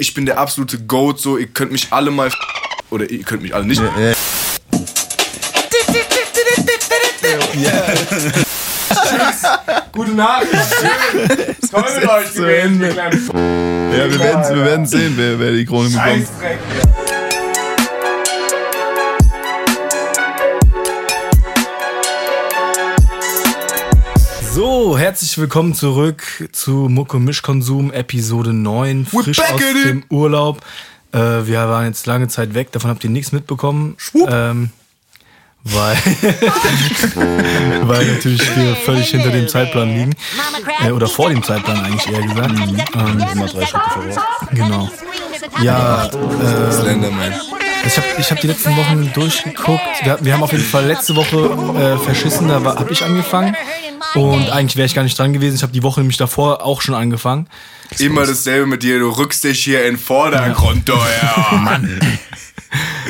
Ich bin der absolute Goat, so, ihr könnt mich alle mal. Oder ihr könnt mich alle nicht. Ja. Gute Nacht. Toll mit euch gewesen, ihr kleinen Ja, wir werden, wir werden sehen, wer, wer die Krone bekommt. Scheißdreck. So, herzlich willkommen zurück zu Mucke Mischkonsum Episode 9, We're frisch aus dem Urlaub. Äh, wir waren jetzt lange Zeit weg, davon habt ihr nichts mitbekommen. Ähm, weil, weil natürlich wir völlig hinter dem Zeitplan liegen. Äh, oder vor dem Zeitplan eigentlich eher gesagt. Ähm, Immer drei Schritte voraus. genau. Ja, äh, Slenderman. Ich habe ich hab die letzten Wochen durchgeguckt. Wir, wir haben auf jeden Fall letzte Woche äh, verschissen, da habe ich angefangen. Und eigentlich wäre ich gar nicht dran gewesen. Ich habe die Woche nämlich davor auch schon angefangen. Immer dasselbe mit dir, du rückst dich hier in den Vordergrund, du, ja. Mann.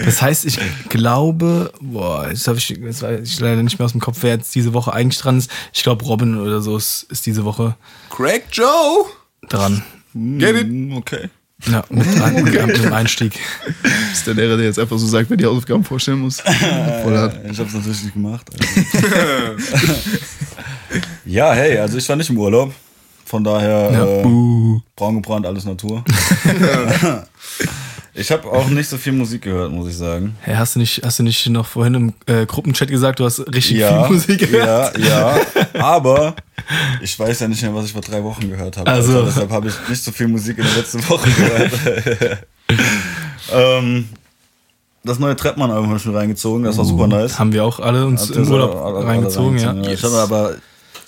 Das heißt, ich glaube, boah, jetzt habe ich, jetzt weiß ich leider nicht mehr aus dem Kopf, wer jetzt diese Woche eigentlich dran ist. Ich glaube, Robin oder so ist, ist diese Woche Craig Joe. dran. Get it? Hm, Okay. Ja, mit, ein, mit, mit dem Einstieg. Das ist der Lehrer, der jetzt einfach so sagt, wer die Hausaufgaben vorstellen muss. Hart. Ich hab's natürlich nicht gemacht. Also. ja, hey, also ich war nicht im Urlaub. Von daher Ja. äh, braun gebrannt, alles Natur. Ich habe auch nicht so viel Musik gehört, muss ich sagen. Hey, hast du nicht, hast du nicht noch vorhin im äh, Gruppenchat gesagt, du hast richtig Ja, viel Musik gehört? ja, ja. Aber ich weiß ja nicht mehr, was ich vor drei Wochen gehört habe. Also. deshalb habe ich nicht so viel Musik in der letzten Woche gehört. ähm, das neue Treppmann-Album habe ich mir reingezogen. Das war super nice. Haben wir auch alle uns Habt im Urlaub alle- alle reingezogen, ja. reingezogen, Ich hatte aber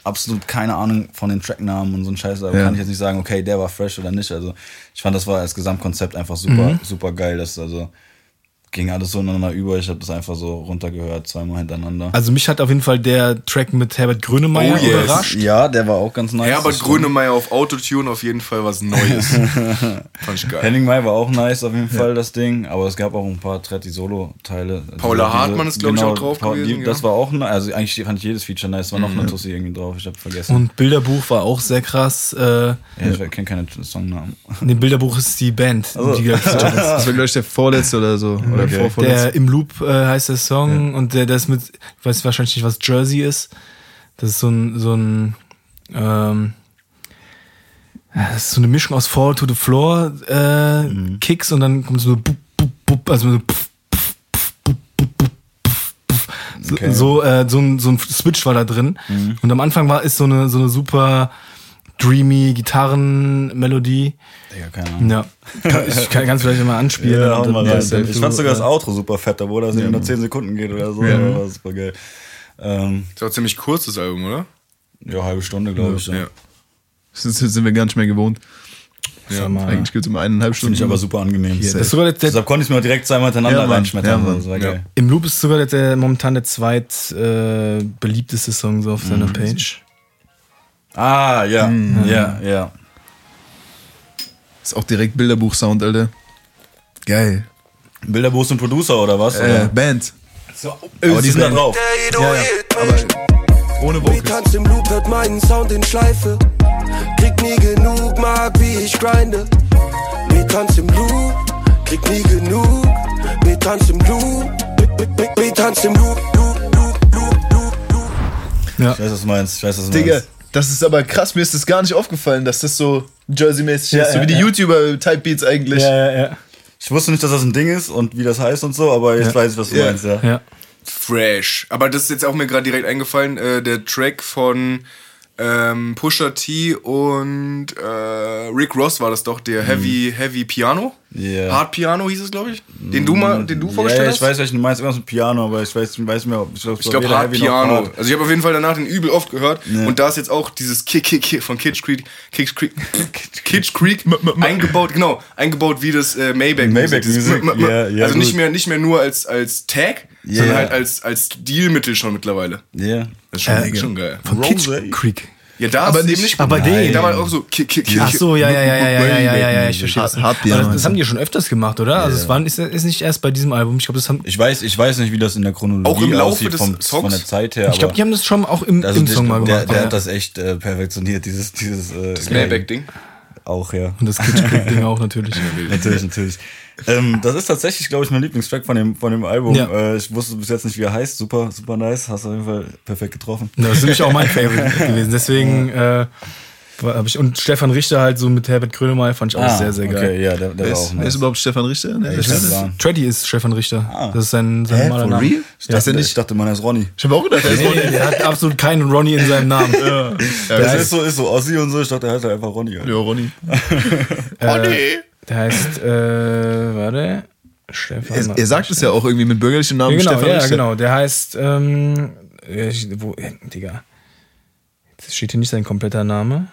absolut keine Ahnung von den Tracknamen und so ein Scheiß. Da Ja. kann ich jetzt nicht sagen, okay, der war fresh oder nicht. Also ich fand, das war als Gesamtkonzept einfach super, Mhm. super geil. Das also ging alles so ineinander über. Ich habe das einfach so runtergehört, zweimal hintereinander. Also mich hat auf jeden Fall der Track mit Herbert Grönemeyer Oh, yes. überrascht. ja, der war auch ganz nice. Ja, aber das stimmt. Grönemeyer auf Autotune auf jeden Fall was Neues. Fand ich geil. Henning May war auch nice auf jeden Fall, das Ding. Aber es gab auch ein paar Tretti-Solo-Teile. Paula Diese- Hartmann ist, glaub ich, auch drauf Paul- gewesen, Die, das ja. war auch, nice. also eigentlich fand ich jedes Feature nice. Es war noch eine Tussi irgendwie drauf, ich habe vergessen. Und Bilderbuch war auch sehr krass. Äh, ja, ich kenne keine Songnamen. nee, Bilderbuch ist die Band, die gefeatured ist. Das war, glaube ich, der vorletzte oder so. Oder Okay. vorvorletzte. Der im Loop äh, heißt der Song und der das mit, ich weiß wahrscheinlich nicht, was Jersey ist. Das ist so ein, so ein, ähm, ja, das ist so eine Mischung aus Fall to the Floor äh, Kicks und dann kommt so bup, bup, bup, also so, so, Okay. so, äh, so, ein, so ein Switch war da drin. Und am Anfang war ist so eine, so eine super dreamy Gitarrenmelodie. Digga, keine Ahnung. Ja, ich kann es vielleicht mal anspielen. Ja, Und mal dann- Ich fand sogar das Outro super fett, obwohl das nur 10 Sekunden geht oder so. Ja. aber war super geil. Ähm, Das war ziemlich kurz, das Album, oder? ja, halbe Stunde, glaube ich. Ja. Ja. Das ist- sind wir gar nicht mehr gewohnt. Ja. Eigentlich gibt es immer eineinhalb Stunden. Finde ich aber super angenehm. Das ist sogar der, der, Deshalb konnte ich es mir direkt zweimal hintereinander Ja, reinschmettern. Ja, das war Ja. geil. Im Loop ist sogar der, der momentan der zweit äh, beliebteste Song so auf seiner Page. Ah, ja. Mhm. Ja, ja. Ist auch direkt Bilderbuch-Sound, Alter. Geil. Bilderbuch und Producer oder was? Äh, Oder? Band. aber die sind da drauf. Ja, ja. Aber ohne Wie Vocals. tanzt im Loop, hört meinen Sound in Schleife. Krieg nie genug, mag wie ich grinde. Wie tanzt im Loop, krieg nie genug. Wie tanzt im Loop, wie tanzt im Loop, Loop, Loop, Loop, Loop. Ja. Ich weiß, was du meinst. Ich weiß, was du Digga, meinst. Das ist aber krass. Mir ist das gar nicht aufgefallen, dass das so Jersey-mäßig Ja, ist. So ja, wie die ja. YouTuber-Type-Beats eigentlich. Ja, ja, ja. Ich wusste nicht, dass das ein Ding ist und wie das heißt und so, aber jetzt Ja. weiß ich, was du Ja. meinst, ja. ja. Fresh. Aber das ist jetzt auch mir gerade direkt eingefallen, äh, der Track von ähm, Pusha T und äh, Rick Ross war das doch, der Heavy, Heavy Piano. Ja. Hard Piano hieß es, glaube ich. Den du mal, den du vorgestellt Ja, hast. ich weiß, welchen du meinst. Irgendwas mit Piano, aber ich weiß, weiß ob ich, Ich glaube Hard Piano. Also ich habe auf jeden Fall danach den übel oft gehört. Ja. Und da ist jetzt auch dieses Kick, Kick, Kick von Kitsch Creek, Kitsch Creek, Kitsch Creek eingebaut, genau, eingebaut wie das äh, Maybach. Maybach Dieses Music, M- M- ja, ja, also nicht mehr, nicht mehr nur als, als Tag, Ja. sondern halt als, als Stilmittel schon mittlerweile. Ja. Das ist schon, Äh, schon geil. Von Rose. Kitsch Creek. Ja, da Aber nicht- eben nicht. aber den. Da war auch so Kick, Kick, Kick. Ach so, ja, ja, ja, ja, ja, ja, ja, ja, ja, ich verstehe. Hard- das. Das, haben die schon öfters gemacht, oder? Also es waren, ist, ist nicht erst bei diesem Album. Ich glaube, das haben. Ich weiß, ich weiß nicht, wie das in der Chronologie Auch im Laufe aussieht des vom, Songs? von der Zeit her. Ich glaube, die haben das schon auch im, also im der, Song mal der, gemacht. der ja. hat das echt äh, perfektioniert, dieses, dieses äh, Das Maybach-Ding. Auch, ja. Und das Kitschkrieg-Ding auch natürlich. Natürlich, natürlich. ähm, das ist tatsächlich, glaube ich, mein Lieblingstrack von dem, von dem Album. Ja. Äh, ich wusste bis jetzt nicht, wie er heißt. Super, super nice. Hast du auf jeden Fall perfekt getroffen. Ja, Das ist nämlich auch mein Favorite gewesen. Deswegen äh, habe ich. Und Stefan Richter halt so mit Herbert Grönemeyer fand ich auch sehr, sehr geil. Ah, Okay, ja, der, der Wer war ist, auch wer ist überhaupt Stefan Richter? Nee, Ich. Treddy ist Stefan Richter. Ah. Das ist sein, sein Hä, normaler Name. real? Ich dachte, nicht, ich dachte, man heißt Ronny. ich habe auch gedacht, er ist Nee, der hat absolut keinen Ronny in seinem Namen. Ja, Das ja, ist so, ist so Ossi und so. Ich dachte, der heißt einfach Ronny. Alter. ja, Ronny. Äh, der heißt, äh, warte, Stefan. Er, er sagt es ja auch irgendwie mit bürgerlichem Namen ja, genau, Stefan ja, Richter. genau. Der heißt, ähm, äh, ich- wo, äh, Digga. Jetzt steht hier nicht sein kompletter Name.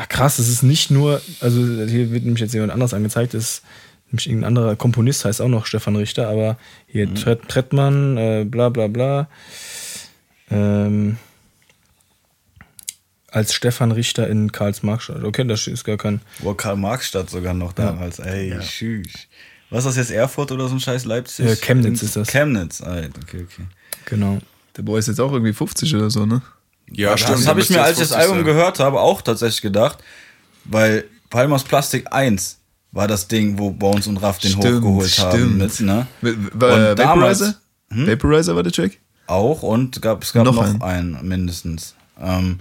Ach krass, das ist nicht nur, also hier wird nämlich jetzt jemand anders angezeigt, das ist nämlich irgendein anderer Komponist, heißt auch noch Stefan Richter, aber hier Tret, Trettmann, äh, bla bla bla. Ähm, als Stefan Richter in Karls-Marx-Stadt. Okay, das ist gar kein. Wo Karl-Marx-Stadt sogar noch damals. Ey, tschüss. Was ist das jetzt, Erfurt oder so ein scheiß Leipzig? Ja, Chemnitz ist das. Chemnitz, Alter, okay, okay. Genau. Der Boy ist jetzt auch irgendwie 50 oder so, ne? Ja, das habe ich mir, als ich das Album gehört habe, auch tatsächlich gedacht, weil Palmas Plastik 1 war das Ding, wo Bones und Raff den Stimmt, hochgeholt haben. stimmt. Mit, ne? Und damals- Vaporizer? Vaporizer war der Track? Auch und gab, es gab Noch noch, einen. einen. mindestens. Ähm,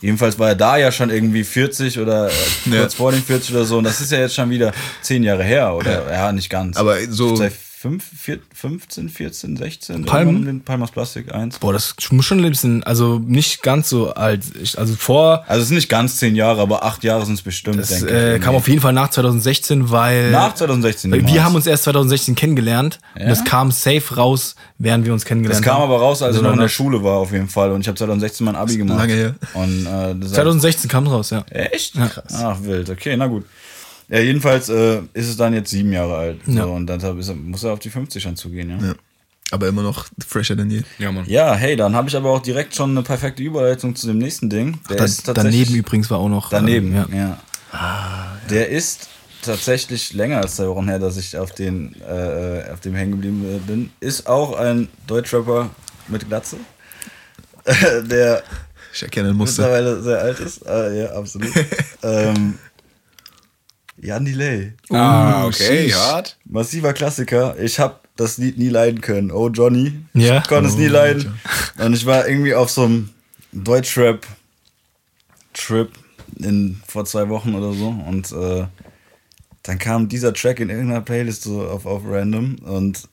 jedenfalls war er da ja schon irgendwie 40 oder äh, Ja. kurz vor den 40 oder so. Und das ist ja jetzt schon wieder 10 Jahre her, oder? Ja, nicht ganz. Aber so- Seit 5, 4, 15, 14, 16. Palmen? irgendwann den Palmas Plastik 1. Boah, das muss schon ein bisschen, also nicht ganz so alt. Ich, also vor, Also es sind nicht ganz 10 Jahre, aber 8 Jahre sind es bestimmt, das denke äh, ich. kam auf jeden Fall nach 2016, weil Nach 2016 weil wir haben uns erst 2016 kennengelernt und Ja? das kam safe raus, während wir uns Das kennengelernt kam haben. aber raus, als ich noch in der. Schule war, auf jeden Fall. Und ich habe 2016 mein Abi gemacht. lange her. Und, äh, das 2016 kam raus, ja. Echt? Krass. Ach, wild. Okay, na gut. Ja, jedenfalls äh, ist es dann jetzt sieben Jahre alt. So, Ja. Und dann er, muss er auf die 50 schon zugehen, ja. Ja. Aber immer noch fresher denn je. Ja, Mann. Ja, hey, dann habe ich aber auch direkt schon eine perfekte Überleitung zu dem nächsten Ding. Der Da, ist tatsächlich daneben übrigens war auch noch. Daneben, äh, ja. Der ist tatsächlich länger als zwei Wochen her, dass ich auf den äh, auf dem hängen geblieben äh, bin. Ist auch ein Deutschrapper mit Glatze. der Ich erkenne ein Muster. mittlerweile sehr alt ist. Äh, ja, absolut. ähm, Jan Delay. Ah, okay, sheesh. hart. Massiver Klassiker. Ich habe das Lied nie leiden können. Oh Johnny. Ja? Ich konnte es nie leiden. Und ich war irgendwie auf so einem Deutschrap-Trip in vor zwei Wochen oder so. Und äh, dann kam dieser Track in irgendeiner Playlist so auf, auf random. Und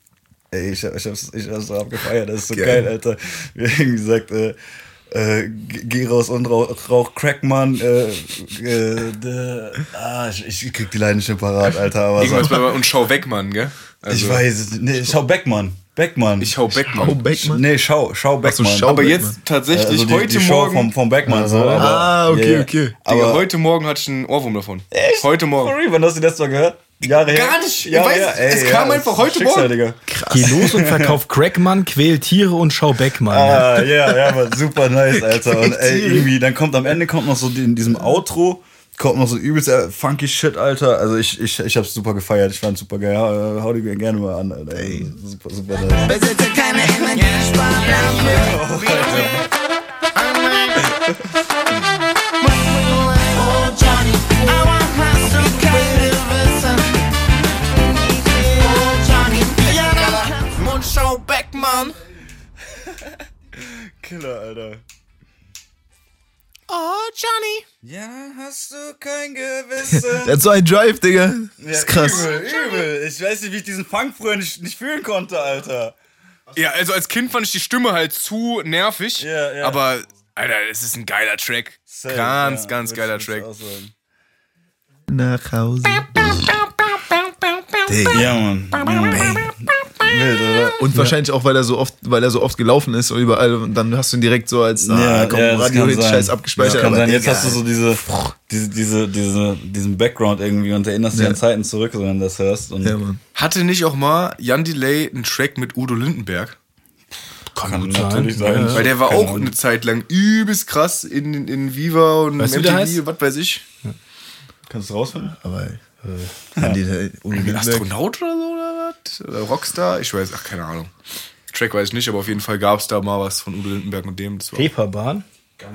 ey, ich, hab- ich, hab's, ich hab's so abgefeiert. Das ist so geil, Geil. Alter. Wie er irgendwie gesagt, äh, äh, geh raus und rauch, rauch Crack, Mann. Äh, äh, de, ah, ich, ich krieg die Leine nicht mehr parat, Alter. Aber so, Irgendwas bei und schau weg, Mann, gell? Also, ich weiß es nicht. Nee, schau Beckmann. Beckmann. Ich hau Beck, Mann. Oh, Beckmann. Nee, schau, schau Beckmann. schau Aber Beckmann. jetzt tatsächlich, Also die, heute die Show Morgen. vom, vom Beckmann. So, aber, Ah, okay, ja. okay. Digga, Aber heute Morgen hatte ich einen Ohrwurm davon. Echt? Heute Morgen. Sorry, wann hast du das mal gehört? Jahre her? Gar nicht. Ich Jahre weiß, her? es kam das einfach heute Morgen. Digga. Geh los und verkauf Crackmann, quäl Tiere und schau Beckmann. ja. Ah, ja, ja, aber super nice, Alter. Und ey, irgendwie, dann kommt am Ende kommt noch so in diesem Outro, kommt noch so übelst äh, funky Shit, Alter. Also ich, ich, ich hab's super gefeiert, ich fand's super geil. Ja, äh, hau die gerne mal an, Alter. Ey. Super, super nice. Besitze keine Energiesparlampe. Oh Beckmann. Killer, Alter. Oh Johnny. Ja, hast du kein Gewissen. Der hat so einen Drive, Digga. Das ist krass. Übel, übel. Ich weiß nicht, wie ich diesen Funk früher nicht, nicht fühlen konnte, Alter. Ja, also als Kind fand ich die Stimme halt zu nervig. Ja, ja. Aber, Alter, es ist ein geiler Track. Safe, ganz, ja, ganz geiler Track. Nach Hause. Digga. Ja, Mann. Wild, oder? Und wahrscheinlich auch, weil er so oft, weil er so oft gelaufen ist und überall und dann hast du ihn direkt so als Ja, ah, komm, ja, Radio kann sein. Scheiß abgespeichert. Das kann aber sein. Jetzt hast du so diese, diese, diese, diese, diesen Background irgendwie und erinnerst dich Ja. an Zeiten zurück, wenn du das hörst. Ja. Hatte nicht auch mal Jan Delay einen Track mit Udo Lindenberg? kann gut sein. natürlich sein. Ja, ja. Weil der war Keine auch Ahnung. eine Zeit lang übelst krass in, in, Viva und Weißt MTV, heißt? was weiß ich. Kannst du es rausfinden? Aber da ohne Ein? Astronaut oder so oder was? Oder Rockstar? Ich weiß, ach, keine Ahnung. Track weiß ich nicht, aber auf jeden Fall gab es da mal was von Udo Lindenberg und dem. Das war Reeperbahn?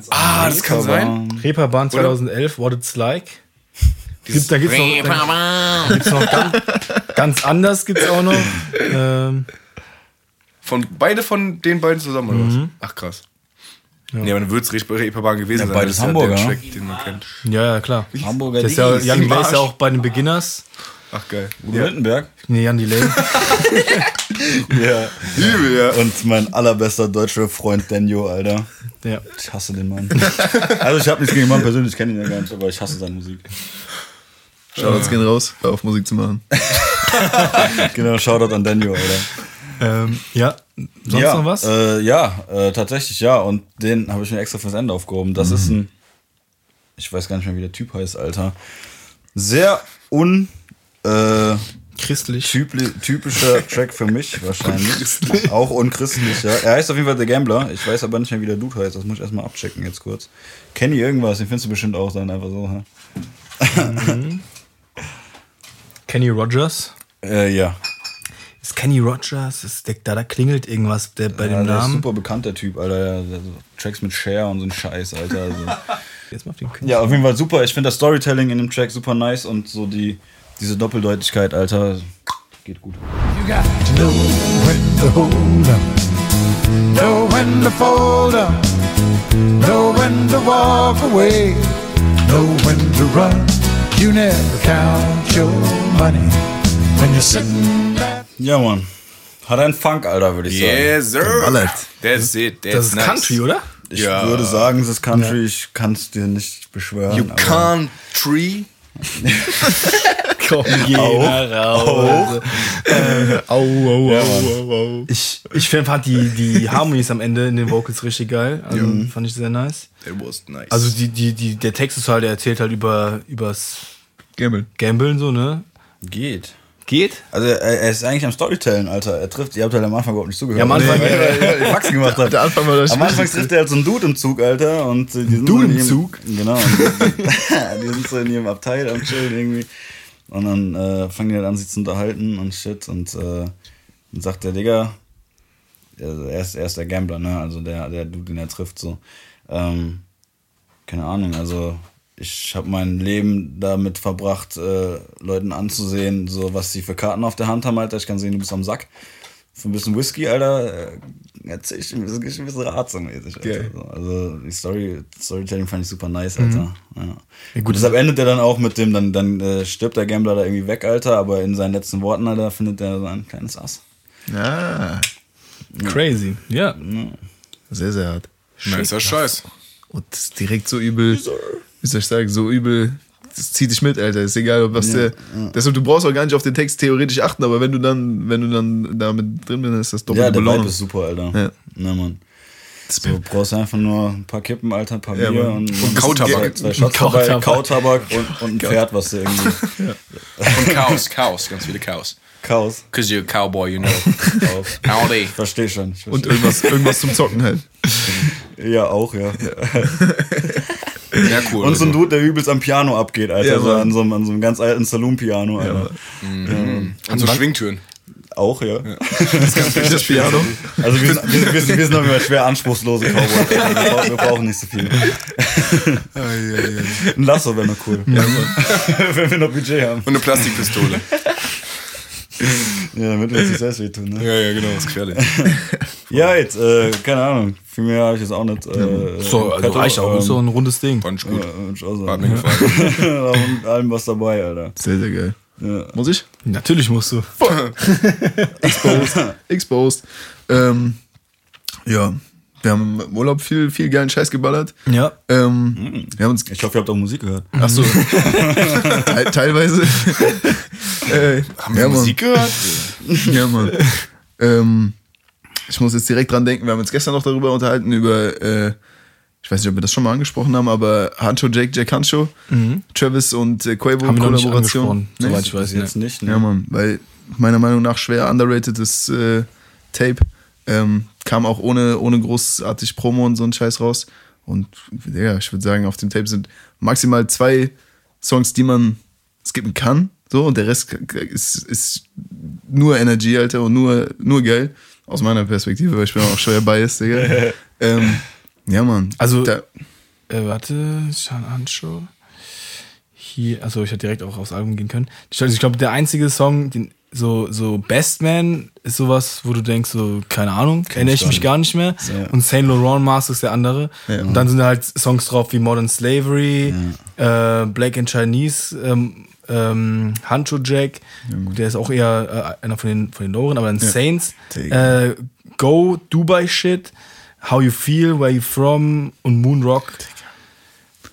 Ah, das kann sein. Reeperbahn 2011, What It's Like. Gibt, da gibt's noch, da gibt's noch ganz, ganz anders gibt's auch noch. Ähm, Von, beide von den beiden zusammen, oder was? Ach, krass. Ja, aber dann wird es Reeperbahn gewesen Ja, sein. beides Das ist ja Hamburger, der ne? Track, den man kennt. ja, ja, klar. Hamburger Das ist ja. Jan Delay ist ja auch bei den Beginners. Ach, geil. Udo Lindenberg. Nee, Jan Delay. Ja. Übel, ja. Und mein allerbester deutscher Freund Daniel, Alter. ja. Ich hasse den Mann. also ich habe nichts gegen den Mann persönlich, ich kenne ihn ja gar nicht, aber ich hasse seine Musik. Shoutouts gehen raus, hör auf Musik zu machen. Genau, Shoutout an Daniel, Alter. Ähm, ja. Sonst ja, noch was? Äh, ja, äh, tatsächlich ja. Und den habe ich mir extra fürs Ende aufgehoben. Das ist ein, ich weiß gar nicht mehr, wie der Typ heißt, Alter. Sehr un äh, Christlich. typli- typischer Track für mich wahrscheinlich. Auch unchristlich, ja. Er heißt auf jeden Fall The Gambler. Ich weiß aber nicht mehr, wie der Dude heißt. Das muss ich erstmal abchecken jetzt kurz. Kenny irgendwas, den findest du bestimmt auch dann einfach so, hä? Kenny Rogers. Äh, ja. Ist Kenny Rogers? Ist der, da, da klingelt irgendwas der, bei ja dem der ist Namen. super bekannt, der Typ, Alter. Tracks mit Cher und so ein Scheiß, Alter. Also. Jetzt mal auf den Künstler. Ja, auf jeden Fall super. Ich finde das Storytelling in dem Track super nice und so die, diese Doppeldeutigkeit, Alter, geht gut. You got to know when to hold up, know when to fold up, know when to walk away, know when to run. You never count your money when you're sitting. Ja, Mann. Hat einen Funk, Alter, würde ich sagen. Yes, sir. Ballert. That's it. That's Das ist nice. Country, oder? Ich Ja. würde sagen, es ist Country. Ich kann es dir nicht beschwören. You can't tree. Komm, geh raus. Au, au, au, au, au. Ich, ich fand die, die Harmonies am Ende in den Vocals richtig geil. Also, Fand ich sehr nice. It was nice. Also die, die, die, der Text ist halt, der erzählt halt über übers Gamble. Gambeln so, ne? Geht. Geht? Also er, er ist eigentlich am Storytellen, Alter. Er trifft, ihr habt halt am Anfang überhaupt nicht zugehört. Ja, am Anfang- weil, weil, weil ich Faxen gemacht. Der Anfang war das Am Anfang trifft er halt so einen Dude im Zug, Alter. Und die sind Dude so in im ihrem- Zug? Genau. Die sind so in ihrem Abteil am Chillen irgendwie. Und dann äh, fangen die halt an, sich zu unterhalten und shit. Und äh, dann sagt der Digga, also er, ist, er ist der Gambler, ne? Also der, der Dude, den er trifft, so. Ähm, keine Ahnung, also ich habe mein Leben damit verbracht, äh, Leuten anzusehen, so was sie für Karten auf der Hand haben, Alter. Ich kann sehen, du bist am Sack. Für ein bisschen Whisky, Alter, äh, erzähl ich ein bisschen, ein bisschen Alter. Geil. So, Also die Story, Storytelling fand ich super nice, Alter. Ja. Ja, Gut, deshalb endet er dann auch mit dem, dann, dann äh, stirbt der Gambler da irgendwie weg, Alter, aber in seinen letzten Worten, Alter, findet er so ein kleines Ass. Ah, Crazy. Ja. sehr, sehr hart. Nicer Scheiß. Und direkt so übel, wie soll ich sagen, so übel, das zieht dich mit, Alter. Ist egal, ob was der. Deshalb, du brauchst auch gar nicht auf den Text theoretisch achten, aber wenn du dann, wenn du dann damit drin bist, ist das doppelte Ja, der Belohnung. Vibe ist super, Alter. Ja. Ja, Mann. So, du brauchst einfach nur ein paar Kippen, Alter, ein paar Ja, Bier Mann. und, Und Kautabak. Zwei, zwei Kautabak. Kautabak und, und ein Pferd, was du irgendwie. Und Chaos, Chaos, ganz viele Chaos. Chaos. Cause you're a cowboy, you know. Chaos. Howdy. Ich verstehe schon. Ich Und versteh. irgendwas, irgendwas zum Zocken halt. ja, auch, ja. Ja, cool. Und so ein also. Dude, der übelst am Piano abgeht, Alter. Ja, so an, so, einem- an so einem ganz alten Saloon-Piano, Alter. An so Schwingtüren. Auch, ja. Das Piano. Also wir sind, wir, sind- wir, sind, wir sind jeden Fall schwer anspruchslose Cowboys. Wir, brauchen- wir brauchen nicht so viel. Ein Lasso wäre noch cool. Wenn wir noch Budget haben. Und eine Plastikpistole. Ja, damit wir uns nicht selbst wehtun, ne? ja, ja, genau, das ist gefährlich. Ja, jetzt, äh, keine Ahnung. Viel mehr habe ich jetzt auch nicht. Äh, So, also Petto, reicht auch. ähm, Ist so ein rundes Ding. Fand ich gut. ich auch Hat mir gefallen. Und allem was dabei, Alter. Sehr, sehr geil. Ja. Muss ich? Natürlich musst du. Exposed. Exposed. Ähm, ja, wir haben im Urlaub viel, viel geilen Scheiß geballert. Ja. Ähm, wir haben uns Ich hoffe, ihr habt auch Musik gehört. Ach so. Teil, teilweise. äh, Haben wir ja, Mann. Musik gehört? Ja, Mann. ähm, ich muss jetzt direkt dran denken, wir haben uns gestern noch darüber unterhalten, über, äh, ich weiß nicht, ob wir das schon mal angesprochen haben, aber Hancho, Jake, Jack Hancho, Travis und äh, Quavo Mhm. Haben wir noch nicht Kollaboration. angesprochen, Nee? soweit ich weiß. jetzt nicht, ne? Ja, Mann, weil meiner Meinung nach schwer underratedes äh, Tape. Ähm, kam auch ohne, ohne großartig Promo und so ein Scheiß raus. Und ja, ich würde sagen, auf dem Tape sind maximal zwei Songs, die man skippen kann. So, und der Rest ist, ist nur Energy, Alter, und nur, nur geil. Aus meiner Perspektive, weil ich bin auch schwer biased, Digga. ähm, Ja, Mann. Also- da, Äh, warte, Sean Anshow. Hier, also ich hätte direkt auch aufs Album gehen können. Ich glaube, glaub, der einzige Song, den, so, so Best Man, ist sowas, wo du denkst, so, keine Ahnung, erinnere ich mich nicht. gar nicht mehr. Ja. Und Saint Laurent Mask ist der andere. Und dann sind da halt Songs drauf wie Modern Slavery, äh, Black and Chinese, ähm, ähm, Hancho Jack, der ist auch eher äh, einer von den, von den Loren, aber dann Saints, äh, Go, Dubai Shit, How You Feel, Where You From und Moon Rock.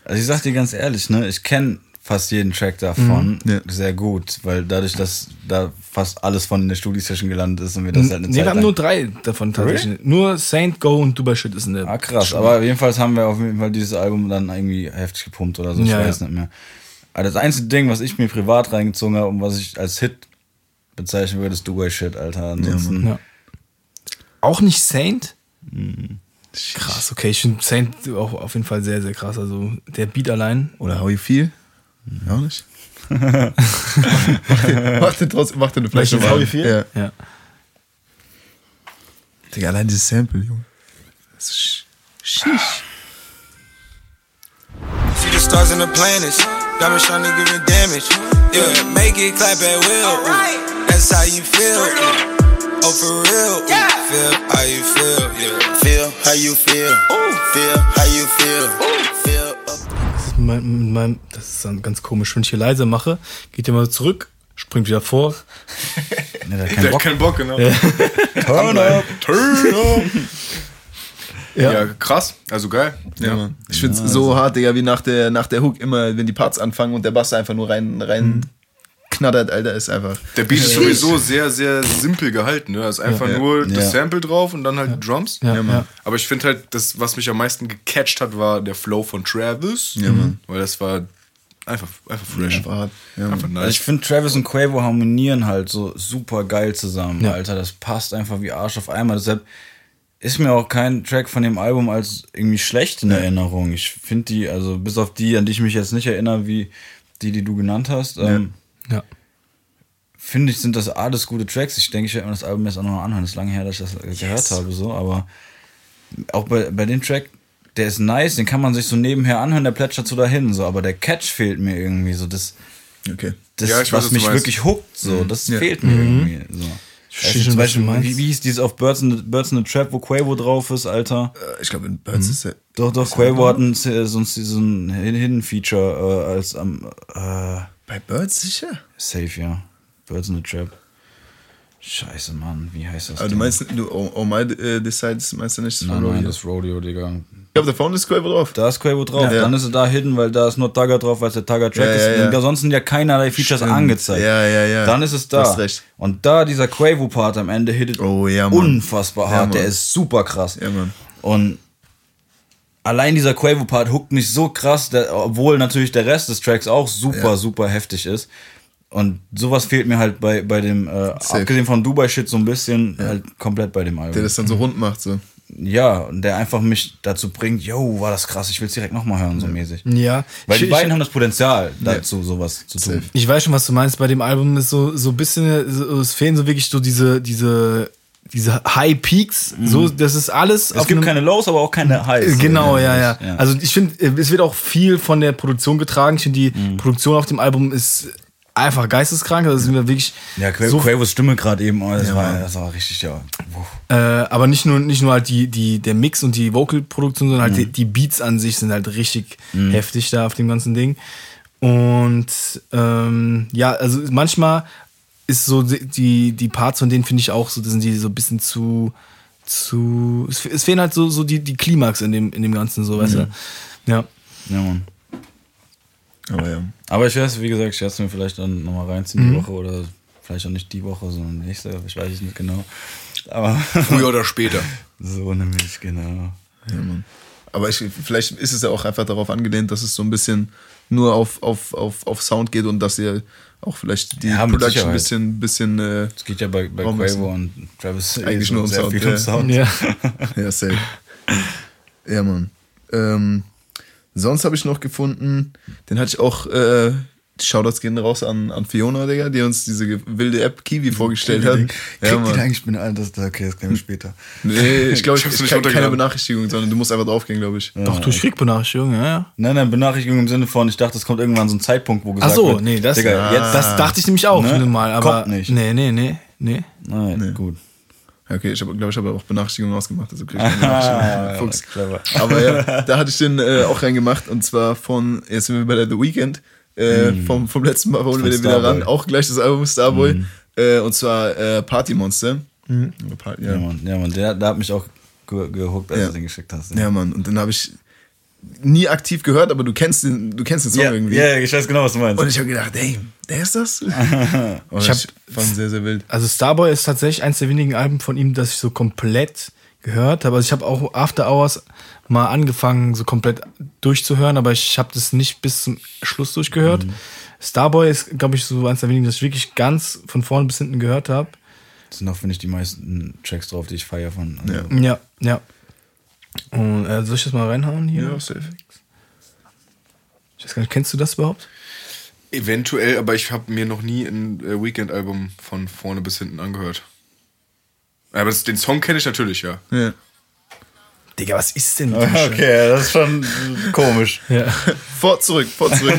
Also ich sag dir ganz ehrlich, ne, ich kenne fast jeden Track davon Ja. sehr gut, weil dadurch, dass da fast alles von der Studio-Session gelandet ist und wir das halt eine Nee, Zeit wir haben nur drei davon tatsächlich. Nur Saint, Go und Dubai Shit ist in der. Ah, krass. Aber jedenfalls haben wir auf jeden Fall dieses Album dann irgendwie heftig gepumpt oder so. Ich Ja, weiß ja. nicht mehr. Aber das einzige Ding, was ich mir privat reingezogen habe und was ich als Hit bezeichnen würde, ist Dubai Shit, Alter. Ansonsten. Auch nicht Saint? Mhm. Krass, okay. Ich finde Saint auch auf jeden Fall sehr, sehr krass. Also der Beat allein. oder How You Feel? Auch nicht. mach den trotzdem, mach den vielleicht Welches noch How mal. You Feel? Ja. Ja. Digga, allein dieses Sample, Junge. Das ist sch- Sheesh. See the stars and the planets. Diamond shining, giving damage. Yeah, make it clap at will. ooh. That's how you feel. ooh. Oh, for real. ooh. Feel how you feel. Yeah. Feel how you feel. Feel how you feel. Das ist, mein, mein, das ist dann ganz komisch. Wenn ich hier leise mache, geht ihr mal zurück, springt wieder vor. Nee, der hat Der keinen hat Bock. keinen Bock, genau. Turn up. Turn up. Ja. Ja. krass. Also geil. Ja, Mann. Ich find's so hart, Digga, wie nach der, nach der Hook immer, wenn die Parts anfangen und der Bass einfach nur rein, rein knattert, Alter, ist einfach. Der Beat ist sowieso sehr, sehr simpel gehalten. Ne? Also einfach Ja. nur das Ja. Sample drauf und dann halt Drums. Ja, ja. Aber ich finde halt, das, was mich am meisten gecatcht hat, war der Flow von Travis. Ja. Weil das war einfach, einfach fresh. Hart. Ja, Einfach nice. ich finde Travis und Quavo harmonieren halt so super geil zusammen, Ja. Alter. Das passt einfach wie Arsch auf einmal. Deshalb ist mir auch kein Track von dem Album als irgendwie schlecht in Erinnerung. Ich finde die, also bis auf die, an die ich mich jetzt nicht erinnere, wie die, die du genannt hast, ähm, Ja. finde ich, sind das alles gute Tracks. Ich denke, ich werde mir das Album jetzt auch noch mal anhören. Das ist lange her, dass ich das gehört habe, so, aber auch bei, bei dem Track, der ist nice, den kann man sich so nebenher anhören, der plätschert so dahin, so, aber der Catch fehlt mir irgendwie, so, das, Okay. das Ja, ich weiß, was was mich wirklich huckt, so, das Ja. fehlt mir irgendwie, so. Also zum was Beispiel, wie, wie hieß dieses auf Birds in, the, Birds in the Trap, wo Quavo drauf ist, Alter? Äh, Ich glaube, in Birds ist er. Doch, doch, Quavo hat ein, so ein, so ein Hidden Feature äh, als am, äh, Bei Birds sicher? Safe, ja. Birds in the Trap. Scheiße, Mann, wie heißt das? Aber du meinst, du, oh, oh my äh, Decides, meinst du nicht? Das Nein, Rodeo? nein, das Rodeo, Digga. ich glaube, der Phone ist Quavo drauf. Da ist Quavo drauf, Ja. dann ist er da hidden, weil da ist nur Tugger drauf, weil es der Tugger-Track Ja, ist. ja, ja. Und ansonsten ja keinerlei Features Stimmt. angezeigt. Ja, ja, ja. Dann ist es da. Und da dieser Quavo-Part am Ende hittet Oh, ja, Mann. unfassbar Ja, hart. der ist super krass. Ja, Mann. Und allein dieser Quavo-Part huckt mich so krass, der, obwohl natürlich der Rest des Tracks auch super, Ja. super heftig ist. Und sowas fehlt mir halt bei, bei dem, äh, abgesehen von Dubai-Shit so ein bisschen, halt komplett bei dem Album. Der das dann so rund macht, so. ja, und der einfach mich dazu bringt, yo, war das krass, ich will es direkt nochmal hören, so mäßig. Ja. Weil die ich, beiden ich, haben das Potenzial, dazu sowas zu tun. Ich weiß schon, was du meinst. Bei dem Album ist so, so ein bisschen, so, es fehlen so wirklich so diese, diese, diese High Peaks. So, das ist alles. Mhm. Es gibt keine Lows, aber auch keine Highs. Genau, ja, ja. Ja. Also ich finde, es wird auch viel von der Produktion getragen. Ich finde, die Mhm. Produktion auf dem Album ist einfach geisteskrank. Also sind wir wirklich Ja, Qu so Quavos Stimme gerade eben, oh, das, war, das war richtig, ja. Äh, aber nicht nur, nicht nur halt die, die, der Mix und die Vocal-Produktion, sondern Mhm. halt die, die Beats an sich sind halt richtig heftig da auf dem ganzen Ding. Und ähm, ja, also manchmal ist so die- die, Parts von denen finde ich auch so, das sind die so ein bisschen zu, zu, es, es fehlen halt so, so die, die Klimax in dem, in dem Ganzen, so, weißt du? Ja. Ja, Mann. Aber ja. Aber ich weiß, wie gesagt, ich werde es mir vielleicht dann nochmal reinziehen die Woche oder vielleicht auch nicht die Woche, sondern nächste, ich weiß es nicht genau. Aber Früher oder später. so nämlich, genau. Ja, Mann. Aber ich, vielleicht ist es ja auch einfach darauf angelehnt, dass es so ein bisschen nur auf, auf, auf, auf Sound geht und dass ihr auch vielleicht die Ja, Production ein bisschen, bisschen äh, Es geht ja bei, bei Quavo und Travis Eigentlich nur um sehr Sound, viel ja. um Sound. ja. ja, safe. ja, Mann. Ähm, sonst habe ich noch gefunden, den hatte ich auch äh, Shoutouts gehen raus an, an Fiona, Digga, die uns diese wilde App Kiwi vorgestellt hat. Kriegt Ja, die Mann. eigentlich, bin das, okay, das können wir später. Nee, ich glaube, ich, Ich ich kann keine. Benachrichtigung, sondern du musst einfach draufgehen, glaube ich. Doch, du kriegst Benachrichtigungen, ja, ja. Nein, nein, Benachrichtigung im Sinne von, ich dachte, es kommt irgendwann so ein Zeitpunkt, wo Ach gesagt so, wird, nee, das, Digga, jetzt, das dachte ich nämlich auch Ne? mal, aber. Kommt nicht. Nee, nee, nee, nee. Nein, gut. Ja, Okay, ich glaube, ich habe auch Benachrichtigungen ausgemacht, also krieg ich keine Benachrichtigungen. Ah, Fuchs. clever. Aber ja, da hatte ich den äh, auch reingemacht und zwar von, jetzt sind wir bei der The Weeknd, äh, vom, vom letzten Mal holen wir den wieder ran, auch gleich das Album Starboy, äh, und zwar äh, Party Monster. Oder Party, Ja, ja. Mann, ja, Mann, der, der hat mich auch ge gehuckt, als Ja. du den geschickt hast. ja, Mann, und den habe ich nie aktiv gehört, aber du kennst den, du kennst den Song ja, irgendwie. ja, ich weiß genau, was du meinst. Und ich habe gedacht, ey, der ist das? und Ich hab- ich fand sehr, sehr wild. Also Starboy ist tatsächlich eins der wenigen Alben von ihm, das ich so komplett gehört habe. Also ich habe auch After Hours mal angefangen, so komplett durchzuhören, aber ich habe das nicht bis zum Schluss durchgehört. Starboy ist, glaube ich, so eins der wenigen, das ich wirklich ganz von vorne bis hinten gehört habe. Das sind auch, finde ich, die meisten Tracks drauf, die ich feier von. Also, Ja. Ja, ja. Und äh, soll ich das mal reinhauen hier? Ja, safe. Ich weiß gar nicht, kennst du das überhaupt? Eventuell, aber ich habe mir noch nie ein äh, Weekend-Album von vorne bis hinten angehört. Aber das, den Song kenne ich natürlich, ja. Ja. Digga, was ist denn mit dem? Okay, das ist schon komisch. Ja. Fort zurück, fort zurück.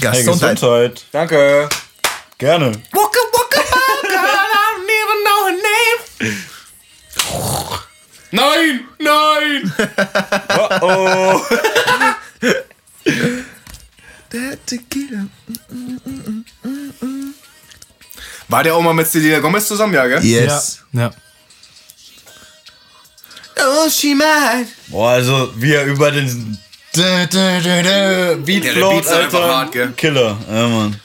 Hey, Gesundheit. Gesundheit. Danke. Gerne. Nein, nein! Oh, Der Tequila. War der auch mal mit Selena Gomez zusammen, ja, gell? Yes. Ja. ja. Oh, she might. Boah, also wie er über den Beat Ja, der Beat float, ist einfach Alter. hart, gell? Killer, ja, Mann.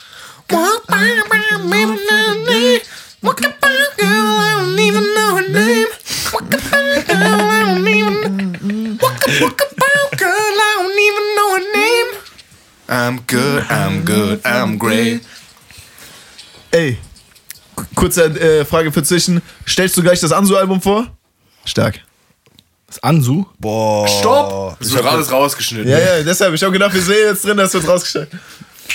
I'm good, I'm good, I'm great. Ey, kurze äh, Frage für zwischen. Stellst du gleich das Ansu-Album vor? Stark. Das Ansu? Boah. Stopp! Das Ich wird alles rausgeschnitten. Ja, ja, deshalb. Ich habe gedacht, wir sehen jetzt drin, das wird rausgestellt.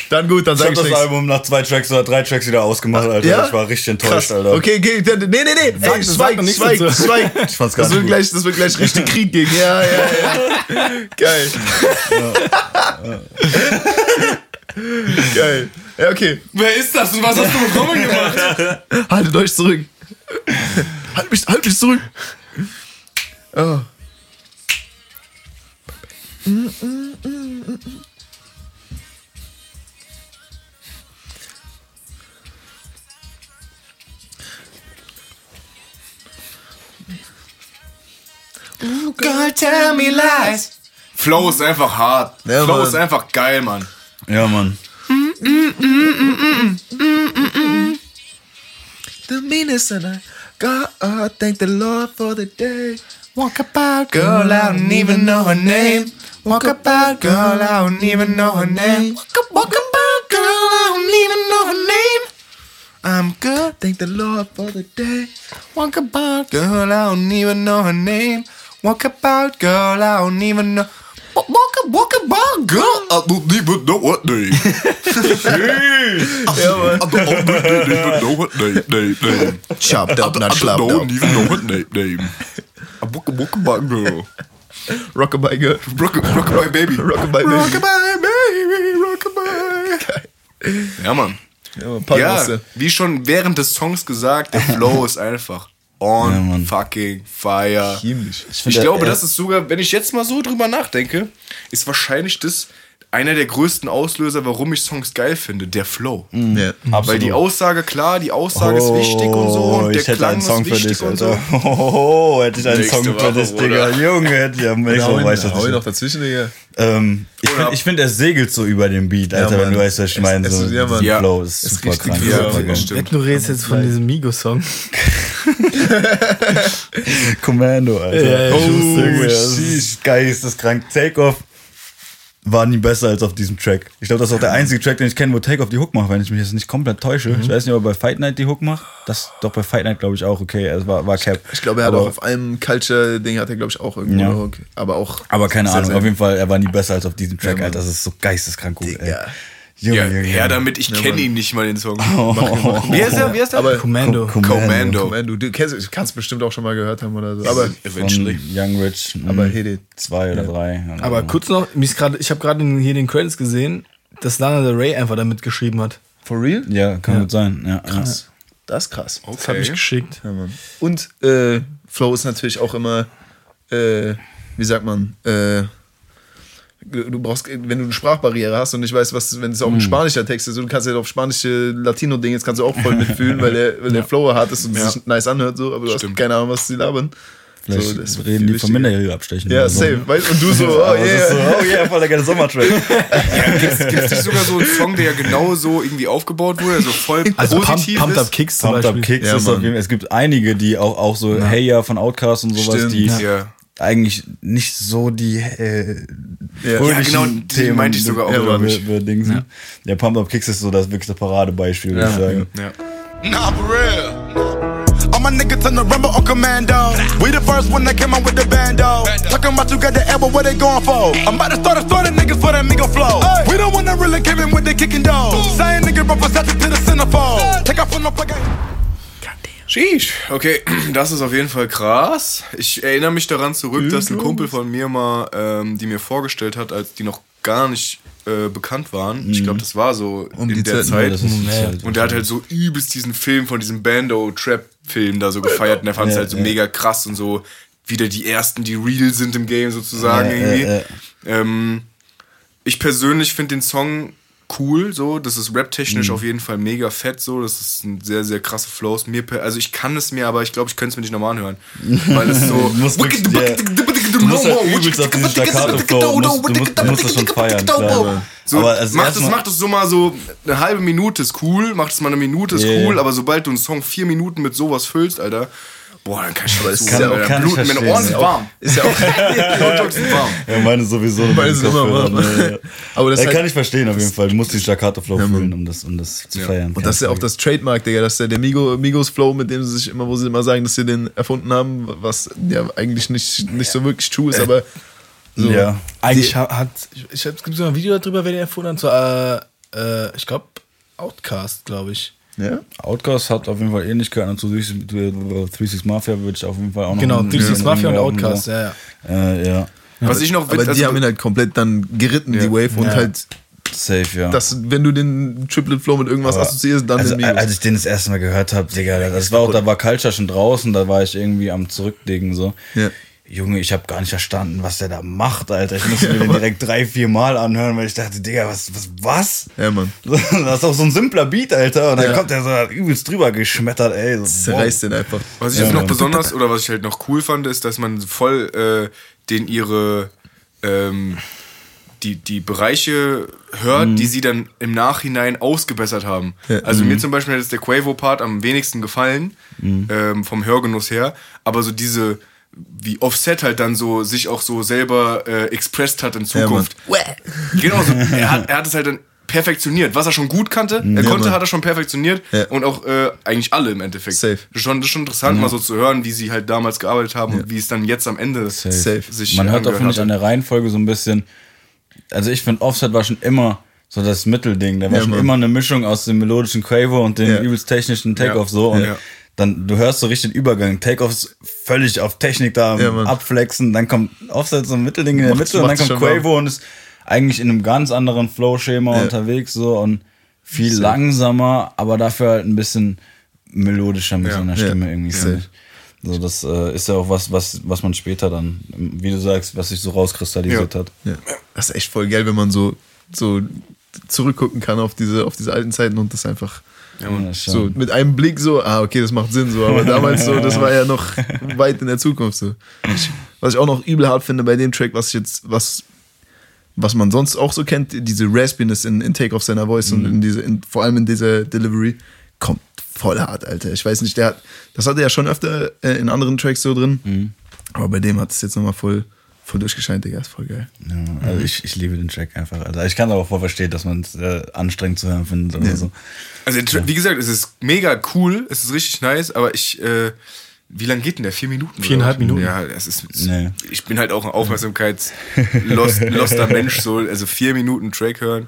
Dann gut, dann ich sag hab ich das nichts. Album nach zwei Tracks oder drei Tracks wieder ausgemacht, Alter. Ja? Ich war richtig enttäuscht, Krass. Alter. Okay, okay, nee, nee, nee. Sag- Ey, sag schweig, schweig, dazu. schweig. Ich fand's gar Das nicht wird, gut. gleich, das wird gleich richtig Krieg gegen. Ja, ja, ja. Geil. Geil. Ja, okay. Wer ist das und was hast du Robin gemacht? Haltet euch zurück. halt mich, halt mich zurück. Oh. Girl, tell me lies. Flow ist einfach hart. Ja, Flow Mann. ist einfach geil, Mann. Ja, Mann. The meanest and I God, thank the Lord for the day. Walk about, girl, I don't even know her name. Walk about, girl, I don't even know her name. Walk, walk about, girl, I don't even know her name. I'm good. Thank the Lord for the day. Walk about, girl, I don't even know her name. Walk about, girl, I don't even know. Walk, walk, about, girl, I don't even know what name. Ja, Mann. I don't even know what name, name, name. Chopped up, not I schlapped don't up. even know what name, name. I walk, walk about, girl. Rockabye girl. Rock, rockabye, baby. Rockabye baby. Rockabye, baby, rockabye. Ja, Mann. Ja, Mann, Ja, wie schon während des Songs gesagt, der Flow ist einfach on Ja, Mann. fucking fire. Himmlisch. Ich, find, glaube, das ist sogar, wenn ich jetzt mal so drüber nachdenke, ist wahrscheinlich das einer der größten Auslöser, warum ich Songs geil finde, der Flow. Ja. Weil die Aussage, klar, die Aussage ist wichtig und so und der Oh, ich hätte Klang einen Song ist für wichtig dich, und so. Alter. Oh, hätte ich einen Nächste Song für Woche, dich, Digga. Junge, hätte ich am nächsten Mal ich hau ihn noch dazwischen, Digga. Ähm, ich finde, ich find, er segelt so über den Beat, Alter, wenn Mann. du weißt, was ich meine. So, ja, Ja. Flow, ist Es super krank. Ja, Digga. stimmt. Du redest jetzt von diesem Migo-Song. Commando, Alter. Ja, oh, ist geisteskrank. Take-off. war nie besser als auf diesem Track. Ich glaube, das ist auch der einzige Track, den ich kenne, wo Take auf die Hook macht, wenn ich mich jetzt nicht komplett täusche. Ich weiß nicht, ob er bei Fight Night die Hook macht. Das doch bei Fight Night glaube ich auch, okay. Es war, war Cap. Ich glaube, er hat aber, auch auf einem Culture-Ding hat er, glaube ich, auch irgendwo Ja. eine Hook. Aber auch. aber keine sehr, Ahnung, sehr- auf jeden Fall, er war nie besser als auf diesem Track, Ja. Alter. Das ist so geisteskrank gut, ey. Junge, Ja, Junge, her damit, ich kenne ihn nicht mal, den Song. Wie heißt der? Wie heißt der? Aber Commando. Commando. Commando. Du kennst, kannst bestimmt auch schon mal gehört haben oder so. Aber, Eventually. Von Young Rich. aber mm, hit it. Zwei oder drei. oder Aber kurz noch, ich habe gerade hier den Credits gesehen, dass Lana Del Rey einfach damit geschrieben hat. For real? Ja, kann gut sein. Ja, Krass. Das ist krass. Das habe ich geschickt. Ja, Mann. Und äh, Flow ist natürlich auch immer, äh, wie sagt man, äh, du brauchst, wenn du eine Sprachbarriere hast und ich weiß, was, wenn es auch Mm. ein spanischer Text ist, du kannst ja auf spanische Latino-Ding, jetzt kannst du auch voll mitfühlen, weil der, weil der Flow hart ist und Ja. sich nice anhört, so, aber du Stimmt. hast keine Ahnung, was sie labern. Vielleicht so, reden die von. Minderjährigen abstechen. Ja, so. safe. Weißt, und du so, oh ist so, yeah. oh yeah, voll der geile Sommertrack. Gibt es nicht sogar so einen Song, der ja genau so irgendwie aufgebaut wurde, so voll Also Pump, positiv Pumped ist? Up Kicks zum Pumped Beispiel. Up Kicks Ja, ist auf jeden Fall, es gibt einige, die auch, auch so Hey Ja von Outkast und sowas, Stimmt. die Ja. Eigentlich nicht so die äh, Ja. Ja, genau, die meinte ich sogar auch, ich. be- Dingsen. Der Pumped Up Kicks ist so das wirklich das Paradebeispiel, würde ich sagen. Ja. Nah, for real. All my niggas in the rumble on commando. We the first one that came out with the bando. Talking about you got the elbow, what they going for? I'm about to start a story, niggas for that Migo flow. We the one that really came in with the kicking door. Same nigga represented to the centerfold. Take off from the fucking. Sheesh. Okay, das ist auf jeden Fall krass. Ich erinnere mich daran zurück, dass ein Kumpel von mir mal ähm, die mir vorgestellt hat, als die noch gar nicht äh, bekannt waren. Ich glaube, das war so Um in die der Zeit, Zeit. Das ist Ja. Und der hat halt so übelst diesen Film von diesem Bando-Trap-Film da so gefeiert und er fand es Ja, halt so ja. mega krass und so wieder die ersten, die real sind im Game sozusagen Ja, irgendwie. ja, ja. Ähm, ich persönlich finde den Song cool, so. Das ist rap-technisch Mhm. auf jeden Fall mega fett, so. Das ist ein sehr, sehr krasse Flows. Mir also ich kann es mir, aber ich glaube, ich könnte es mir nicht normal anhören. Weil es so. Du musst wirklich, ja, du musst halt übelst auf diesen Staccato-Flow, musst- du musst- du musst das schon feiern, klar. So, Aber als macht, es, macht es so mal so eine halbe Minute ist cool, macht es mal eine Minute ist Ja, cool, aber sobald du einen Song vier Minuten mit sowas füllst, Alter, boah, dann kann ich aber es nicht ist ja kann Blut, meine. Ohren sind warm. Ist ja auch. Meine Ohren sind warm. Ja, meine sowieso. Meine sind immer warm. Ja, ja. Aber das Ja, ist kann halt, ich verstehen auf jeden Fall. Du musst die Staccato-Flow Ja, Mann. fühlen, um das, um das zu feiern. und das ist ja auch das Trademark, Digga. Das ist ja der Migo, Migos Flow, mit dem sie sich immer, wo sie immer sagen, dass sie den erfunden haben, was ja eigentlich nicht, nicht so wirklich true ist, aber. So. Ja. Eigentlich ha- hat, ich, ich hab, es gibt so ein Video darüber, wer den erfunden hat, so, äh, äh, ich glaube, Outcast, glaube ich. Ja? Outcast hat auf jeden Fall Ähnlichkeiten zu 36 Mafia, würde ich auf jeden Fall auch noch. Genau, nennen. 36 Mafia und Outcast, ja, ja. Äh, ja. Was ich noch Aber witz- die also- haben ihn halt komplett dann geritten, Ja. die Wave, und Ja. halt, Safe, ja. das, wenn du den Triplet Flow mit irgendwas Aber- assoziierst, dann also, als ich den das erste Mal gehört habe, Digga, das war auch, da war Culture schon draußen, da war ich irgendwie am Zurücklegen so. Ja. Junge, ich habe gar nicht verstanden, was der da macht, Alter. Ich musste mir den direkt drei, vier Mal anhören, weil ich dachte, Digga, was, was, was? ja, Mann. Das ist auch so ein simpler Beat, Alter. Und dann Ja. kommt der so übelst drüber geschmettert, ey. So, Zerreißt den einfach. Was ich Ja, jetzt noch Mann. besonders oder was ich halt noch cool fand, ist, dass man voll äh, den ihre ähm, die, die Bereiche hört, die sie dann im Nachhinein ausgebessert haben. Ja. Also mir zum Beispiel hat jetzt der Quavo-Part am wenigsten gefallen, ähm, vom Hörgenuss her, aber so diese wie Offset halt dann so sich auch so selber äh, expressed hat in Zukunft. genau so. Er hat, er hat es halt dann perfektioniert. Was er schon gut kannte, er konnte, Mann. hat er schon perfektioniert Ja. und auch äh, eigentlich alle im Endeffekt. Safe. Das ist schon, das ist schon interessant, mal so zu hören, wie sie halt damals gearbeitet haben und wie es dann jetzt am Ende Safe. sich Man hört auch, finde ich, an der Reihenfolge so ein bisschen. Also, ich finde, Offset war schon immer so das Mittelding. Der war Ja, schon Mann. immer eine Mischung aus dem melodischen Quavo und dem Ja. übelst technischen Takeoff Ja. so. Und Ja. Dann, du hörst so richtig den Übergang. Takeoff ist völlig auf Technik da Ja, abflexen. Dann kommt Offset so ein Mittelding in der Mitte und dann kommt Quavo und ist eigentlich in einem ganz anderen Flow-Schema Ja. unterwegs so und viel langsamer, aber dafür halt ein bisschen melodischer mit Ja. seiner. Stimme irgendwie. Ja. finde ich. So, das äh, ist ja auch was, was, was man später dann, wie du sagst, was sich so rauskristallisiert Ja. hat. Ja. Das ist echt voll geil, wenn man so, so zurückgucken kann auf diese, auf diese alten Zeiten und das einfach Ja, so mit einem Blick so, ah, okay, das macht Sinn so, aber damals so, das war ja noch weit in der Zukunft so. Was ich auch noch übel hart finde bei dem Track, was ich jetzt, was, was man sonst auch so kennt, diese Raspiness in, in Take-Off seiner Voice und in diese, in, vor allem in dieser Delivery, kommt voll hart, Alter. Ich weiß nicht, der hat, das hatte er ja schon öfter äh, in anderen Tracks so drin, aber bei dem hat es jetzt nochmal voll, Voll durchgescheint, Digga, ist voll geil. Ja, also ich, ich liebe den Track einfach. Also ich kann aber voll verstehen, dass man es äh, anstrengend zu hören findet oder so. Also, wie gesagt, es ist mega cool, es ist richtig nice, aber ich, äh, wie lang geht denn der? Vier Minuten? Viereinhalb? Minuten. Ja, es ist, Nee. ich bin halt auch ein aufmerksamkeitsloster Mensch, so, also vier Minuten Track hören.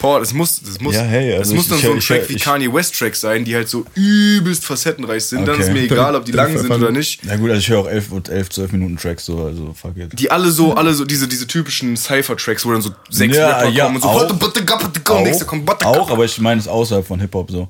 Boah, das muss, das muss, Ja, hey, das also muss ich- dann ich- so ein ich- Track wie ich- Kanye West Tracks sein, die halt so übelst facettenreich sind. Dann Okay. ist mir egal, ob die lang sind oder nicht. Na gut, also ich höre auch 11, und 11 12 Minuten Tracks so, also fuck it. Die alle so, alle so, diese, diese typischen Cypher-Tracks, wo dann so sechs Ja, Rapper ja, kommen und so, auch. kommt, auch, aber ich meine es außerhalb von Hip-Hop so.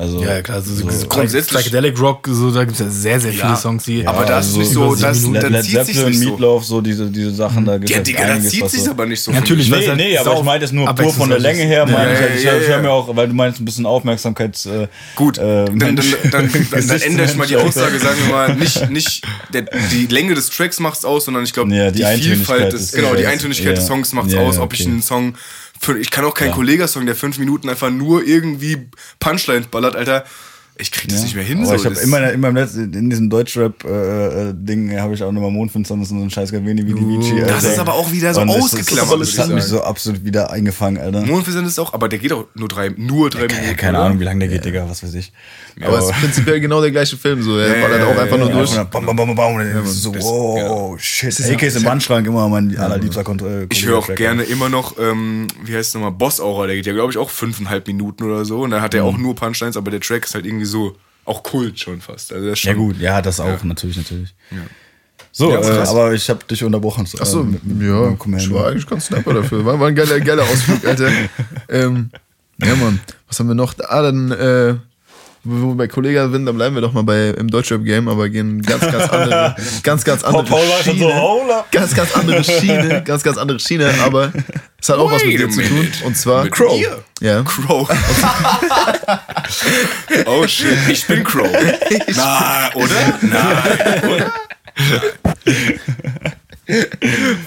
Also, Ja, klar, so, so, so grundsätzlich- Psychedelic Rock, so, da gibt es ja sehr, sehr viele Ja, Songs, die. aber das ist nicht so, das, Led, dann Led zieht sich nicht so. Meatloaf, so diese, diese Sachen, da gibt Ja, es Digga, das einiges, zieht was sich so. aber nicht so. Natürlich, Nee, halt nee, aber ich meine das nur pur von der Länge her. Ja, meine ich, ja, halt. ich ja, ich ja. höre mir auch, weil du meinst, ein bisschen Aufmerksamkeits. Äh, Gut, äh, dann, dann, dann, dann, ändere ich mal die Aussage, sagen wir mal, nicht, nicht der, die Länge des Tracks macht's aus, sondern ich glaube, Ja, die Vielfalt des, genau, die Eintönigkeit des ja. Songs macht's Ja, aus, ja, ob ich einen Song, ich kann auch keinen Kollega-Song, der fünf Minuten einfach nur irgendwie Punchlines ballert, Alter. Ich krieg das nicht mehr hin. Aber so. ich habe Das- immer, immer im letzten, in diesem Deutschrap-Ding habe ich auch nochmal Mondfinsternis und so einen Scheiß Gavini wie die Vici. das ist aber auch wieder so Und das ist- ausgeklammert, Das, ich hat mich so absolut wieder eingefangen, Alter. Mondversand ist auch, aber der geht auch nur drei, nur drei Ja, Minuten. keine oder? Ahnung, wie lange der geht, Digga, was weiß ich. Aber es ist prinzipiell genau der gleiche Film, so. Er ballert auch einfach nur Ja, durch. und dann Bam, bam, bam, bam, und dann ist so, wow, shit. AKs im Wandschrank immer mein allerliebster Kontrolle. Ich höre auch gerne immer noch, ähm, wie heißt es nochmal, Boss Aura, der geht ja, glaube ich, auch fünfeinhalb Minuten oder so. Und da hat er Mhm. auch nur Punchlines, aber der Track ist halt irgendwie so, auch Kult schon fast. Also ist Ja schon, gut, ja, das auch, natürlich, natürlich. So, Ja, äh, aber ich habe dich unterbrochen. äh, Achso, ja, ich war eigentlich ganz snapper dafür. War, war ein geiler, geiler Ausflug, Alter. ähm, ja, Mann. Was haben wir noch? Ah, dann, äh, wo wir bei Kollega sind, dann bleiben wir doch mal bei im Deutschrap-Game, aber gehen ganz, ganz andere, ganz, ganz andere Paul war schon so, Schiene. hola. Ganz, ganz andere Schiene, ganz, ganz andere Schiene, aber es hat auch was mit Wait dir zu tun. Und zwar Mit Crow. mir? Ja. Crow. oh shit, ich bin Crow. Na, oder? Nein, oder?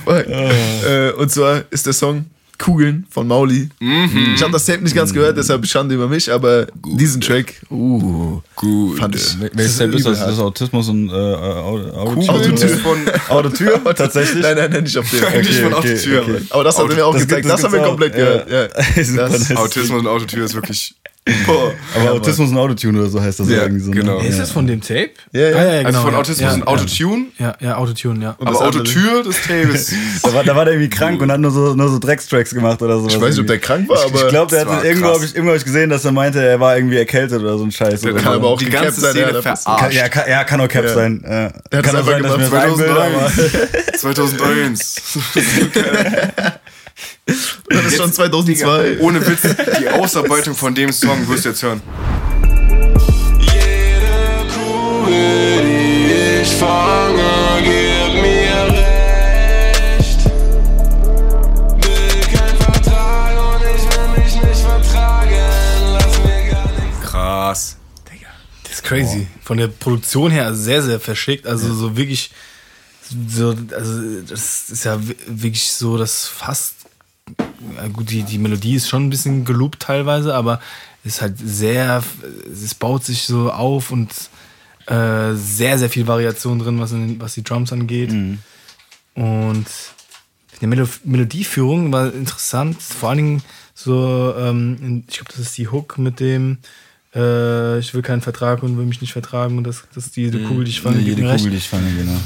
Fuck. Äh, und zwar ist der Song Kugeln von Mauli. Mhm. Ich habe das Tape nicht ganz gehört, deshalb Schande über mich, aber diesen Track, uh, Gut. fand ich. Welches Tape ist das? Das ist Autismus und äh, Auto Kugeln ist von Autotür? Tatsächlich? Nein, nein, nein, nicht auf den. Nicht von okay, Autotür. okay. Aber das hat er mir auch Das gezeigt. Das, haben wir komplett gehört. Ja. Ja. Super Das- nice. Autismus und Autotür ist wirklich. Boah. Aber Autismus und Autotune oder so heißt das Ja, irgendwie so. genau. Ne? Ist das von dem Tape? Ja, ja. Ah, ja, Also genau, von ja. Autismus ja, und Autotune, Ja, ja, Autotune, ja. Und aber Autotür des Tapes. Da war, da war der irgendwie krank und hat nur so, nur so Dreckstracks gemacht oder so. Ich weiß nicht, ob der krank war, Ich aber glaube, der hat irgendwo habe ich, irgendwo hab ich gesehen, dass er meinte, er war irgendwie erkältet oder so ein Scheiß. Der Oder kann so. aber auch die ganze sein, Szene ja, Kann, verarscht. ja, kann, ja, kann auch Cap Ja. sein. Äh, Der hat kann es einfach sein, ich gemacht. das einbilde, aber 2001. 2001. das ist schon 2002. Ohne Witz, die Ausarbeitung von dem Song wirst du jetzt hören. Jede Kugel, die ich fange, gibt mir recht. Will kein Vertrag und ich will mich nicht vertragen. Lass mir gar nichts. Krass. Das ist crazy. Von der Produktion her sehr, sehr verschickt. Also so wirklich, so, also das ist ja wi- wirklich so, dass fast, ja gut, die, die Melodie ist schon ein bisschen geloopt teilweise, aber ist halt sehr, es baut sich so auf und äh, sehr, sehr viel Variation drin, was, in, was die Drums angeht. Und die Melo Melodieführung war interessant, vor allen Dingen so, ähm, ich glaube, das ist die Hook mit dem äh, ich will keinen Vertrag und will mich nicht vertragen und das, das ist die, die Kugel, die ich fange, jede. Kugel, die ich fange, genau.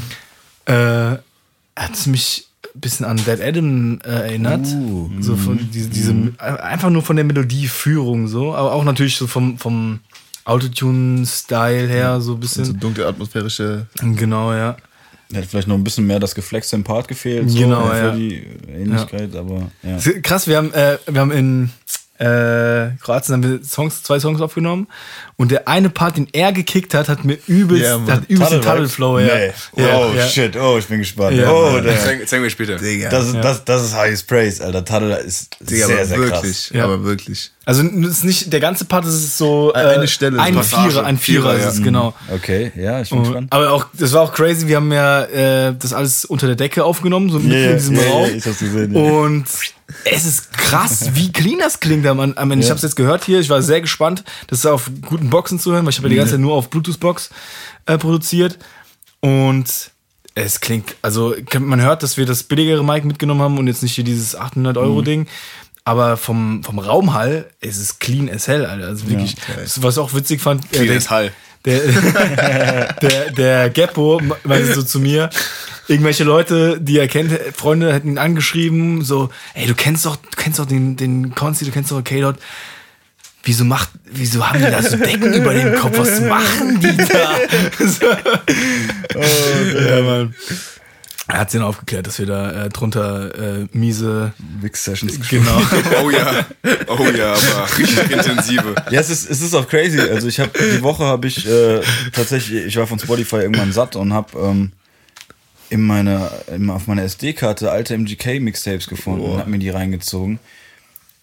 Äh, hat mich ein bisschen an Dead Adam äh, erinnert. Uh, so von diese, diese einfach nur von der Melodieführung so, aber auch natürlich so vom, vom Autotune-Style her so ein So bisschen. dunkle atmosphärische. Genau, ja. Hat vielleicht noch ein bisschen mehr das geflexte im Part gefehlt. So, Genau, für ja. die Ähnlichkeit, aber ja. Krass, wir haben, äh, wir haben in äh, Kroatien haben wir Songs, zwei Songs aufgenommen und der eine Part, den er gekickt hat, hat mir übelst, Mann. hat übelst den Tunnel Tunnel-Flow, Vibes? ja. Nee. ja. oh ja. shit, oh, ich bin gespannt. Ja. oh, der, Zeig, zeig mir später. Digga. das, ist- das, das ist highest praise, Alter. Tunnel ist Digga, sehr, aber sehr wirklich. krass. Ja. Aber wirklich. Also ist nicht der ganze Part, es ist so äh, Eine Stelle, ein Passage. Vierer, ein Vierer, Vierer, ist ja. es, genau. Okay, ja, ich bin Und, gespannt. aber auch, das war auch crazy, wir haben ja äh, das alles unter der Decke aufgenommen, so Ja, in diesem ja, Raum. ich hab's gesehen. Und es ist krass, wie clean das klingt am, am Ende. Ich habe es jetzt gehört hier, ich war sehr gespannt, das auf guten Boxen zu hören, weil ich habe ja die ganze Zeit nur auf Bluetooth-Box äh, produziert. Und Es klingt, also man hört, dass wir das billigere Mic mitgenommen haben und jetzt nicht hier dieses 800 Euro Mhm. Aber vom, vom Raumhall ist es clean as hell, Alter. Also wirklich, was ich auch witzig fand. äh, Clean der- as Hall. der, der, der Geppo meinte so zu mir, irgendwelche Leute, die er kennt, Freunde hätten ihn angeschrieben, so, ey, du kennst doch, du kennst doch den, den Consti, du kennst doch K-Dot. Wieso macht, wieso haben die da so Decken über dem Kopf? Was machen die da? so. ja, Mann. Er hat sie dann aufgeklärt, dass wir da äh, drunter äh, miese, Wix-Sessions. genau. Oh ja, oh ja, aber richtig intensive. Ja, es ist, es ist auch crazy. Also ich habe die Woche habe ich äh, tatsächlich, ich war von Spotify irgendwann satt und habe ähm, in meiner, in, auf meiner SD-Karte alte MGK-Mixtapes gefunden und habe mir die reingezogen.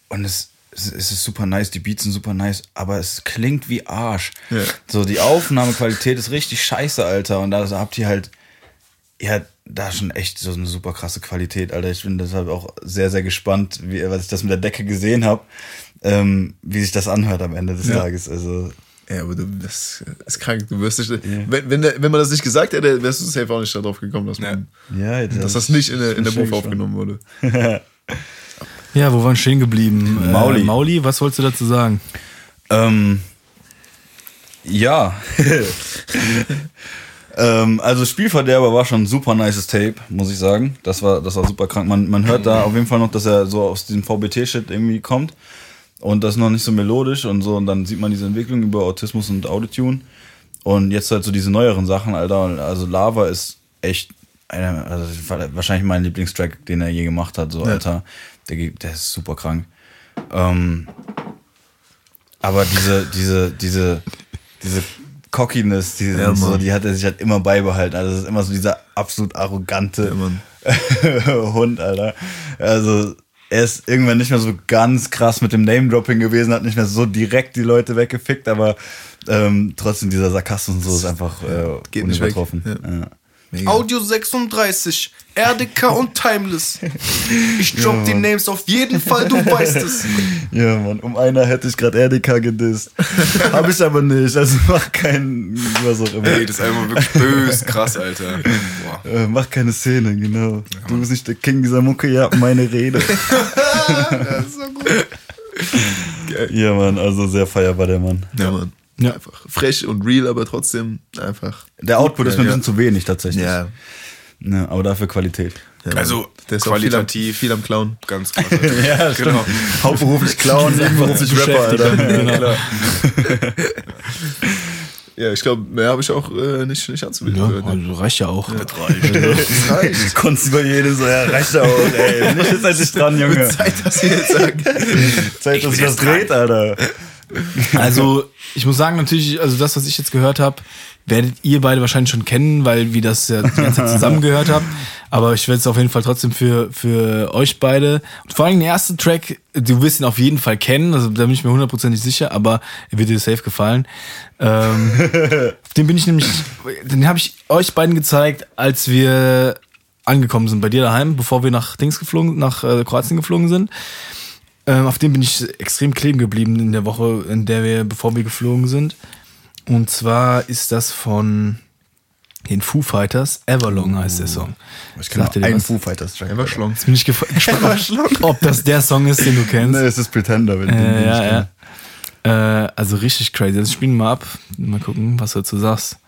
Und es, es, ist super nice, die Beats sind super nice, aber es klingt wie Arsch. Ja. So, die Aufnahmequalität ist richtig scheiße, Alter. Und da habt ihr halt, ja, da schon echt so eine super krasse Qualität, Alter. Ich bin deshalb auch sehr, sehr gespannt, wie, was ich das mit der Decke gesehen habe, ähm, wie sich das anhört am Ende des Tages. Also, Ja, aber du, das ist krank. Du wirst nicht, wenn, wenn, der, wenn man das nicht gesagt hätte, wärst du safe auch nicht darauf gekommen, dass, man, ja, dass das nicht in der, in der Buff aufgenommen wurde. Ja, wo waren stehen geblieben? Mauli. Äh, Mauli, was wolltest du dazu sagen? Ähm, ja. ähm, also Spielverderber war schon ein super nices Tape, muss ich sagen. Das war, das war super krank. Man, man hört da auf jeden Fall noch, dass er so aus diesem VBT-Shit irgendwie kommt. Und das ist noch nicht so melodisch und so. Und dann sieht man diese Entwicklung über Autismus und Autotune. Und jetzt halt so diese neueren Sachen, Alter. Also Lava ist echt einer, also wahrscheinlich mein Lieblingstrack, den er je gemacht hat, so, Alter. Der, geht- der ist super krank. Ähm, aber diese, diese, diese, diese Cockiness, diese, Ja, so, die hat er sich halt immer beibehalten. Also, es ist immer so dieser absolut arrogante Ja. Hund, Alter. Also, er ist irgendwann nicht mehr so ganz krass mit dem Name-Dropping gewesen, hat nicht mehr so direkt die Leute weggefickt, aber ähm, trotzdem dieser Sarkasmus und so ist einfach äh, Geht nicht weg. unübertroffen. Ja. Ja. Audio 36, RDK und Timeless. Ich drop die Names auf jeden Fall, du weißt es. Ja, Mann, um einer hätte ich gerade RDK gedisst. Hab ich aber nicht, also mach keinen, was auch immer. Ey, das ist einfach wirklich bös, krass, Alter. Äh, mach keine Szene, genau. du bist nicht der King dieser Mucke, ja, meine Rede. Das ist so gut. ja, Mann, also sehr feierbar der Mann. Ja, Mann. Ja. Einfach frech und real, aber trotzdem einfach. Der Output ist mir ein Ja. bisschen zu wenig tatsächlich. Ja. Ja, aber dafür Qualität. ja Also, der ist auch viel am, qualitativ. viel am Clown. Ganz krass. Ja, genau. Hauptberuflich Clown, nebenberuflich Rapper, Alter. Genau. Klar. ja, ich glaube, mehr habe ich auch äh, nicht, nicht anzubieten. Ja, also reicht ja auch. Das reicht. Konntest bei jedem so, ja, reicht auch, ey. Nicht jetzt endlich dran, Junge. Zeit, dass ihr jetzt sagt. Zeit, dass sich das dreht, Alter. Also, ich muss sagen, natürlich, also das, was ich jetzt gehört habe, werdet ihr beide wahrscheinlich schon kennen, weil wir das ja die ganze Zeit zusammen gehört habt. Aber ich werde es auf jeden Fall trotzdem für, für euch beide. Und vor allem der erste Track, du wirst ihn auf jeden Fall kennen, also da bin ich mir hundertprozentig sicher, aber er wird dir safe gefallen. Ähm, den bin ich nämlich, den habe ich euch beiden gezeigt, als wir angekommen sind bei dir daheim, bevor wir nach Dings geflogen, nach äh, Kroatien geflogen sind. Ähm, auf dem bin ich extrem kleben geblieben in der Woche, in der wir, bevor wir geflogen sind. Und zwar ist das von den Foo Fighters. Everlong heißt der Song. Ich kenne einen was? Foo Fighters Track. Schlong. Jetzt bin ich gespannt, ob das der Song ist, den du kennst. Nee, es ist Pretender, wenn du den Äh, nicht ja, kennst. ja. Äh, also richtig crazy. Also spielen wir mal ab. Mal gucken, was du dazu sagst.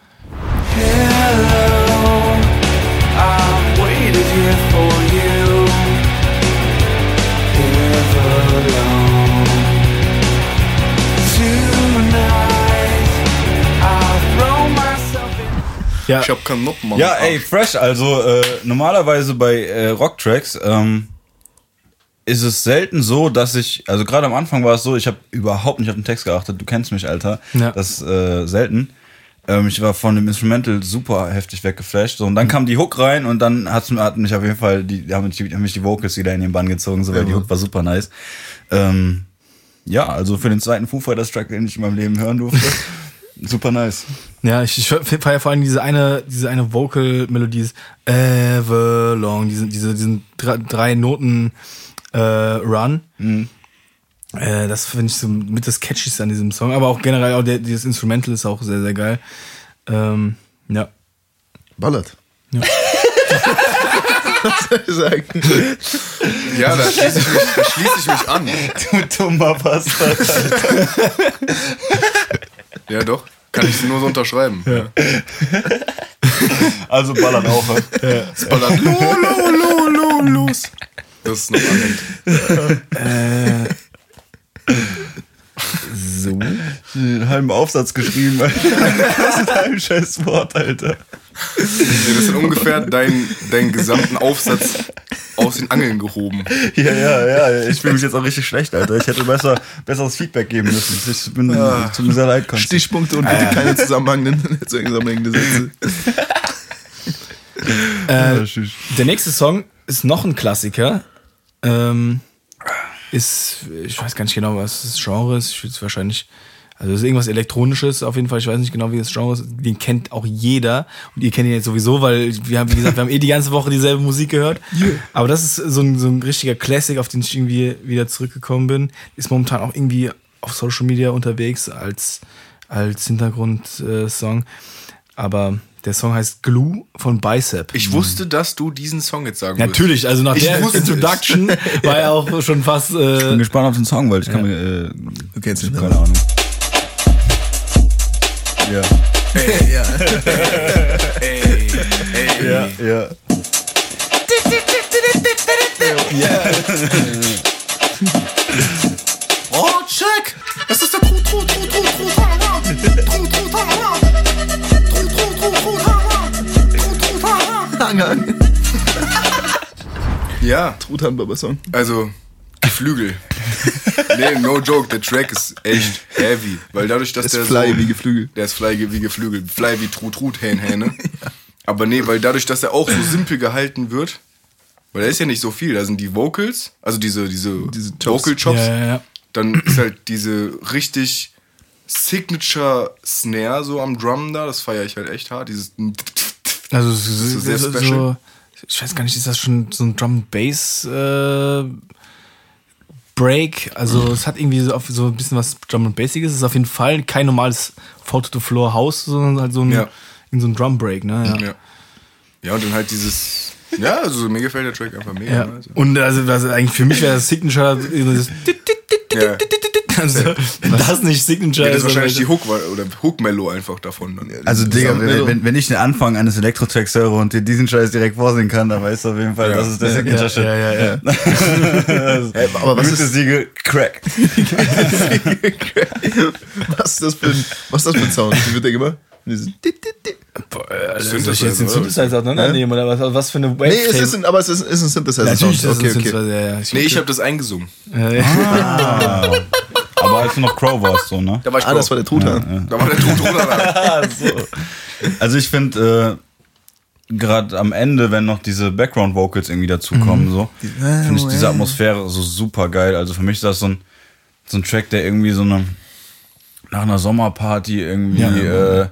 Ja, Ich hab keinen Noppen, Mann. Ja, ey, fresh. Also äh, normalerweise bei äh, Rocktracks ähm, ist es selten so, dass ich, also gerade am Anfang war es so, ich habe überhaupt nicht auf den Text geachtet. Du kennst mich, Alter. Ja. Das ist äh, selten. Ähm, ich war von dem Instrumental super heftig weggeflasht. So, und dann kam die Hook rein und dann hat's, hat mich auf jeden Fall, die haben mich, haben mich die Vocals wieder in den Bann gezogen, so, weil die Hook war super nice. Ähm, ja, also für den zweiten Foo Fighters Track, den ich in meinem Leben hören durfte, super nice. Ja, ich, ich feiere vor allem diese eine, diese eine Vocal-Melodie, ist Everlong, diese, diese, diesen drei, drei Noten äh, Run. Äh, das finde ich so mit das Catchigste an diesem Song, aber auch generell auch der, dieses Instrumental ist auch sehr, sehr geil. Ähm, ja. Ballert. Was soll ich sagen? Ja, da schließe ich mich, da schließe ich mich an. Du dummer Bastard. Ja, doch. Kann ich nur so unterschreiben. Ja. Also ballert auch. ne? Es ballert lo, lo, lo, lo, los. Das ist noch anhängt. So. einen halben Aufsatz geschrieben. das ist ein scheiß Wort, Alter. Das sind ungefähr deinen dein gesamten Aufsatz aus den Angeln gehoben. Ja, ja, ja. Ich fühle mich jetzt auch richtig schlecht, Alter. Ich hätte besser, besseres Feedback geben müssen. Ich bin tut mir sehr leid, Konsti. Stichpunkte und bitte keine zusammenhängenden, zusammenhängende Sätze. Äh, der nächste Song ist noch ein Klassiker. Ähm, ist, ich weiß gar nicht genau, was das Genre ist. Ich würde es wahrscheinlich, also es ist irgendwas Elektronisches auf jeden Fall. Ich weiß nicht genau, wie das Genre ist. Den kennt auch jeder. Und ihr kennt ihn jetzt sowieso, weil wir haben, wie gesagt, wir haben eh die ganze Woche dieselbe Musik gehört. Aber das ist so ein, so ein richtiger Classic, auf den ich irgendwie wieder zurückgekommen bin. Ist momentan auch irgendwie auf Social Media unterwegs als, als Hintergrundsong. Aber der Song heißt Glue von Bicep. Ich wusste, dass du diesen Song jetzt sagen würdest. Natürlich, also nach Ich der. Introduction war er auch schon fast. Ich bin Äh, gespannt auf den Song, weil ich kann mir. Äh, Du kennst ich ne? keine Ahnung. Ja. Ey, ey. Ja, ja. Oh, check! Das ist der Tru, Tru, Tru, Tru, Tru, Tara. Tru, Tru, Tara. Tru, Tru, Tru, Tru, Tara. Tru, Tru, Tara. Hang an. Ja, Truthahn Baba Song. also, Geflügel. nee, no joke, der Track ist echt heavy. Weil dadurch, dass Ist der fly so, wie Geflügel. Der ist fly wie Geflügel. Fly wie Trut, Trut, Hähn, Hähne. Aber nee, weil dadurch, dass er auch so simpel gehalten wird, weil da ist ja nicht so viel, da sind die Vocals, also diese, diese, Diese Chops. Vocal Chops, ja, ja, ja. dann ist halt diese richtig Signature Snare so am Drum da, das feiere ich halt echt hart. Dieses Also es ist so sehr so, special. ich weiß gar nicht, ist das schon so ein Drum Bass äh, Break? Also es hat irgendwie so, so ein bisschen was Drum and Basiges. Es ist auf jeden Fall kein normales Photo to Floor House, sondern halt so ein, Ja. so ein Drum Break, ne? Ja. ja. ja, und dann halt dieses, ja, also mir gefällt der Track einfach mega. Ja. ne? Also. Und also, also eigentlich für mich wäre das Signature dieses Ja. Also, das nicht Signature Ja, das ist wahrscheinlich die Hook oder Hook Mellow einfach davon. Dann. Also, Digga, wenn, wenn, wenn ich den Anfang eines Elektro-Tracks höre und dir diesen Scheiß direkt vorsehen kann, dann weißt du auf jeden Fall, Ja. das ist der ja, Signature-Shit. ja, ja, ja. Aber was ist, Siegel, Crack. was ist das für ein, was ist das für ein Sound? Wie wird der gemacht? Boah, also Synthesizer, soll ich jetzt den oder? Synthesizer auseinandernehmen oder was, was für eine Wave Nee, es ist ein, aber es ist, ist ein Synthesizer. Natürlich, okay, ist okay. Synthesizer, ja, ja. Nee, ich habe das eingesungen. Äh, Aber als du noch Crow warst, so, ne? Da war ich Ah, das war der Truthahn. Da war der Tod da. Also ich finde, äh, gerade am Ende, wenn noch diese Background-Vocals irgendwie dazukommen, so, finde ich diese Atmosphäre so super geil. Also für mich ist das so ein, so ein Track, der irgendwie so eine, nach einer Sommerparty irgendwie äh,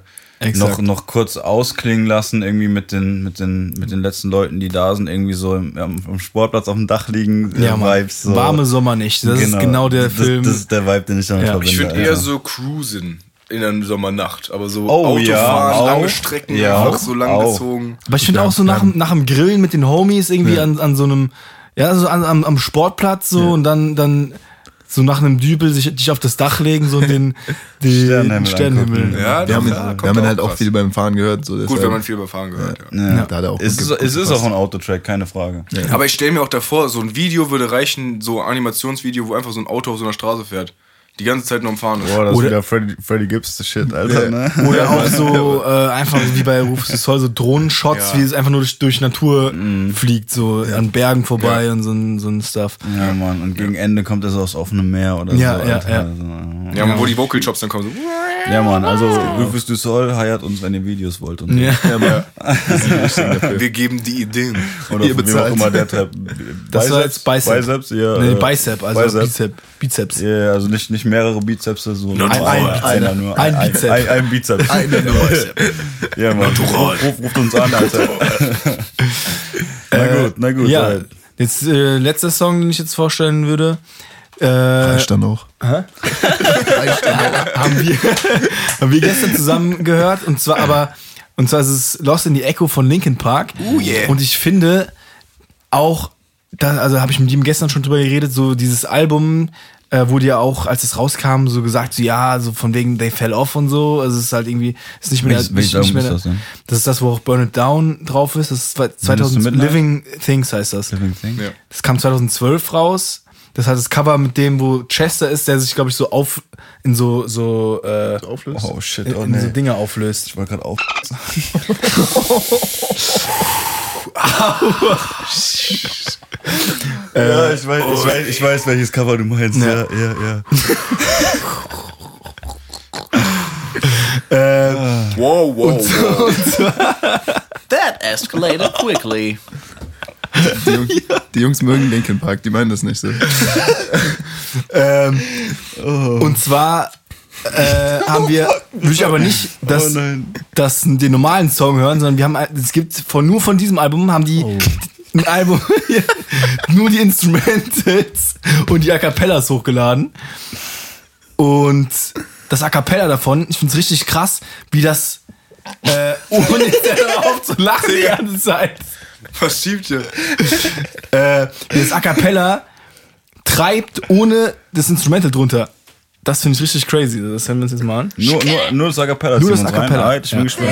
Exakt. noch, noch kurz ausklingen lassen, irgendwie mit den, mit den, mit den letzten Leuten, die da sind, irgendwie so im, am, Sportplatz auf dem Dach liegen, äh, ja, Mann. Vibes. So. Warme Sommer nicht. Das ist genau der das, Film. Das ist der Vibe, den ich damit Ja. verbinde. Ich finde eher so Cruisen in der Sommernacht. Aber so Oh, Autofahren, ja, auch. lange Strecken, Ja, einfach so lang auch. gezogen. Aber ich finde auch so nach, dem- nach dem Grillen mit den Homies irgendwie an, an so einem, ja, so an, am, am Sportplatz so und dann, dann so nach einem Dübel sich, dich auf das Dach legen, so den, den Sternenhimmel Sternenhimmel. Ja, Wir haben, ja, wir haben ihn auch halt auch krass. viel beim Fahren gehört. So Gut, wenn man viel über Fahren gehört, ja. Ja. da hat er auch es gut ist, es ist auch ein Autotrack, keine Frage. Aber ich stelle mir auch davor, so ein Video würde reichen, so ein Animationsvideo, wo einfach so ein Auto auf so einer Straße fährt. Die ganze Zeit nur am Fahren ist. Boah, das Oder- ist wieder Freddy, Freddy Gibbs Shit, Alter. Ne? Oder auch so äh, einfach wie bei Rufus du Soll, so Drohnenshots, Ja. wie es einfach nur durch, durch Natur fliegt, so an Bergen vorbei Ja. und so ein, so ein Stuff. Ja, Mann. Und gegen Ende kommt er so aus offenem Meer oder Ja, so. ja, Alter. ja. Also, Ja, wo die Vocal Chops dann kommen. So. ja, Mann. Also, Rufus du Soll heiert uns, wenn ihr Videos wollt. Und Ja. Wir geben die Ideen. Oder Ihr von wem auch bezahlt. immer der Trepp. Das war jetzt Bicep. Biceps, ja. Nee, äh, Bicep, also Bicep. Bizep, Bizeps. Ja, also nicht, nicht mehrere Bizeps, so nur Ein- ein, ein- einer nur. ein Bizep. Ein, ein Bizeps. Eine nur. Ja, Mann. Ruf, ruf, ruft uns an, Alter. na gut, na gut. Ja, halt. jetzt äh, letzter Song, den ich jetzt vorstellen würde. Äh, Reicht dann auch. haben wir, haben wir gestern zusammen gehört und zwar aber Und zwar ist es Lost in the Echo von Linkin Park. Oh yeah. Und ich finde auch, da, also habe ich mit ihm gestern schon drüber geredet, so dieses Album, äh, wurde ja auch, als es rauskam, so gesagt, so ja, so von wegen They Fell Off und so. Also es ist halt irgendwie, ist nicht mehr, Welches- nicht, nicht mehr ist das denn? das ist das, wo auch Burn It Down drauf ist. Das ist zwei- 2000 Midnight? Living Things heißt das. Living Thing? Ja. Das kam 2012 raus. Das hat das Cover mit dem, wo Chester ist, der sich, glaube ich, so auf in so so, äh, Auflöst? Oh shit, in, oh in so nee. Dinge auflöst. Ich wollte gerade auf. ja, ich weiß, ich, weiß, ich weiß, welches Cover du meinst. Ja, ja, ja. Wow, wow, wow. That escalated quickly. Die, Jungs, die Jungs mögen Linkin Park, die meinen das nicht so. Ähm, Und zwar äh, haben wir, würde ich aber nicht Oh nein. das, den normalen Song hören, sondern wir haben, es gibt von, nur von diesem Album haben die ein Album, nur die Instrumentals und die A Cappellas hochgeladen. Und das A Cappella davon, ich finde es richtig krass, wie das, äh, ohne darauf zu lachen die ganze Zeit, Was schiebt ihr? äh, das A Cappella treibt ohne das Instrumental drunter. Das finde ich richtig crazy. Das hören wir uns jetzt mal an. Nur, nur, nur das A Cappella. Nur das A Cappella. rein. Alright, ich bin Ja. gespannt.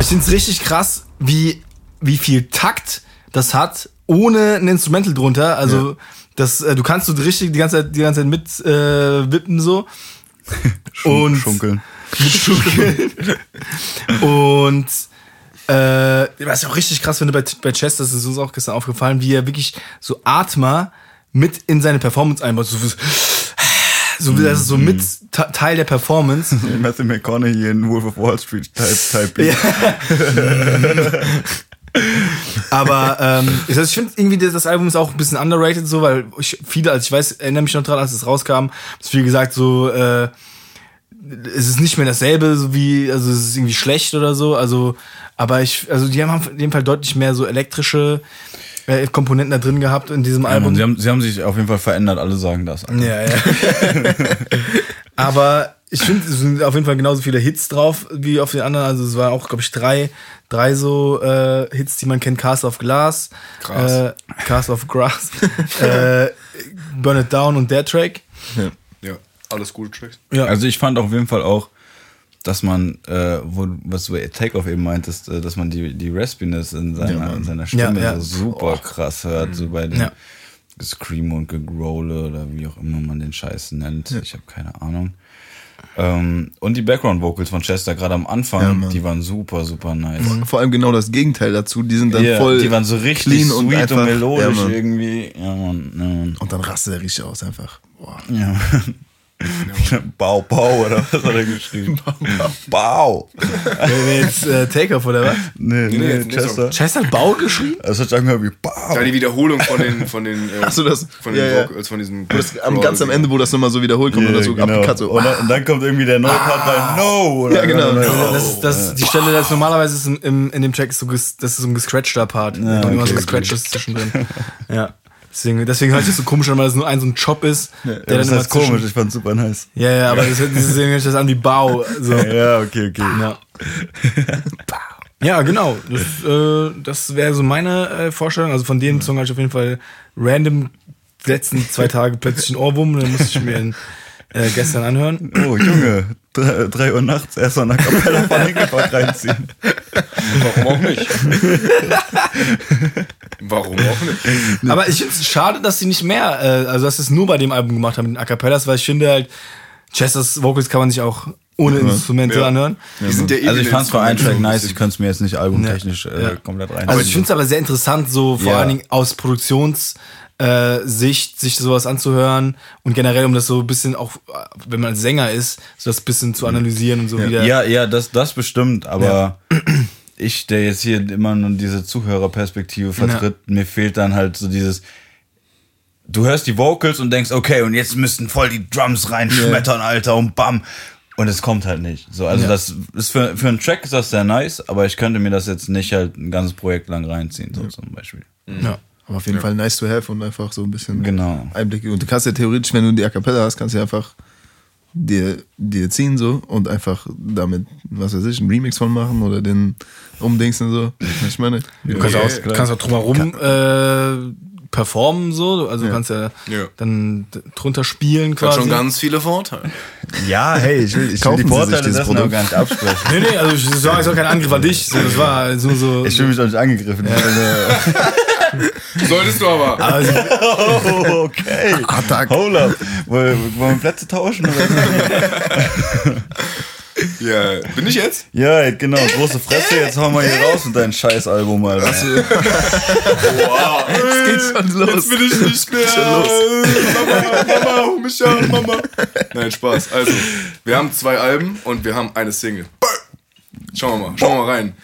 Ich finde es richtig krass, wie, wie viel Takt das hat, ohne ein Instrumental drunter. Also, das, äh, du kannst so richtig die ganze Zeit, die ganze Zeit mit äh, wippen so. Und Schunkeln. mit Schunkeln. Und äh, was ich auch richtig krass finde bei, bei Chess, das ist uns auch gestern aufgefallen, wie er wirklich so Atmer mit in seine Performance einbaut. So, so wie das ist so mit Ta- Teil der Performance. Matthew McConaughey in Wolf of Wall Street Type, type Beat. Aber ähm, ich, ich finde irgendwie, das Album ist auch ein bisschen underrated, so, weil ich, viele, also ich weiß, erinnere mich noch dran, als es rauskam, dass viel gesagt, so, äh, es ist nicht mehr dasselbe, so wie, also es ist irgendwie schlecht oder so. Also, aber ich, also die haben in dem Fall deutlich mehr so elektrische äh, Komponenten da drin gehabt in diesem Ja, Album. Sie, haben, sie haben sich auf jeden Fall verändert, alle sagen das. Ja, ja. Aber ich finde, es sind auf jeden Fall genauso viele Hits drauf wie auf den anderen. Also es waren auch, glaube ich, drei, drei so äh, Hits, die man kennt. Cast of Glass, Gras. Äh, Cast of Grass, äh, Burn It Down und der Track. Ja, alles gute Tracks. Ja. Also ich fand auf jeden Fall auch, dass man, äh, wo, was du bei Takeoff eben meintest, äh, dass man die, die Raspiness in seiner, in seiner Stimme Ja, ja. so super krass hört, so bei den Ja. Scream und Gegrole oder wie auch immer man den Scheiß nennt. Ich habe keine Ahnung. Ähm, und die Background Vocals von Chester gerade am Anfang, Ja, die waren super, super nice. Vor allem genau das Gegenteil dazu. Die sind dann Ja, voll. die waren so richtig clean sweet und und, einfach- melodisch ja, irgendwie. Ja, Mann, ja, Mann. Und dann rastet er richtig aus einfach. Boah. Ja. Bau, Bau, oder was hat er geschrieben? Bau. Wer jetzt äh, Takeoff oder was? Nee, nee, nee, nee, Chester. Chester hat Bau geschrieben? Das hat angehört wie Bau. Ja, die Wiederholung von den, von den, äh, Ach so, das- von den ja, ja. Vocals, von diesen. Das, am, ganz am Ende, wo das nochmal so wiederholt kommt und das so genau. abgecut so. und, dann, und dann kommt irgendwie der neue Part rein. No! Oder Ja, genau. No. Das ist, das, die Stelle, das normalerweise ist im, im, in dem Track ist so, das ist so ein gescratchter Part. Ja, immer so okay, gescratcht ist zwischendrin. Ja. Deswegen, deswegen hört sich das so komisch an, weil es nur ein so ein Job ist, der Ja, das heißt komisch, ich fand's super nice. Ja, ja, aber das, deswegen hört sich das an wie Bau. So. Ja, okay, okay. Ja. ja, genau. Das, äh, das wäre so meine äh, Vorstellung. Also von dem Song hatte ich auf jeden Fall random letzten zwei Tage plötzlich einen Ohrwurm. Den musste ich mir in, äh, gestern anhören. Oh, Junge, drei, drei Uhr nachts erst mal eine Kapelle von Park reinziehen. Warum auch nicht? Warum auch nicht? Aber ich finde es schade, dass sie nicht mehr, äh, also dass sie es nur bei dem Album gemacht haben, mit den A Cappellas, weil ich finde halt, Chesters Vocals kann man sich auch ohne Instrumente Ja. anhören. Die sind ja eh Also ich in fand's für einen Track nice, ich könnte es mir jetzt nicht albumtechnisch Ja. äh, Ja. komplett rein. Also ich finde es aber sehr interessant, so vor Ja. allen Dingen aus Produktionssicht, äh, Sicht, sich sowas anzuhören und generell, um das so ein bisschen auch, wenn man Sänger ist, so das bisschen zu analysieren und so wieder. Ja, ja, das, das bestimmt, aber ich, der jetzt hier immer nur diese Zuhörerperspektive vertritt, mir fehlt dann halt so dieses. Du hörst die Vocals und denkst, okay, und jetzt müssten voll die Drums reinschmettern, Alter, und bam. Und es kommt halt nicht. So, also Ja. das ist für, für einen Track ist das sehr nice, aber ich könnte mir das jetzt nicht halt ein ganzes Projekt lang reinziehen, so zum Beispiel. Ja. Aber auf jeden Fall nice to have und einfach so ein bisschen Genau. Einblicke. Und du kannst ja theoretisch, wenn du die A Cappella hast, kannst du ja einfach dir, dir ziehen so und einfach damit, was weiß ich, einen Remix von machen oder den umdingsen so. Ich meine, Du kannst, auch, du kannst auch drumherum äh, performen, so. Also du kannst ja, Ja. dann drunter spielen Hat quasi. schon ganz viele Vorteile. Ja, hey, ich will, ich Kaufen will die Vorteile dieses auch Produkt. gar nicht absprechen. Nee, nee, also ich sage jetzt auch kein Angriff an dich. So, das war so, so. Ich fühle mich auch nicht angegriffen. Solltest du aber. also, oh, okay. Attack. Hold up. Wollen wollen wir Plätze tauschen? Oder? Ja, bin ich jetzt? ja, genau. Große Fresse. Jetzt hauen wir hier raus mit deinem Scheißalbum, Alter. Wow. Geht schon los. Jetzt bin ich nicht mehr. Mama, Mama, hol mich an, Mama. Nein, Spaß. Also, wir haben zwei Alben und wir haben eine Single. Schauen wir mal, schauen wir mal rein.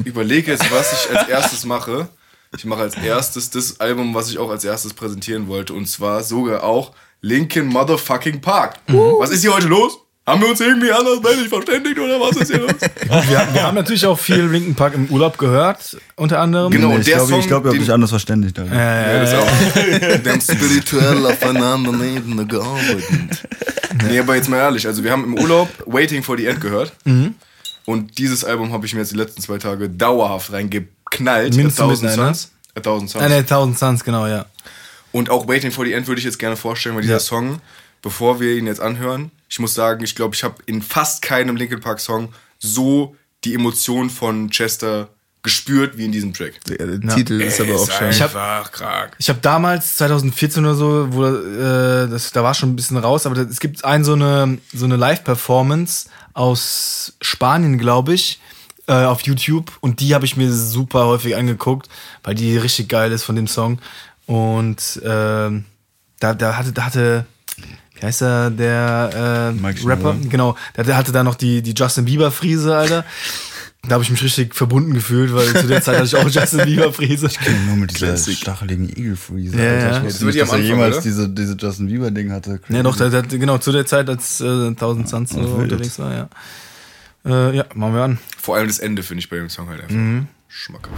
Ich überlege jetzt, was ich als erstes mache. Ich mache als erstes das Album, was ich auch als erstes präsentieren wollte. Und zwar sogar auch Linkin Motherfucking Park. Was ist hier heute los? Haben wir uns irgendwie andersmäßig verständigt oder was ist hier los? wir, wir haben natürlich auch viel Linkin Park im Urlaub gehört, unter anderem. Genau, Nee, und ich der glaube, Song, ich glaube, ihr habt mich anders verständigt. Alter. Ja, das auch. Wir haben spirituell aufeinander neben gearbeitet. Nee, aber jetzt mal ehrlich, also wir haben im Urlaub Waiting for the End gehört. Und dieses Album habe ich mir jetzt die letzten zwei Tage dauerhaft reingeknallt. Mindestens A Thousand mit einer. Suns. A Thousand Suns. Ah, ne, 1000 Suns, genau, ja. Und auch Waiting for the End würde ich jetzt gerne vorstellen, weil dieser Ja. Song, bevor wir ihn jetzt anhören, ich muss sagen, ich glaube, ich habe in fast keinem Linkin Park Song so die Emotion von Chester gespürt wie in diesem Track. Der, der Titel ist aber auch schon. Ich hab- einfach krank. Ich habe damals, 2014 oder so, wo äh, das, da war schon ein bisschen raus, aber das, es gibt ein so eine, so eine Live-Performance aus Spanien, glaube ich, äh, auf YouTube und die habe ich mir super häufig angeguckt, weil die richtig geil ist von dem Song. Und ähm, da, da hatte, da hatte, wie heißt er, der äh, Rapper? Genau, der, hatte da noch die, die Justin Bieber-Friese, Alter. Da habe ich mich richtig verbunden gefühlt, weil zu der Zeit hatte ich auch Justin Bieber-Friese. Nur mit dieser Classic. stacheligen Eagle-Freeze. Ja, ja. Ich Das wusste wird nicht, ja dass er jemals oder? diese, diese Justin Bieber-Ding hatte. Ja, doch, der, der, genau, zu der Zeit, als äh, 1000 Suns so wild. unterwegs war, ja. Äh, ja, machen wir an. Vor allem das Ende finde ich bei dem Song halt einfach Mhm. schmackhaft.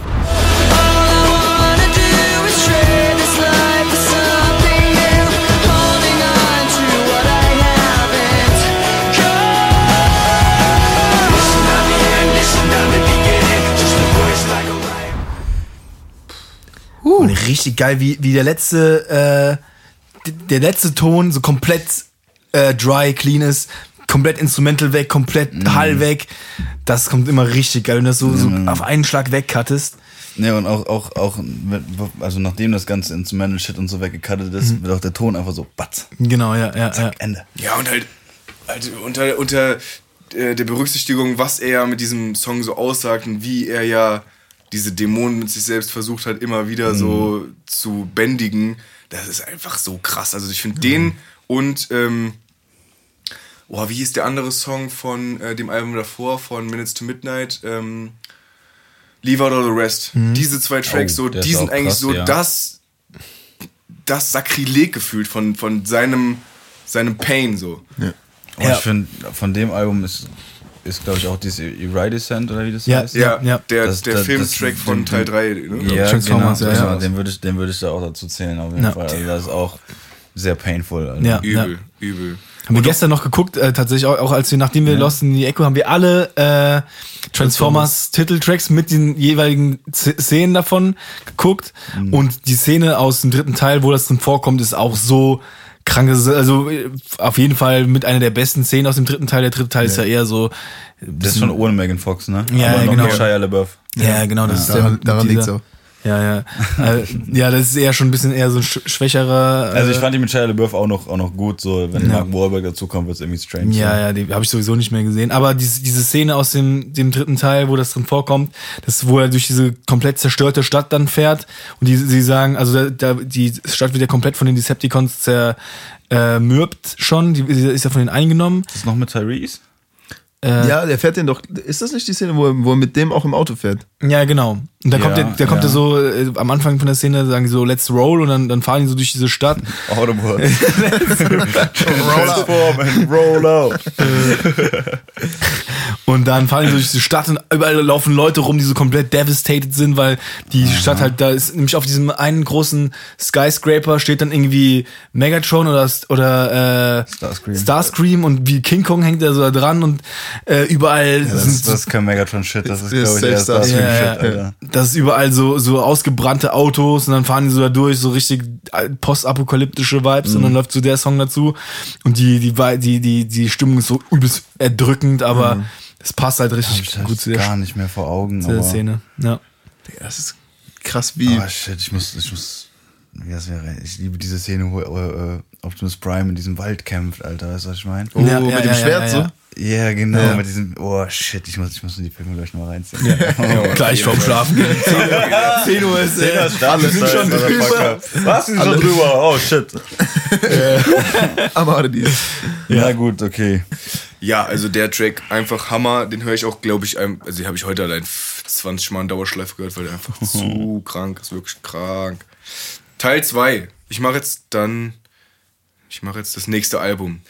Und richtig geil, wie, wie der letzte, äh, der letzte Ton so komplett äh, dry, clean ist, komplett Instrumental weg, komplett Hall weg. Das kommt immer richtig geil, wenn du das so, so auf einen Schlag wegcuttest. Ja, und auch, auch, auch, also nachdem das ganze Instrumental-Shit und so weggecuttet ist, wird auch der Ton einfach so, batz, Genau, ja, ja, ja. Ende. Ja, und halt, halt unter, unter äh, der Berücksichtigung, was er mit diesem Song so aussagt und wie er ja diese Dämonen mit sich selbst versucht hat, immer wieder so zu bändigen, das ist einfach so krass. Also ich finde den und, ähm, oh, wie hieß der andere Song von äh, dem Album davor, von Minutes to Midnight? Ähm, Leave Out All the Rest. Diese zwei Tracks, Oh, so, die sind eigentlich krass, so ja. das, das Sakrileg gefühlt von, von seinem, seinem Pain so. Und Ja. ich finde, von dem Album ist, ist glaube ich, auch dieses Iridescent oder wie das Ja, heißt. Ja, Ja, der, Das- der das- Filmtrack das- von den- Teil 3. Ne? Ja, genau. Ja, ja, ja. Den würde ich, den würde ich da auch dazu zählen, auf jeden Ja. Fall. Also das ist auch sehr painful. Alter. Ja. Übel, übel. Haben wir gestern noch geguckt, äh, tatsächlich auch, auch als wir, nachdem wir Lost in the Echo, haben wir alle äh, Transformers Titeltracks mit den jeweiligen Z Szenen davon geguckt. Und die Szene aus dem dritten Teil, wo das drin vorkommt, ist auch so krank. Also äh, auf jeden Fall mit einer der besten Szenen aus dem dritten Teil. Der dritte Teil ist ja eher so. Das ist schon ohne Megan Fox, ne? Ja, Aber ja, noch genau. Shia LaBeouf. Ja, genau, das ist daran der, daran liegt's auch. Ja, ja. äh, ja, das ist eher schon ein bisschen eher so ein sch schwächerer. Also ich äh, fand die mit Shia LaBeouf auch noch, auch noch gut, so wenn Ja. Mark Wahlberg dazu kommt, wird es irgendwie strange. Ja, so. ja, die habe ich sowieso nicht mehr gesehen. Aber diese, diese Szene aus dem, dem dritten Teil, wo das drin vorkommt, das, wo er durch diese komplett zerstörte Stadt dann fährt und die, sie sagen, also da, die Stadt wird ja komplett von den Decepticons zermürbt äh, mürbt schon, die, die ist ja von denen eingenommen. Ist das noch mit Tyrese? Äh, Ja, der fährt den doch. Ist das nicht die Szene, wo er, wo er mit dem auch im Auto fährt? Ja, genau. Und dann kommt Ja, der, der kommt ja. ja so, äh, am Anfang von der Szene sagen die so, let's roll und dann, dann fahren die so durch diese Stadt. Autobahn. roll out. Roll out. Und dann fahren die so durch diese Stadt und überall laufen Leute rum, die so komplett devastated sind, weil die Stadt halt, da ist nämlich auf diesem einen großen Skyscraper steht dann irgendwie Megatron oder, oder äh, Starscream. Starscream und wie King Kong hängt da so da dran und äh, überall Das, sind ist, das ist kein Megatron-Shit, das ist, Das glaube ich, ist Starscream-Shit, Ja, ja, Alter. Das ist überall so, so ausgebrannte Autos und dann fahren die so da durch, so richtig äh, postapokalyptische Vibes und dann läuft so der Song dazu und die, die, die, die, die Stimmung ist so übelst erdrückend, aber es passt halt richtig ich halt gut zu der, gar nicht mehr vor Augen. zu der aber- Szene. Ja. Das ist krass wie. Oh shit, ich muss, ich muss, wie das wäre, ich liebe diese Szene, wo äh, Optimus Prime in diesem Wald kämpft, Alter, weißt du, was ich meine? Oh, Ja, mit ja, dem ja, Schwert ja, so. ja. Genau, Ja. mit diesem, oh shit, ich muss, ich muss in die Filme gleich noch reinziehen. Gleich vorm Schlafen gehen. 10 Uhr ist äh, Wir sind schon drüber. Was? Wir sind schon drüber? Oh shit. Aber die Ja, gut, okay. Ja, also der Track einfach Hammer, den höre ich auch, glaube ich, ein- also den habe ich heute allein 20 Mal in Dauerschleife gehört, weil der einfach zu krank ist, wirklich krank. Teil 2. Ich mache jetzt dann, ich mache jetzt das nächste Album.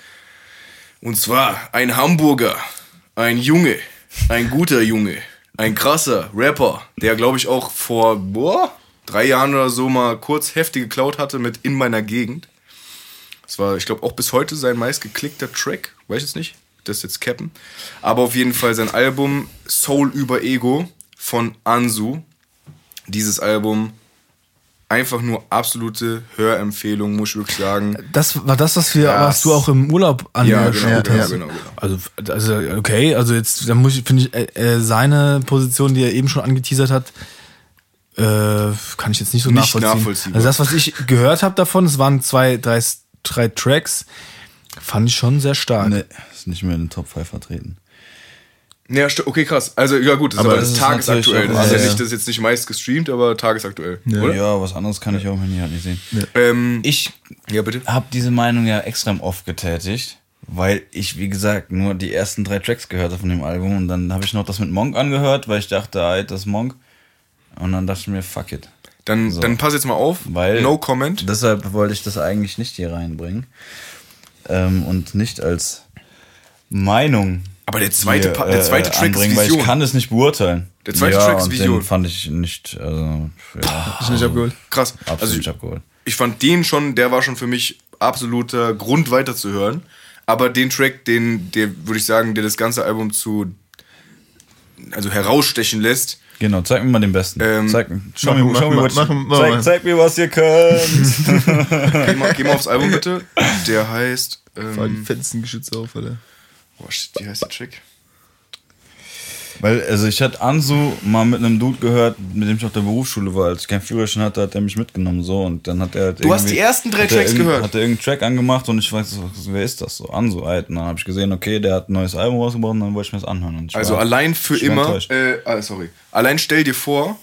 Und zwar ein Hamburger, ein Junge, ein guter Junge, ein krasser Rapper, der, glaube ich, auch vor boah, drei Jahren oder so mal kurz heftig geklaut hatte mit In meiner Gegend. Das war, ich glaube, auch bis heute sein meistgeklickter Track. Weiß jetzt nicht. Das jetzt cappen. Aber auf jeden Fall sein Album Soul über Ego von Ansu. Dieses Album einfach nur absolute Hörempfehlung, muss ich wirklich sagen. Das war das, was wir, Ja, was du auch im Urlaub Ja, angeschaut genau, genau, hast. genau, genau. Also, also, okay, also jetzt, da muss ich, finde ich, äh, äh, seine Position, die er eben schon angeteasert hat, äh, kann ich jetzt nicht so Nicht nachvollziehen. nachvollziehbar. Also das, was ich gehört habe davon, es waren zwei, drei, drei Tracks, fand ich schon sehr stark. Nee, ist nicht mehr in den Top 5 vertreten. Ja, okay, krass. Also, ja gut, das Aber ist aber das ist tagesaktuell. Das ist ja ja, nicht, das ist jetzt nicht meist gestreamt, aber tagesaktuell. Oder? Ja, was anderes kann ich auch nie halt nicht sehen. Ähm, Ich ja, bitte. habe diese Meinung ja extrem oft getätigt, weil ich, wie gesagt, nur die ersten drei Tracks gehört habe von dem Album und dann habe ich noch das mit Monk angehört, weil ich dachte, ah, das ist Monk. Und dann dachte ich mir, fuck it. Dann, So. dann pass jetzt mal auf. Weil no comment. Deshalb wollte ich das eigentlich nicht hier reinbringen. Ähm, und nicht als Meinung. Aber der zweite, hier, der zweite äh, Track ist anbringen, Weil Vision. ich kann es nicht beurteilen. Der zweite ja, Track ist Vision. Den fand ich nicht, also, ja, ist nicht abgeholt. Krass. absolut Also, nicht abgeholt. ich fand den schon, der war schon für mich absoluter Grund weiterzuhören. Aber den Track, den, der würde ich sagen, der das ganze Album zu, also herausstechen lässt. Genau, zeig mir mal den besten. Ähm, zeig, schau, mach- mir, schau mach- mir, was, mach- mach- zeig, mach- zeig mir, was ihr könnt. Geh mal, geh mal aufs Album bitte. Der heißt. Fall die Ähm, Fenstergeschütze auf, Alter. Boah, shit, wie heißt der Track? Weil, also ich hatte Ansu mal mit einem Dude gehört, mit dem ich auf der Berufsschule war. Als ich keinen Führerschein hatte, hat er mich mitgenommen so und dann hat er halt Du hast die ersten drei Tracks gehört? Hat er irgendeinen Track angemacht und ich weiß, wer ist das so? Ansu halt. Und dann habe ich gesehen, okay, der hat ein neues Album rausgebracht und dann wollte ich mir das anhören. Und ich Also war allein für immer. Äh, ah, sorry. Allein stell dir vor,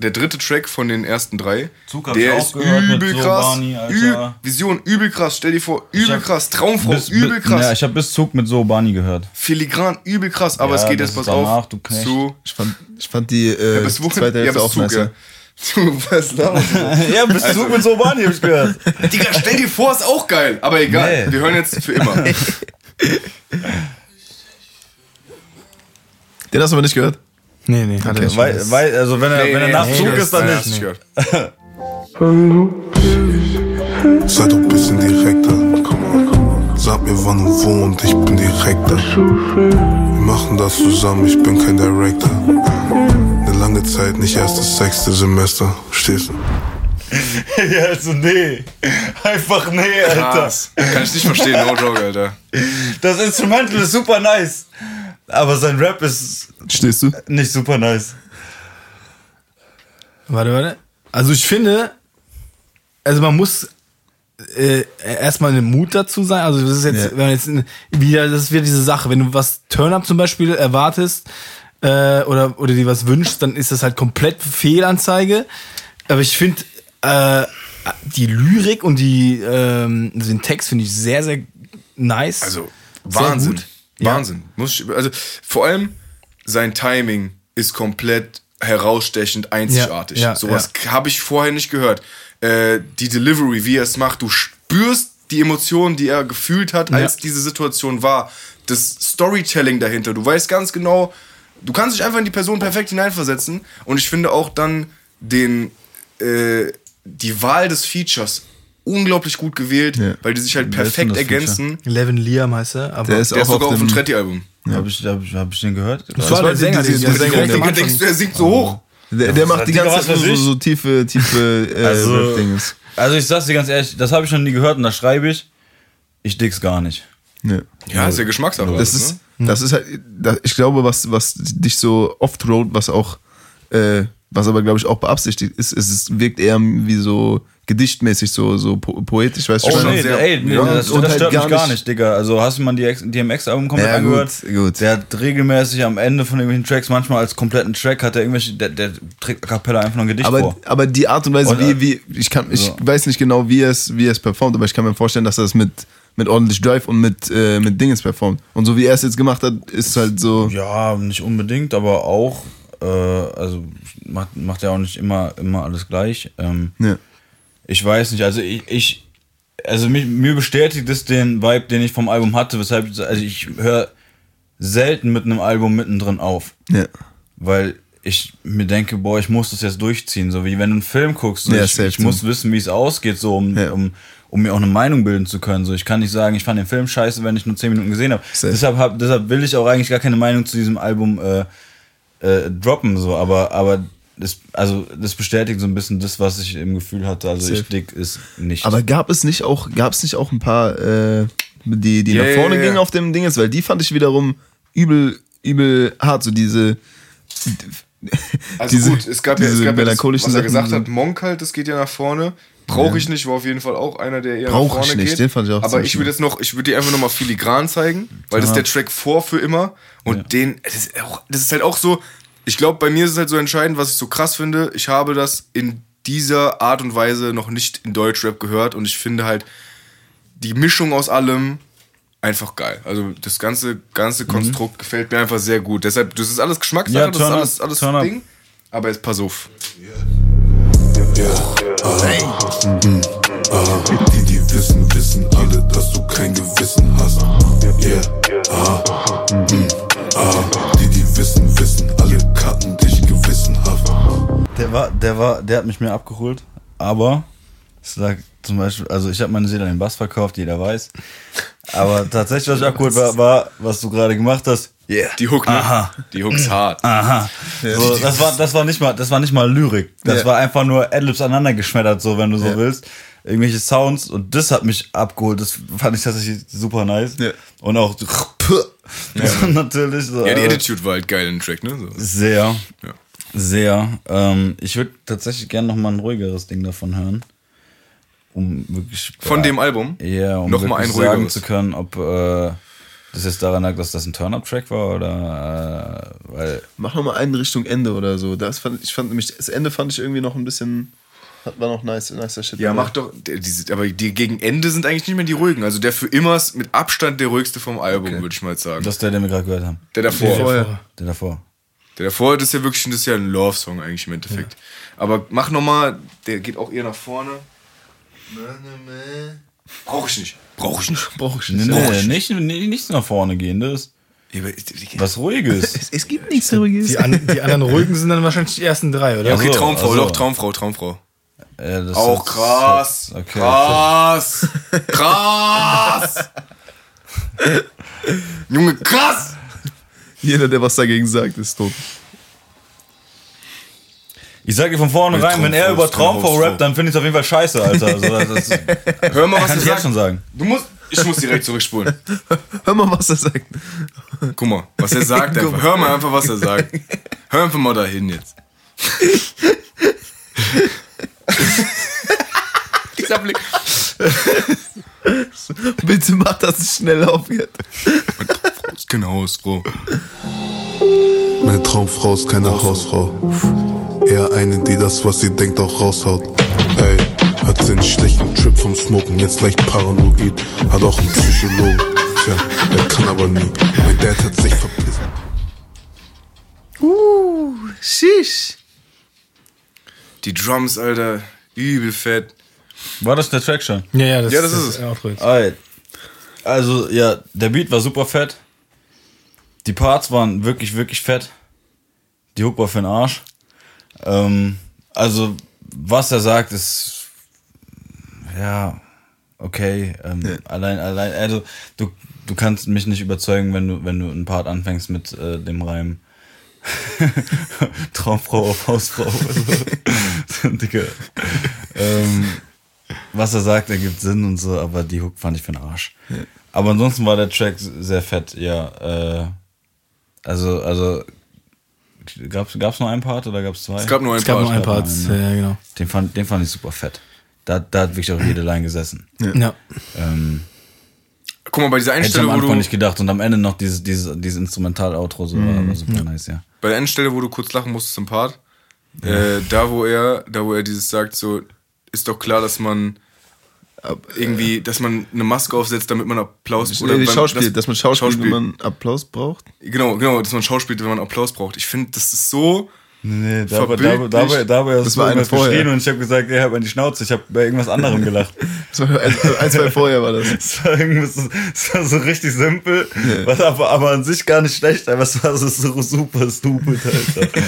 der dritte Track von den ersten drei. Zug hab ich der auch ist gehört mit übel so krass. Barney, Alter. Vision, übel krass. Stell dir vor, übel hab krass. Traumfrau, Bis- übel bis- krass. Ja, ich habe bis Zug mit so Bani gehört. Filigran, übel krass. Aber Ja, es geht jetzt, pass danach, auf, du Knecht. zu. Ich fand, ich fand die äh, Ja, bis wohin? zweite Ja, Hälfte bis auch Zug, nice. ja. Zu, was laberst du? ja, bis Zug mit so Bani habe ich gehört. Digga, stell dir vor, ist auch geil. Aber egal, Nee. wir hören jetzt für immer. Den hast du aber nicht gehört? Nee, nee, hat er nicht. Weil, weil, also wenn er, Nee, wenn er nee, nach nee, Zug das- ist, dann ja, nicht. gehört. Sei doch bisschen direkter. Sag mir wann und wo und ich bin direkter. Wir machen das zusammen, ich bin kein Director. Eine lange Zeit, nicht erst das sechste Semester. Stehst du? ja, also nee. Einfach nee, Alter. Krass. Kann ich nicht verstehen, no joke, Alter. Das Instrumental ist super nice. Aber sein Rap ist Stehst du? nicht super nice. Warte, warte. Also ich finde, also man muss äh, erstmal einen Mut dazu sein. Also das ist jetzt, Ja. wenn man jetzt wieder, das ist wieder diese Sache, wenn du was Turn-Up zum Beispiel erwartest äh, oder, oder dir was wünschst, dann ist das halt komplett Fehlanzeige. Aber ich finde äh, die Lyrik und die ähm, den Text finde ich sehr, sehr nice. Also, Sehr Wahnsinn. gut. Wahnsinn. Muss ich, also vor allem sein Timing ist komplett herausstechend, einzigartig. Ja, ja, Sowas habe ich vorher nicht gehört. Äh, die Delivery, wie er es macht, du spürst die Emotionen, die er gefühlt hat, als diese Situation war. Das Storytelling dahinter. Du weißt ganz genau, du kannst dich einfach in die Person perfekt hineinversetzen. Und ich finde auch dann den, äh, die Wahl des Features unglaublich gut gewählt, Ja. weil die sich halt ist perfekt das Feature? ergänzen. Levin Liam heißt er. Aber Der ist Der ist auch sogar auf auf dem dem- Tretti-Album. Hab ich, hab, ich, hab ich den gehört? das war der Sänger, der dieser Sänger, Sänger, der denkst Anfang- du, er singt so hoch? Der, der macht die ganze Zeit so, so tiefe, tiefe äh, Also- Rap-Dinges. Also ich sag's dir ganz ehrlich, das habe ich noch nie gehört und da schreibe ich, ich dick's gar nicht. Ja. Ja, ist ja Geschmackssache. Das ist, ne? das ist halt, ich glaube, was, was dich so oft rollt, was auch, äh, was aber glaube ich auch beabsichtigt ist, ist, es wirkt eher wie so gedichtmäßig, so, so po poetisch, weißt du? Oh schon? nee, sehr- ey, nee, Ja, das, und das halt stört gar mich gar nicht- Digga. Also hast du mal die DMX-Album komplett Ja, gut, angehört? gut. Der hat regelmäßig am Ende von irgendwelchen Tracks, manchmal als kompletten Track, hat er irgendwelche, der, der trägt a cappella einfach nur ein Gedicht aber, vor. aber die Art und Weise, Und, wie, äh, wie, ich kann, ich so. weiß nicht genau, wie er es, wie es performt, aber ich kann mir vorstellen, dass er es mit, mit ordentlich Drive und mit, äh, mit Dingens performt. Und so wie er es jetzt gemacht hat, ist halt so, Ja, nicht unbedingt, aber auch, äh, also macht, macht ja auch nicht immer, immer alles gleich. Ähm, ja. Ich weiß nicht, also ich, ich also mich, mir bestätigt es den Vibe, den ich vom Album hatte, weshalb, ich- also ich höre selten mit einem Album mittendrin auf, ja. weil ich mir denke, boah, ich muss das jetzt durchziehen, so wie wenn du einen Film guckst, so Ja, ich, ich muss wissen, wie es ausgeht, so um, Ja. um, um mir auch eine Meinung bilden zu können, so ich kann nicht sagen, ich fand den Film scheiße, wenn ich nur 10 Minuten gesehen habe. Deshalb, hab, deshalb will ich auch eigentlich gar keine Meinung zu diesem Album äh, äh, droppen, so, aber, aber das, also das bestätigt so ein bisschen das, was ich im Gefühl hatte. Also ich Safe. dick ist nicht. Aber gab es nicht auch, gab es nicht auch ein paar, äh, die, die Ja, nach vorne ja, gingen ja. auf dem Dinges, weil die fand ich wiederum übel, übel hart, so diese, Also diese, gut, es gab ja, es diese gab ja das, melancholischen was er gesagt hat, Monk halt, das geht ja nach vorne. Brauche ich nicht, war auf jeden Fall auch einer, der eher Brauch nach vorne ich nicht, geht. den fand ich auch Aber ich würde jetzt noch, ich würde dir einfach nochmal filigran zeigen, weil das ist der Track vor für immer. Und den, das ist, auch, das ist halt auch so, ich glaube, bei mir ist es halt so entscheidend, was ich so krass finde. Ich habe das in dieser Art und Weise noch nicht in Deutschrap gehört und ich finde halt die Mischung aus allem einfach geil. Also das ganze, ganze Konstrukt gefällt mir einfach sehr gut. Deshalb, das ist alles Geschmackssache, Ja, das ist alles, alles. Ding. Aber jetzt pass auf. Die, die wissen, wissen alle, dass du kein Gewissen hast. Yeah, ah, mm, ah. Die, die wissen, wissen alle, cutten dich gewissenhaft. der war, der war, der hat mich mehr abgeholt. Aber es lag zum Beispiel, also ich habe meine Seele an den Bass verkauft, jeder weiß. Aber tatsächlich, was ich abgeholt war, war, was du gerade gemacht hast. Yeah. Die Hook, ne? Aha. Die Hook ist hart. Aha. So, das war, das war nicht mal, das war nicht mal Lyrik. Das Ja. war einfach nur Adlibs aneinander geschmettert, so, wenn du so willst. Irgendwelche Sounds und das hat mich abgeholt. Das fand ich tatsächlich super nice. Ja. Und auch so, so natürlich. So, Ja, die äh, Attitude war halt geil dem Track, ne? So. Sehr. Ja. Sehr. Ähm, ich würde tatsächlich gerne noch mal ein ruhigeres Ding davon hören. Um wirklich. Von dem Album? Ja, um Noch mal ein sagen ruhigeres. zu können, ob äh, das jetzt daran lag, dass das ein Turn-Up-Track war oder äh, weil. Mach noch mal einen Richtung Ende oder so. Das fand, ich fand nämlich, das Ende fand ich irgendwie noch ein bisschen, hat- war noch nice, nicer Shit. Ja, mach doch. der- Diese, aber die gegen Ende sind eigentlich nicht mehr die ruhigen. Also der für immer ist mit Abstand der ruhigste vom Album, würde ich mal sagen. Das ist der, den wir gerade gehört haben. der davor. Vorher. Der davor. Der davor, das ist ja wirklich das ist ja ein Love-Song eigentlich im Endeffekt. Aber mach noch mal, der geht auch eher nach vorne. Brauch ich nicht. Brauch ich nicht. Brauch ich Nee, nicht. nee, nicht, nee, nichts nach vorne gehen, das was Ruhiges. Es, es gibt nichts Ruhiges. Die, an, die anderen ruhigen sind dann wahrscheinlich die ersten drei, oder? Ja, okay, Traumfrau, also. doch, Traumfrau, Traumfrau. Ja, das Auch das- krass. Okay. Krass. Krass. Junge, krass. Jeder, der was dagegen sagt, ist tot. Ich sag dir von vornherein, wenn er Traumfrau über Traumfrau Traumfrau. rappt, dann finde ich es auf jeden Fall scheiße, Alter. Also, das ist, Hör mal, was kann er ich jetzt sagt. schon sagen. Du musst, ich muss direkt zurückspulen. Hör mal, was er sagt. Guck mal, was er sagt. Einfach. Hör mal einfach, was er sagt. Hör einfach mal dahin jetzt. Dieser Blick. Bitte mach das schnell auf jetzt. Genau, ist Bro. Meine Traumfrau ist keine Hausfrau. Eher eine, die das, was sie denkt, auch raushaut. Ey, hat sie einen schlechten Trip vom Smoken, jetzt leicht paranoid. Hat auch einen Psychologen. Tja, der kann aber nie. Mein Dad hat sich verpisst. Uh, sheesh. Die Drums, Alter, übel fett. War das der Track schon? Ja, ja, das, Ja, das ist es. Outfit. Alright. Also, ja, der Beat war super fett. Die Parts waren wirklich, wirklich fett. Die Hook war für den Arsch. Ähm, also, was er sagt, ist. Ja, okay. Ähm, Allein, allein, also, du, du kannst mich nicht überzeugen, wenn du, wenn du einen Part anfängst mit äh, dem Reim. Traumfrau auf Hausfrau. so, Digga. Ähm, was er sagt, ergibt Sinn und so, aber die Hook fand ich für den Arsch. Aber ansonsten war der Track sehr fett, ja. Äh, also, also gab's, gab's nur einen Part oder gab's zwei? Es gab nur einen Es gab Part. nur einen Part, einen, ne? ja, genau. Den fand, den fand ich super fett. Da, da hat wirklich auch jede Line gesessen. Ja. Ähm, Guck mal, bei dieser hätte ich Einstelle, am wo Anfang du, nicht gedacht. Und am Ende noch dieses, dieses, dieses Instrumental-Outro, so war war super nice, ja. bei der Endstelle, wo du kurz lachen musstest im Part, äh, da wo er, da wo er dieses sagt, so, ist doch klar, dass man irgendwie, dass man eine Maske aufsetzt, damit man Applaus Oder beim- Schauspiel, dass man Schauspiel, Schauspiel. wenn man Applaus braucht. Genau, genau, dass man schauspielt, wenn man Applaus braucht. Ich finde, das ist so. Nee, da, war- da, Verbildlicht. da, da, da war Das das war war eine irgendwas vorher. geschrien und ich habe gesagt, ey, hab an die Schnauze, ich habe bei irgendwas anderem gelacht. Das war ein, ein, zwei vorher war das. Es war irgendwas, war so richtig simpel, was aber, aber an sich gar nicht schlecht, aber es war so, so super stupid, Alter.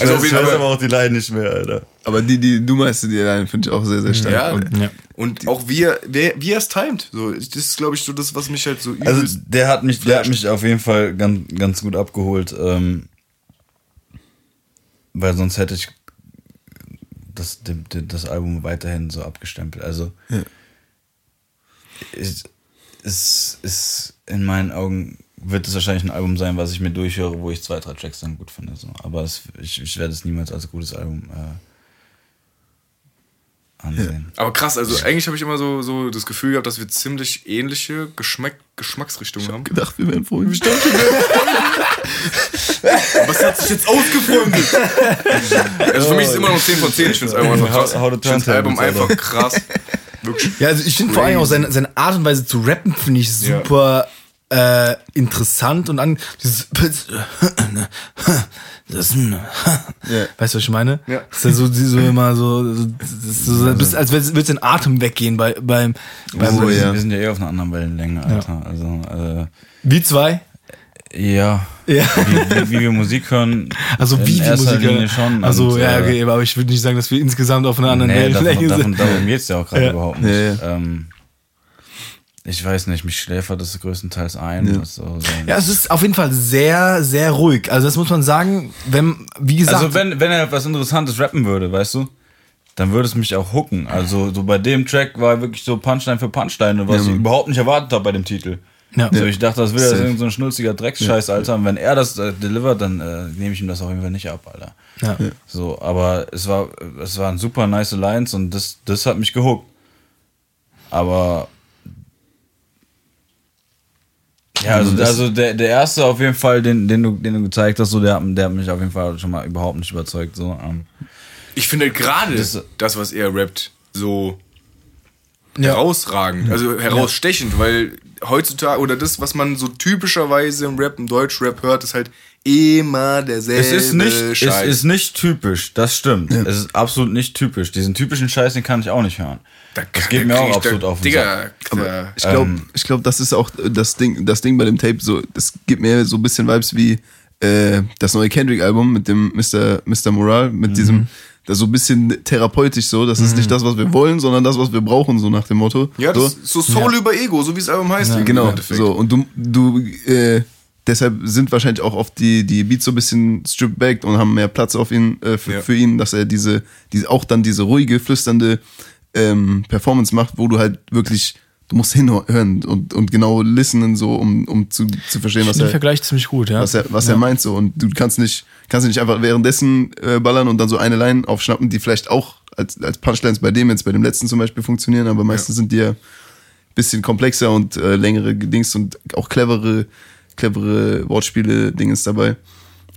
Also also jeden weiß aber auch die Line nicht mehr, Alter. Aber die, die du meinst, die allein finde ich auch sehr, sehr stark. Ja, Und Ja. Und auch wie er, wie er es timet. So, das ist, glaube ich, so das, was mich halt so übel. Also der hat mich, der hat mich auf jeden Fall ganz, ganz gut abgeholt, ähm, weil sonst hätte ich das, das Album weiterhin so abgestempelt. Also es, es ist in meinen Augen wird es wahrscheinlich ein Album sein, was ich mir durchhöre, wo ich zwei, drei Tracks dann gut finde. So. Aber es, ich, ich werde es niemals als gutes Album äh, ansehen. Aber krass, also eigentlich habe ich immer so, so das Gefühl gehabt, dass wir ziemlich ähnliche Geschmack, Geschmacksrichtungen haben. gedacht, wir wären vorhin Was hat sich jetzt ausgefunden? also für mich ist es immer noch 10 von 10. Ich finde das Album einfach krass. How- how the Ich finde das Album einfach krass. Wirklich. Ja, also ich finde vor allem auch seine, seine Art und Weise zu rappen, finde ich super äh, interessant und an dieses das, weißt du, was ich meine? Ja. Das ist ja so, so immer so, so, so bis, als würde es den Atem weggehen bei, beim, beim Oh, ja. Wir sind ja eh auf einer anderen Wellenlänge, Alter. Also, äh, Wie zwei? Ja. Ja. Wie, wie, wie wir Musik hören. Also wie die erster Musiker. Linie schon. Also Und, ja, äh, okay, aber ich würde nicht sagen, dass wir insgesamt auf einer anderen Nee, Wellenlänge davon, sind. davon, darum geht's ja auch gerade Ja. überhaupt nicht. Ja, Ähm, ich weiß nicht, mich schläfert das größtenteils ein. Ja. So. Ja, es ist auf jeden Fall sehr, sehr ruhig. Also das muss man sagen, wenn, wie gesagt, also wenn, wenn er was Interessantes rappen würde, weißt du, dann würde es mich auch hooken. Also so bei dem Track war wirklich so Punchline für Punchline, was ich überhaupt nicht erwartet habe bei dem Titel. Ja. So, ich dachte, das wäre irgend so ein schnulziger Drecksscheiß, Alter. Und wenn er das äh, delivert, dann äh, nehme ich ihm das auf jeden Fall nicht ab, Alter. ja. So, aber es war, es waren super nice Lines und das, das hat mich gehuckt. Aber ja, also, also der, der erste auf jeden Fall, den, den, du, den du gezeigt hast, so, der, hat- der hat mich auf jeden Fall schon mal überhaupt nicht überzeugt. So, ähm, Ich finde gerade Das- das, was er rappt, so herausragend, also herausstechend, weil heutzutage, oder das, was man so typischerweise im Rap, im Deutschrap hört, ist halt immer derselbe es ist nicht, es Scheiß. ist nicht typisch, das stimmt. Es ist absolut nicht typisch. Diesen typischen Scheiß, den kann ich auch nicht hören. Da Das geht mir auch absolut da, auf den Digga, Sack. da, Ich glaube, Ähm, ich glaub, das ist auch das Ding, das Ding bei dem Tape. So, das gibt mir so ein bisschen Vibes wie äh, das neue Kendrick-Album mit dem Mr. Mr. Moral, mit diesem, das so ein bisschen therapeutisch so. Das ist nicht das, was wir wollen, sondern das, was wir brauchen, so nach dem Motto. ja, so. das ist so Soul über Ego, so wie es Album heißt. im Genau, so. Und du, du, äh, deshalb sind wahrscheinlich auch oft die, die Beats so ein bisschen stripped back und haben mehr Platz auf ihn, äh, für, Ja. für ihn, dass er diese, diese, auch dann diese ruhige, flüsternde ähm, Performance macht, wo du halt wirklich, du musst hinhören und, und genau listenen, so, um, um zu, zu verstehen, ich was er, Vergleich ziemlich gut, ja. was er, was ja. er meint, so. Und du kannst nicht, kannst nicht einfach währenddessen äh, ballern und dann so eine Line aufschnappen, die vielleicht auch als, als Punchlines bei dem jetzt, bei dem letzten zum Beispiel funktionieren, aber meistens sind die ja bisschen komplexer und äh, längere Dings und auch clevere, clevere Wortspiele Dingens dabei.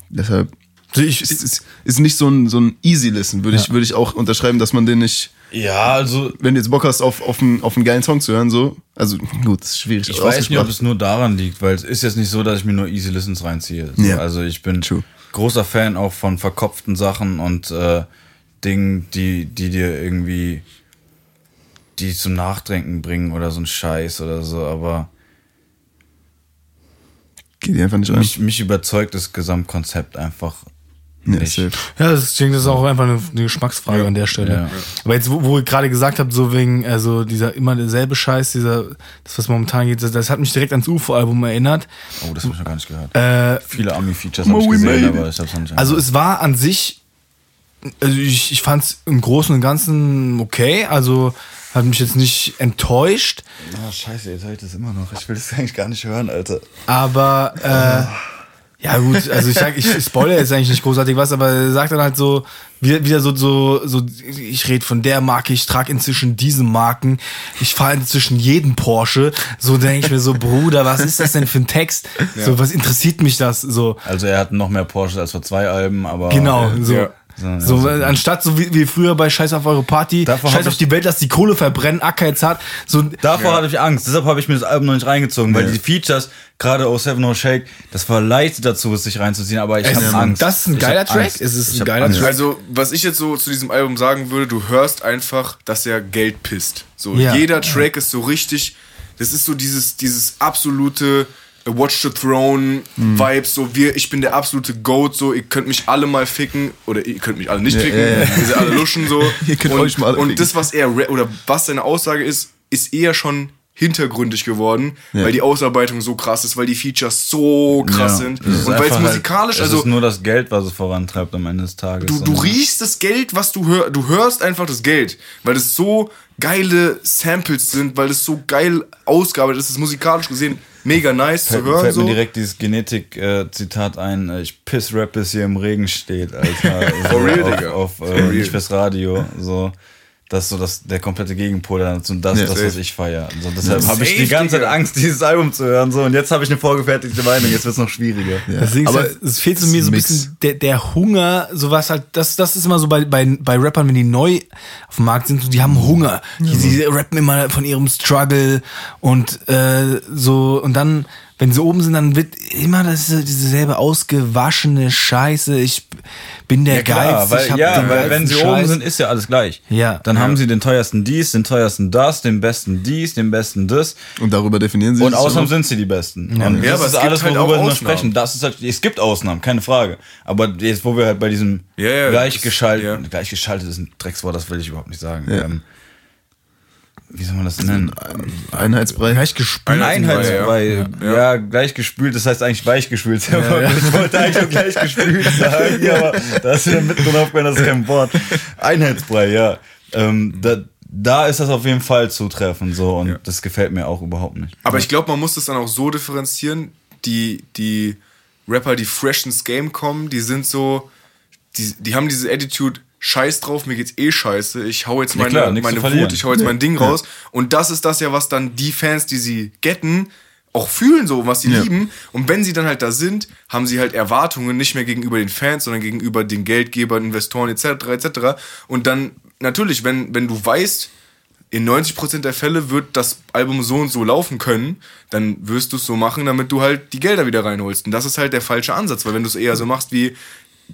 Deshalb Also ich, ist, ist, ist nicht so ein, so ein easy Listen, würde ich, würde ich auch unterschreiben, dass man den nicht, Ja, also Wenn du jetzt Bock hast, auf, auf, einen, auf einen geilen Song zu hören, so. Also, gut, ist schwierig. Ich weiß nicht, ob es nur daran liegt, weil es ist jetzt nicht so, dass ich mir nur Easy Listens reinziehe. So, Ja. Also ich bin großer Fan auch von verkopften Sachen und äh, Dingen, die, die dir irgendwie die zum Nachdenken bringen oder so ein Scheiß oder so, aber Geht die einfach nicht rein. mich, mich überzeugt das Gesamtkonzept einfach Ja, nicht. safe. Ja, das, ich denke, das ist auch einfach eine, eine Geschmacksfrage an der Stelle. Ja. Aber jetzt, wo, wo ihr gerade gesagt habt, so wegen, also dieser immer derselbe Scheiß, dieser, das, was momentan geht, das, das hat mich direkt ans UFO-Album erinnert. Oh, das habe ich noch gar nicht gehört. Äh, Viele Ami-Features habe ich gesehen, aber ich habe es noch nicht Also es war an sich, also ich, ich fand es im Großen und Ganzen okay, also hat mich jetzt nicht enttäuscht, Ah, scheiße, jetzt höre ich das immer noch. Ich will das eigentlich gar nicht hören, Alter. aber äh, ja gut, also ich sag, ich spoilere jetzt eigentlich nicht großartig was, aber er sagt dann halt so, wieder, wieder so, so, so, ich rede von der Marke, ich trage inzwischen diese Marken, ich fahre inzwischen jeden Porsche, so denke ich mir so, Bruder, was ist das denn für ein Text? So, was interessiert mich das? So, Also er hat noch mehr Porsche als vor zwei Alben, aber Genau, so. ja. So, so. anstatt so wie, wie früher bei Scheiß auf eure Party, Davor Scheiß auf die Welt, dass die Kohle verbrennen, Acker jetzt hat. So, Davor hatte ich Angst, deshalb habe ich mir das Album noch nicht reingezogen, weil die Features, gerade Oh Seven Oh Shake, das war leicht dazu, es sich reinzuziehen, aber ich habe Angst. das ist ein geiler Track. Angst. Es ist ein Ich geiler Angst. Track. Also, was ich jetzt so zu diesem Album sagen würde, du hörst einfach, dass er Geld pisst. So, Ja. jeder Track ist so richtig, das ist so dieses, dieses absolute Watch the Throne Vibes, so wir, ich bin der absolute Goat, so ihr könnt mich alle mal ficken oder ihr könnt mich alle nicht ficken, ja, ja. ihr seid alle luschen so. Ihr könnt und, euch mal alle und ficken. das, was er oder was seine Aussage ist, ist eher schon hintergründig geworden, Ja. weil die Ausarbeitung so krass ist, weil die Features so krass Ja, sind und weil es einfach musikalisch, halt, also Es ist nur das Geld, was es vorantreibt am Ende des Tages. du, du riechst das Geld, was du hörst, du hörst einfach das Geld, weil es so geile Samples sind, weil es so geil ausgearbeitet ist, es ist musikalisch gesehen mega nice zu Fällt, hören. fällt So. mir direkt dieses Genetik-Zitat ein, äh, ich piss Rap, bis hier im Regen steht, Alter. So For real, auf, Digga. auf For äh, real. nicht fürs Radio, so. Das ist so das, der komplette Gegenpol dazu und das Ja, ist das, was ich feiere. Also deshalb Ja, habe ich die ganze Zeit. Angst, dieses Album zu hören, so. Und jetzt habe ich eine vorgefertigte Meinung, jetzt wird es noch schwieriger. Deswegen Aber halt, es fehlt so es mir so ein bisschen der, der Hunger, sowas halt, das, das ist immer so bei, bei, bei Rappern, wenn die neu auf dem Markt sind, so, die haben Hunger. Die, die rappen immer von ihrem Struggle und äh, so, und dann, wenn sie oben sind, dann wird immer das, diese selbe ausgewaschene Scheiße. Ich bin der Ja, klar, Geist. weil, ich hab ja, den weil wenn sie oben Scheiß. sind, ist ja alles gleich. Ja. Dann Ja. haben sie den teuersten dies, den teuersten das, den besten dies, den besten das. Und darüber definieren sie Und sich außerdem so. sind sie die Besten. Ja. Und Ja, das aber ist es gibt alles, halt worüber auch wir sprechen. Das ist halt, es gibt Ausnahmen, keine Frage. Aber jetzt, wo wir halt bei diesem Ja, ja, gleichgeschaltet, das- ja. gleichgeschaltet ist ein Dreckswort, das will ich überhaupt nicht sagen. Ja. Ähm, wie soll man das nennen? Einheitsbrei. Gleich gespült. Einheitsbrei. Ja, ja. gleichgespült, das heißt eigentlich weichgespült. Ich wollte eigentlich auch gleichgespült sagen, ja, aber da ist wieder mittendrin aufgehört, das ist kein Wort. Einheitsbrei, ja. Ähm, da, da ist das auf jeden Fall zutreffend so und das gefällt mir auch überhaupt nicht. Aber ich glaube, man muss das dann auch so differenzieren, die, die Rapper, die fresh ins Game kommen, die sind so, die, die haben diese Attitude, scheiß drauf, mir geht's eh scheiße, ich hau jetzt Ja, meine, klar, nichts meine. Wut, ich hau jetzt mein Ding raus. Und das ist das ja, was dann die Fans, die sie getten, auch fühlen so, was sie Ja. lieben. Und wenn sie dann halt da sind, haben sie halt Erwartungen nicht mehr gegenüber den Fans, sondern gegenüber den Geldgebern, Investoren etc. etc. Und dann natürlich, wenn, wenn du weißt, in 90% der Fälle wird das Album so und so laufen können, dann wirst du es so machen, damit du halt die Gelder wieder reinholst. Und das ist halt der falsche Ansatz, weil wenn du es eher so machst wie,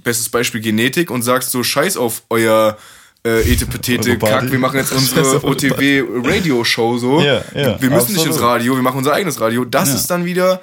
bestes Beispiel Genetik und sagst so, scheiß auf euer äh, Etepetete. Kack, wir machen jetzt unsere OTW-Radio-Show so. Ja, ja, wir müssen nicht ins absolut. Radio, wir machen unser eigenes Radio. Das Ja. ist dann wieder,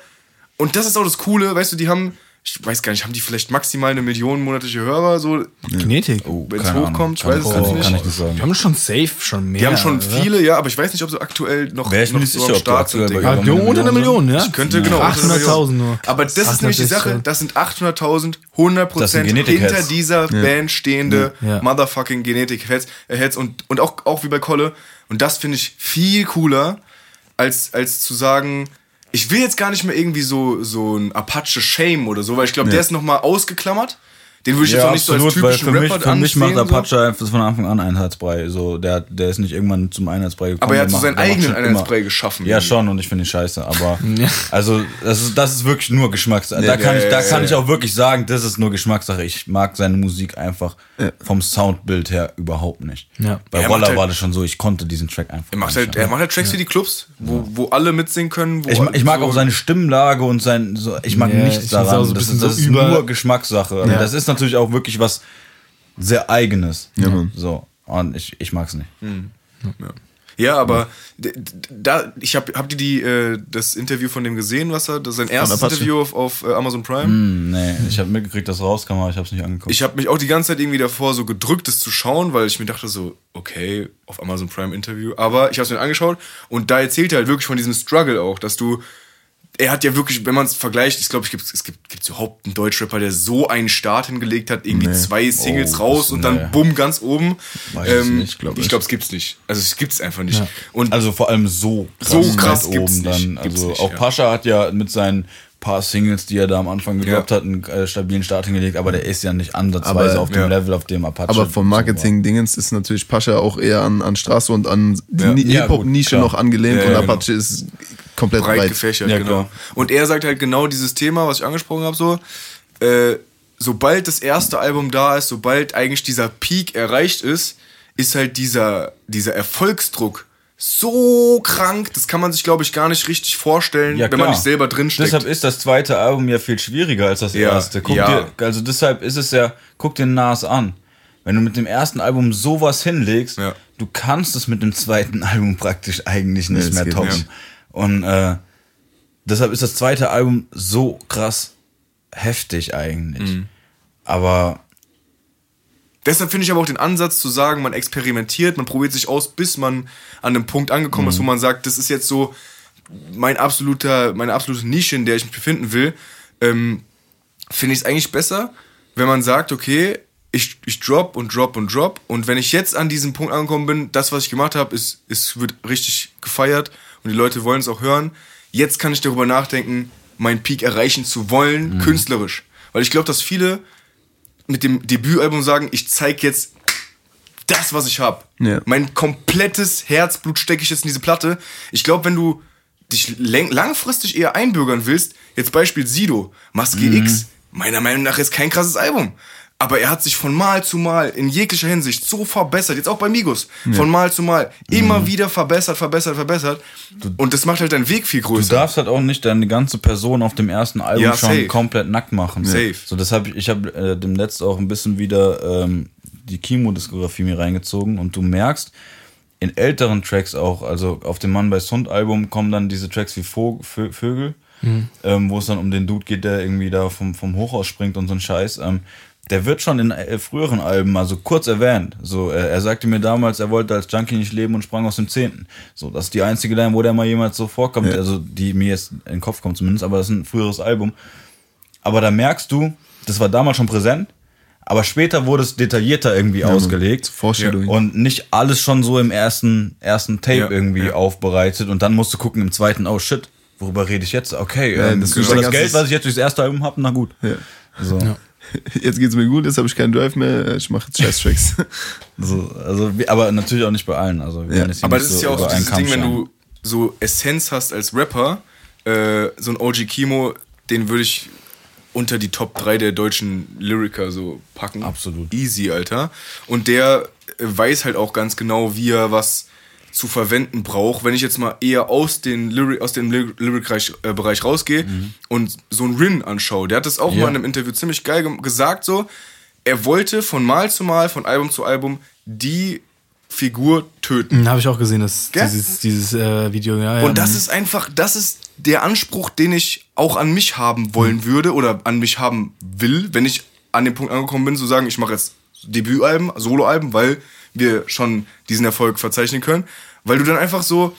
und das ist auch das Coole, weißt du, die haben, ich weiß gar nicht, haben die vielleicht maximal eine Million monatliche Hörer, so, Genetik. Oh, wenn es hochkommt, ich weiß es jetzt nicht. Kann ich nicht sagen. Die haben schon safe, schon mehr. Die haben schon oder? viele, ja, aber ich weiß nicht, ob sie aktuell noch, Wäre ich noch nicht so sicher, am Start sind. ihrer nur unter einer Million, ja? Ich könnte genau. unter einer 800.000 Million. nur. Aber das ist nämlich die 860, Sache, ja. das sind 800.000, 100% Das sind hinter dieser Band stehende Ja. Motherfucking Genetik-Heads äh, Heads und, und auch, auch wie bei Kolle. Und das finde ich viel cooler, als, als zu sagen, ich will jetzt gar nicht mehr irgendwie so, so ein Apache Shame oder so, weil ich glaube, der ist nochmal ausgeklammert. Den würde ich jetzt auch nicht so als weil typischen für mich, Rapper für mich macht. Apache einfach von Anfang an Einheitsbrei. So, der, der ist nicht irgendwann zum Einheitsbrei gekommen. Aber er hat so seinen eigenen schon immer- Einheitsbrei geschaffen. Ja, schon, und ich finde ihn scheiße. Aber also, das ist, das ist wirklich nur Geschmackssache. da Ja, kann, ja, ich, da ja, kann ja. ich auch wirklich sagen, das ist nur Geschmackssache. Ich mag seine Musik einfach vom Soundbild her überhaupt nicht. Ja. Bei Er Roller halt- war das schon so, ich konnte diesen Track einfach. Er macht halt, nicht er macht halt Tracks wie die Clubs, wo, wo alle mitsingen können. Wo ich, ich mag so, auch seine Stimmlage und sein, so, ich mag Ja, ich nichts daran. das ist, nur Geschmackssache. Ja. Das ist natürlich auch wirklich was sehr Eigenes. Ja. So. Und ich, ich mag's nicht. Ja, aber d- d- da, ich habe habt ihr die, äh, das Interview von dem gesehen, was er, das sein erstes? Interview auf, auf äh, Amazon Prime? Hm, nee, ich habe mitgekriegt, dass es rauskam, aber ich habe es nicht angeguckt. Ich habe mich auch die ganze Zeit irgendwie davor so gedrückt, das zu schauen, weil ich mir dachte so, okay, auf Amazon Prime Interview. Aber ich habe es mir angeschaut und da erzählt er halt wirklich von diesem Struggle auch, dass du, er hat ja wirklich, wenn man es vergleicht, ich glaube, es gibt, es gibt gibt's überhaupt einen Deutschrapper, der so einen Start hingelegt hat, irgendwie zwei Singles Oh, raus und dann nee. bumm, ganz oben. Weiß ich Ähm, nicht, glaub ich ich. glaube, es gibt's nicht. Also es gibt's einfach nicht. Und Also vor allem so krass, So krass gibt's oben nicht. dann. Gibt's Also nicht, auch ja. Pascha hat ja mit seinen paar Singles, die er da am Anfang gedroppt Ja. hat, einen äh, stabilen Start hingelegt, aber der ist ja nicht ansatzweise Aber- auf dem ja. Level, auf dem Apache. Aber vom. Marketing-Dingens ist natürlich Pascha auch eher an, an Straße und an die Ja. Ni- Ja, Hip-Hop-Nische noch angelehnt Ja, und ja, Apache ist komplett breit, breit. gefächert, Ja, genau. klar. Und er sagt halt genau dieses Thema, was ich angesprochen habe, so, äh, sobald das erste Album da ist, sobald eigentlich dieser Peak erreicht ist, ist halt dieser, dieser Erfolgsdruck so krank, das kann man sich, glaube ich, gar nicht richtig vorstellen, Ja, wenn man nicht selber drinsteckt. Deshalb ist das zweite Album ja viel schwieriger als das Ja, erste. Guck ja. dir, also deshalb ist es ja, guck dir Nas an. Wenn du mit dem ersten Album sowas hinlegst, Ja. du kannst es mit dem zweiten Album praktisch eigentlich nicht das mehr toppen. Und äh, deshalb ist das zweite Album so krass heftig eigentlich. Mhm. Aber Deshalb finde ich aber auch den Ansatz zu sagen, man experimentiert, man probiert sich aus, bis man an einem Punkt angekommen ist, wo man sagt, das ist jetzt so mein absoluter, meine absolute Nische, in der ich mich befinden will, ähm, finde ich es eigentlich besser, wenn man sagt, okay, ich, ich drop und drop und drop und wenn ich jetzt an diesem Punkt angekommen bin, das, was ich gemacht habe, ist, ist, wird richtig gefeiert und die Leute wollen es auch hören. Jetzt kann ich darüber nachdenken, meinen Peak erreichen zu wollen, künstlerisch. Weil ich glaube, dass viele mit dem Debütalbum sagen, ich zeig jetzt das, was ich habe. Ja. Mein komplettes Herzblut stecke ich jetzt in diese Platte. Ich glaube, wenn du dich langfristig eher einbürgern willst, jetzt Beispiel Sido, Maske X, meiner Meinung nach ist kein krasses Album. Aber er hat sich von Mal zu Mal in jeglicher Hinsicht so verbessert, jetzt auch bei Migos, von Mal zu Mal immer wieder verbessert, verbessert, verbessert. Und das macht halt deinen Weg viel Du größer. darfst halt auch nicht deine ganze Person auf dem ersten Album Ja, schon safe. komplett nackt machen. Safe. So, das hab ich, ich habe äh, demnächst auch ein bisschen wieder ähm, die Kimo-Diskografie mir reingezogen und du merkst, in älteren Tracks auch, also auf dem Mann bei Sund Album kommen dann diese Tracks wie Vog Vö Vögel, ähm, wo es dann um den Dude geht, der irgendwie da vom, vom Hochhaus springt und so ein Scheiß. Ähm, der wird schon in äh, früheren Alben also kurz erwähnt. So, äh, er sagte mir damals, er wollte als Junkie nicht leben und sprang aus dem Zehnten. So, das ist die einzige Line, wo der mal jemals so vorkommt, also die mir jetzt in den Kopf kommt zumindest, aber das ist ein früheres Album. Aber da merkst du, das war damals schon präsent, aber später wurde es detaillierter irgendwie ausgelegt. Vorstellung. Und nicht alles schon so im ersten, ersten Tape Ja, irgendwie ja. aufbereitet und dann musst du gucken im zweiten, oh shit, worüber rede ich jetzt? Okay, Ja, ähm, das ist über das Geld, was ich jetzt durchs erste Album habe, na gut. Ja. So. Jetzt geht's mir gut, jetzt habe ich keinen Drive mehr, ich mache jetzt Scheiß-Tracks. So, also, wie- aber natürlich auch nicht bei allen. Also, Ja. Aber das ist ja auch so dieses Ding, wenn du so Essenz hast als Rapper, äh, so ein OG Kimo, den würde ich unter die Top 3 der deutschen Lyriker so packen. Absolut. Easy, Alter. Und der weiß halt auch ganz genau, wie er was zu verwenden braucht. Wenn ich jetzt mal eher aus, den Lyric, aus dem Ly- Lyric-Bereich äh, rausgehe und so einen Rin anschaue, der hat das auch Ja. mal in einem Interview ziemlich geil ge- gesagt, so, er wollte von Mal zu Mal, von Album zu Album die Figur töten. Habe ich auch gesehen, das, Gell? dieses, dieses äh, Video. Ja, ja. Und das ist einfach, das ist der Anspruch, den ich auch an mich haben wollen würde oder an mich haben will, wenn ich an den Punkt angekommen bin, zu sagen, ich mache jetzt Debütalben, Soloalben, weil wir schon diesen Erfolg verzeichnen können, weil du dann einfach so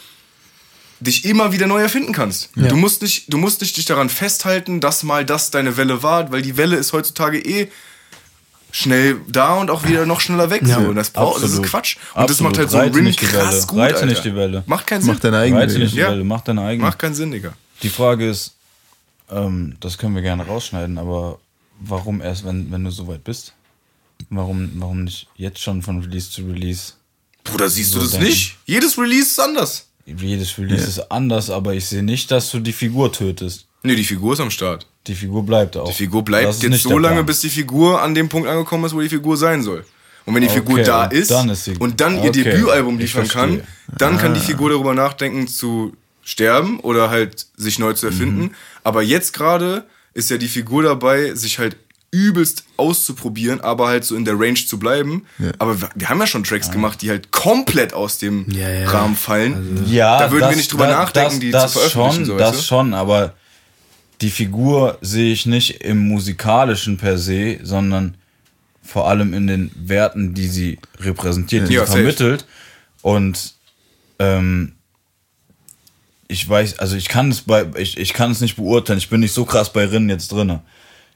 dich immer wieder neu erfinden kannst. Ja. Du musst nicht, du musst nicht dich daran festhalten, dass mal das deine Welle war, weil die Welle ist heutzutage eh schnell da und auch wieder noch schneller weg. Ja, so. Und das, braucht, das ist. Quatsch. Und das Absolut. macht halt so ein Reite Rin nicht die krass Welle. gut, Reite nicht die Welle. Macht keinen Sinn. Mach deine eigene Welle. nicht die Ja. Welle, mach deine eigene. Macht keinen Sinn, Digga. Die Frage ist, ähm, das können wir gerne rausschneiden, aber warum erst, wenn, wenn du so weit bist? Warum, warum nicht jetzt schon von Release zu Release? Bruder, siehst So du das denken. nicht? Jedes Release ist anders. Jedes Release ist anders, aber ich sehe nicht, dass du die Figur tötest. Nee, die Figur ist am Start. Die Figur bleibt auch. Die Figur bleibt jetzt nicht so lange, bis die Figur an dem Punkt angekommen ist, wo die Figur sein soll. Und wenn die Figur Okay, da und ist, dann ist und dann ihr Okay, Debütalbum liefern kann, dann kann die Figur darüber nachdenken zu sterben oder halt sich neu zu erfinden. Mhm. Aber jetzt gerade ist ja die Figur dabei, sich halt übelst auszuprobieren, aber halt so in der Range zu bleiben. Aber wir, wir haben ja schon Tracks gemacht, die halt komplett aus dem Ja, ja. Rahmen fallen. Ja, da würden das, wir nicht drüber das, nachdenken, das, die das zu veröffentlichen. Schon, so, das weißt du? schon, aber die Figur sehe ich nicht im musikalischen per se, sondern vor allem in den Werten, die sie repräsentiert, die Ja, sie vermittelt. Und ähm, ich weiß, also ich kann es bei, ich, ich kann es nicht beurteilen. Ich bin nicht so krass bei Rinnen jetzt drinne.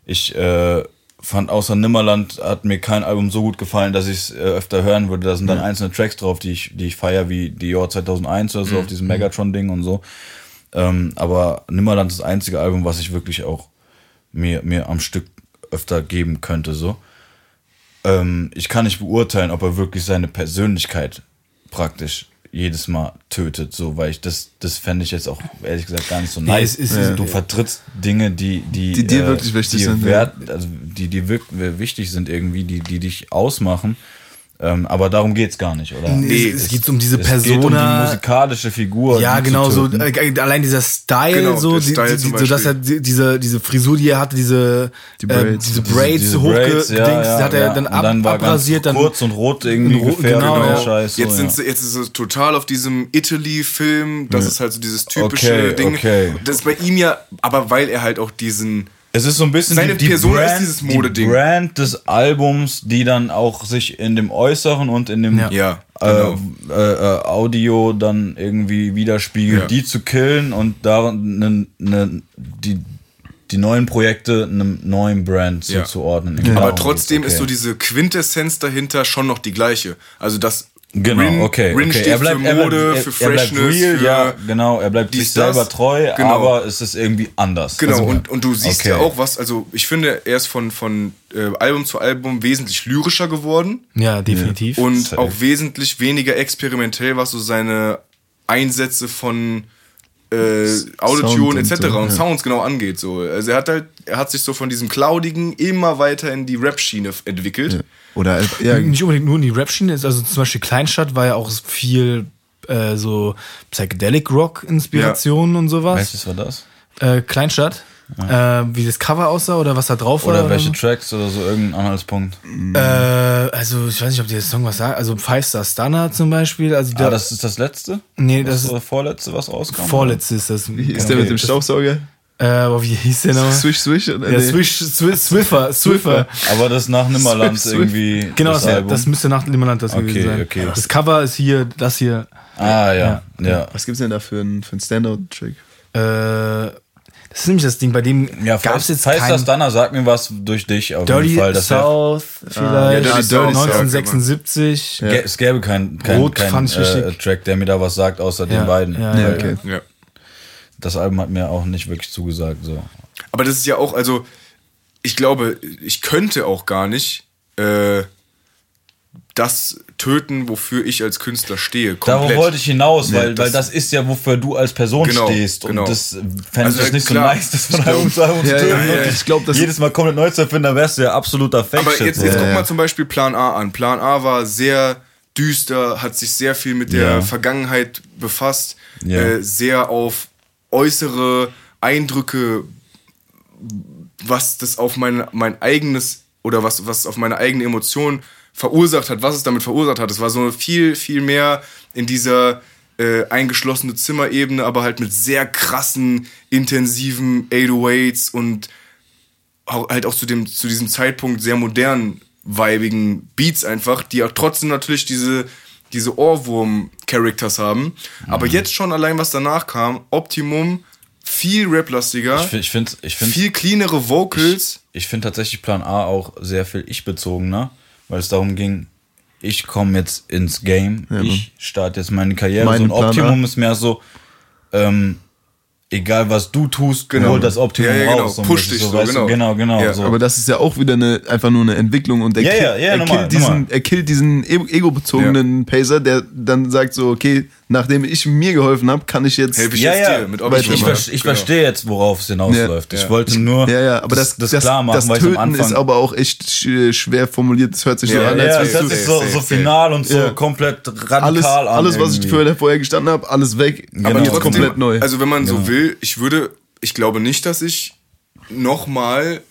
Ich äh, fand außer Nimmerland hat mir kein Album so gut gefallen, dass ich es äh, öfter hören würde. Da sind dann einzelne Tracks drauf, die ich, die ich feier, wie Dior 2001 oder so auf diesem Megatron-Ding und so. Ähm, aber Nimmerland ist das einzige Album, was ich wirklich auch mir, mir am Stück öfter geben könnte, so. Ähm, ich kann nicht beurteilen, ob er wirklich seine Persönlichkeit praktisch jedes Mal tötet, so, weil ich das, das fände ich jetzt auch ehrlich gesagt gar nicht so Ja, nice. es ist- du vertrittst Dinge, die, die, Die dir wirklich wichtig die sind, Wert, also die dir wirklich wichtig sind irgendwie, die, die dich ausmachen. Ähm, aber darum geht's gar nicht, oder? Nee, es geht um diese Es geht um die Persona. musikalische Figur. Ja, genau, so töten. äh, allein dieser Style, Genau, so, die, Style die, so dass er diese, diese Frisur, die er hatte, diese Die äh, Braids. diese Diese- Braids diese hochgedings, Braids, ja, ja, hat er ja. dann ab, dann war ganz abrasiert, dann kurz und rot irgendwie in Rot- gefärbt genau, ja. Scheiß. So, Jetzt, ja. sind sie, jetzt ist es total auf diesem Italy-Film, das ist halt so dieses typische Okay, Ding. okay. Das ist bei ihm ja, aber weil er halt auch diesen. Es ist so ein bisschen Seine die, die Persona ist Brand, dieses die Modeding. Brand des Albums, die dann auch sich in dem Äußeren und in dem Ja. Ja, äh, genau. äh, äh, Audio dann irgendwie widerspiegelt, Ja. die zu killen und da ne, ne, die, die neuen Projekte einem neuen Brand Ja. zuzuordnen. Aber Darum trotzdem geht's, ist so diese Quintessenz dahinter schon noch die gleiche. Also das Genau, Rin, okay. Rin okay. er bleibt, für er bleibt, Mode, er, für er bleibt Freshness, real, für ja, genau. Er bleibt sich selber das. treu, Genau. aber es ist irgendwie anders. Genau, Also, und, und du siehst okay. ja auch was, also ich finde, er ist von, von äh, Album zu Album wesentlich lyrischer geworden ja, definitiv. und Safe. auch wesentlich weniger experimentell, was so seine Einsätze von äh, Autotune und etc. so, und ja. Sounds genau angeht. So. Also er hat halt, er hat sich so von diesem Cloudigen immer weiter in die Rap-Schiene entwickelt. Oder ja, nicht unbedingt nur in die Rap-Schiene, ist also zum Beispiel Kleinstadt war ja auch viel äh, so Psychedelic Rock-Inspirationen und sowas. Welches war das? Äh, Kleinstadt. Äh, wie das Cover aussah oder was da drauf war. Oder welche. Tracks oder so, irgendein Anhaltspunkt. Äh, also ich weiß nicht, ob der Song was sagt. Also Five Star Stunner zum Beispiel. Also Ah, da, das ist das letzte? nee, Das das ist das vorletzte, was rauskam? vorletzte ist das. wie ist der mit dem Staubsauger? Äh, aber wie hieß der noch? Swish, Swish? Oder? Ja, Nee. Swish, Swi- Swiffer, Swiffer. Aber das nach Nimmerland Swift, irgendwie. Genau, das, das Album. das müsste nach Nimmerland das Okay, gewesen sein. okay. Das Cover ist hier, das hier. ah, ja. Ja. Was gibt's denn da für einen für Standout-Trick? Äh, das ist nämlich das Ding, bei dem Ja, gab es jetzt Heißt kein das Danner, sag mir was durch dich auf Dirty jeden Fall. Das South vielleicht, ja, Dirty South, 1976. Gä- Es gäbe keinen kein, kein, äh. Track, der mir da was sagt, außer Ja, den beiden. ja, ja, okay. Das Album hat mir auch nicht wirklich zugesagt. So. Aber das ist ja auch, also ich glaube, ich könnte auch gar nicht äh, das töten, wofür ich als Künstler stehe. Darauf wollte ich hinaus, weil, das- weil das ist ja, wofür du als Person Genau, stehst. genau. Und das fände Also, ich nicht klar, so nice, das von Album zu Album zu töten. ja, ja, Und ich glaub, das- jedes Mal komplett neu zu erfinden, da wärst du ja absoluter fake Aber jetzt, jetzt Ja, guck ja. mal zum Beispiel Plan A an. Plan A war sehr düster, hat sich sehr viel mit der Ja. Vergangenheit befasst, Ja. äh, sehr auf äußere Eindrücke, was das auf mein, mein eigenes oder was, was auf meine eigene Emotion verursacht hat, was es damit verursacht hat. Es war so viel, viel mehr in dieser äh, eingeschlossene Zimmerebene, aber halt mit sehr krassen, intensiven 808s und halt auch zu, dem, zu diesem Zeitpunkt sehr modernen, weibigen Beats einfach, die auch trotzdem natürlich diese, diese Ohrwurm-Characters haben. Aber Mhm. jetzt schon allein, was danach kam, Optimum, viel raplastiger, Ich, ich finde ich find, viel cleanere Vocals. ich find tatsächlich Plan A auch sehr viel ich-bezogener, weil es darum ging, ich komme jetzt ins Game, ich starte jetzt meine Karriere. Mein so ein Plan A. Optimum ist mehr so, ähm, egal was du tust, Genau. holt das Optimum Ja, ja, genau. raus. So Push dich so, so, genau. genau, genau. Ja. so. Aber das ist ja auch wieder eine, einfach nur eine Entwicklung und er, Ja, killt, ja, ja, er, normal, killt diesen, normal. er killt diesen e- ego-bezogenen Pacer, der dann sagt so, okay, nachdem ich mir geholfen habe, kann ich jetzt... Helfe ich ja, jetzt ja, dir mit ich, ich, ich Genau. verstehe jetzt, worauf es hinausläuft. Ja. Ich wollte nur ja, ja, aber das, das, das, klar machen, das weil ich am Töten Anfang ist aber auch echt sch- schwer formuliert. Das hört sich so Ja, an, ja, als ja, das ist so, so final und so Ja. komplett radikal alles, an alles was ich irgendwie. vorher, vorher gestanden habe, alles weg. Genau. aber jetzt trotzdem- komplett neu. Also wenn man so will, ich würde, ich glaube nicht, dass ich nochmal,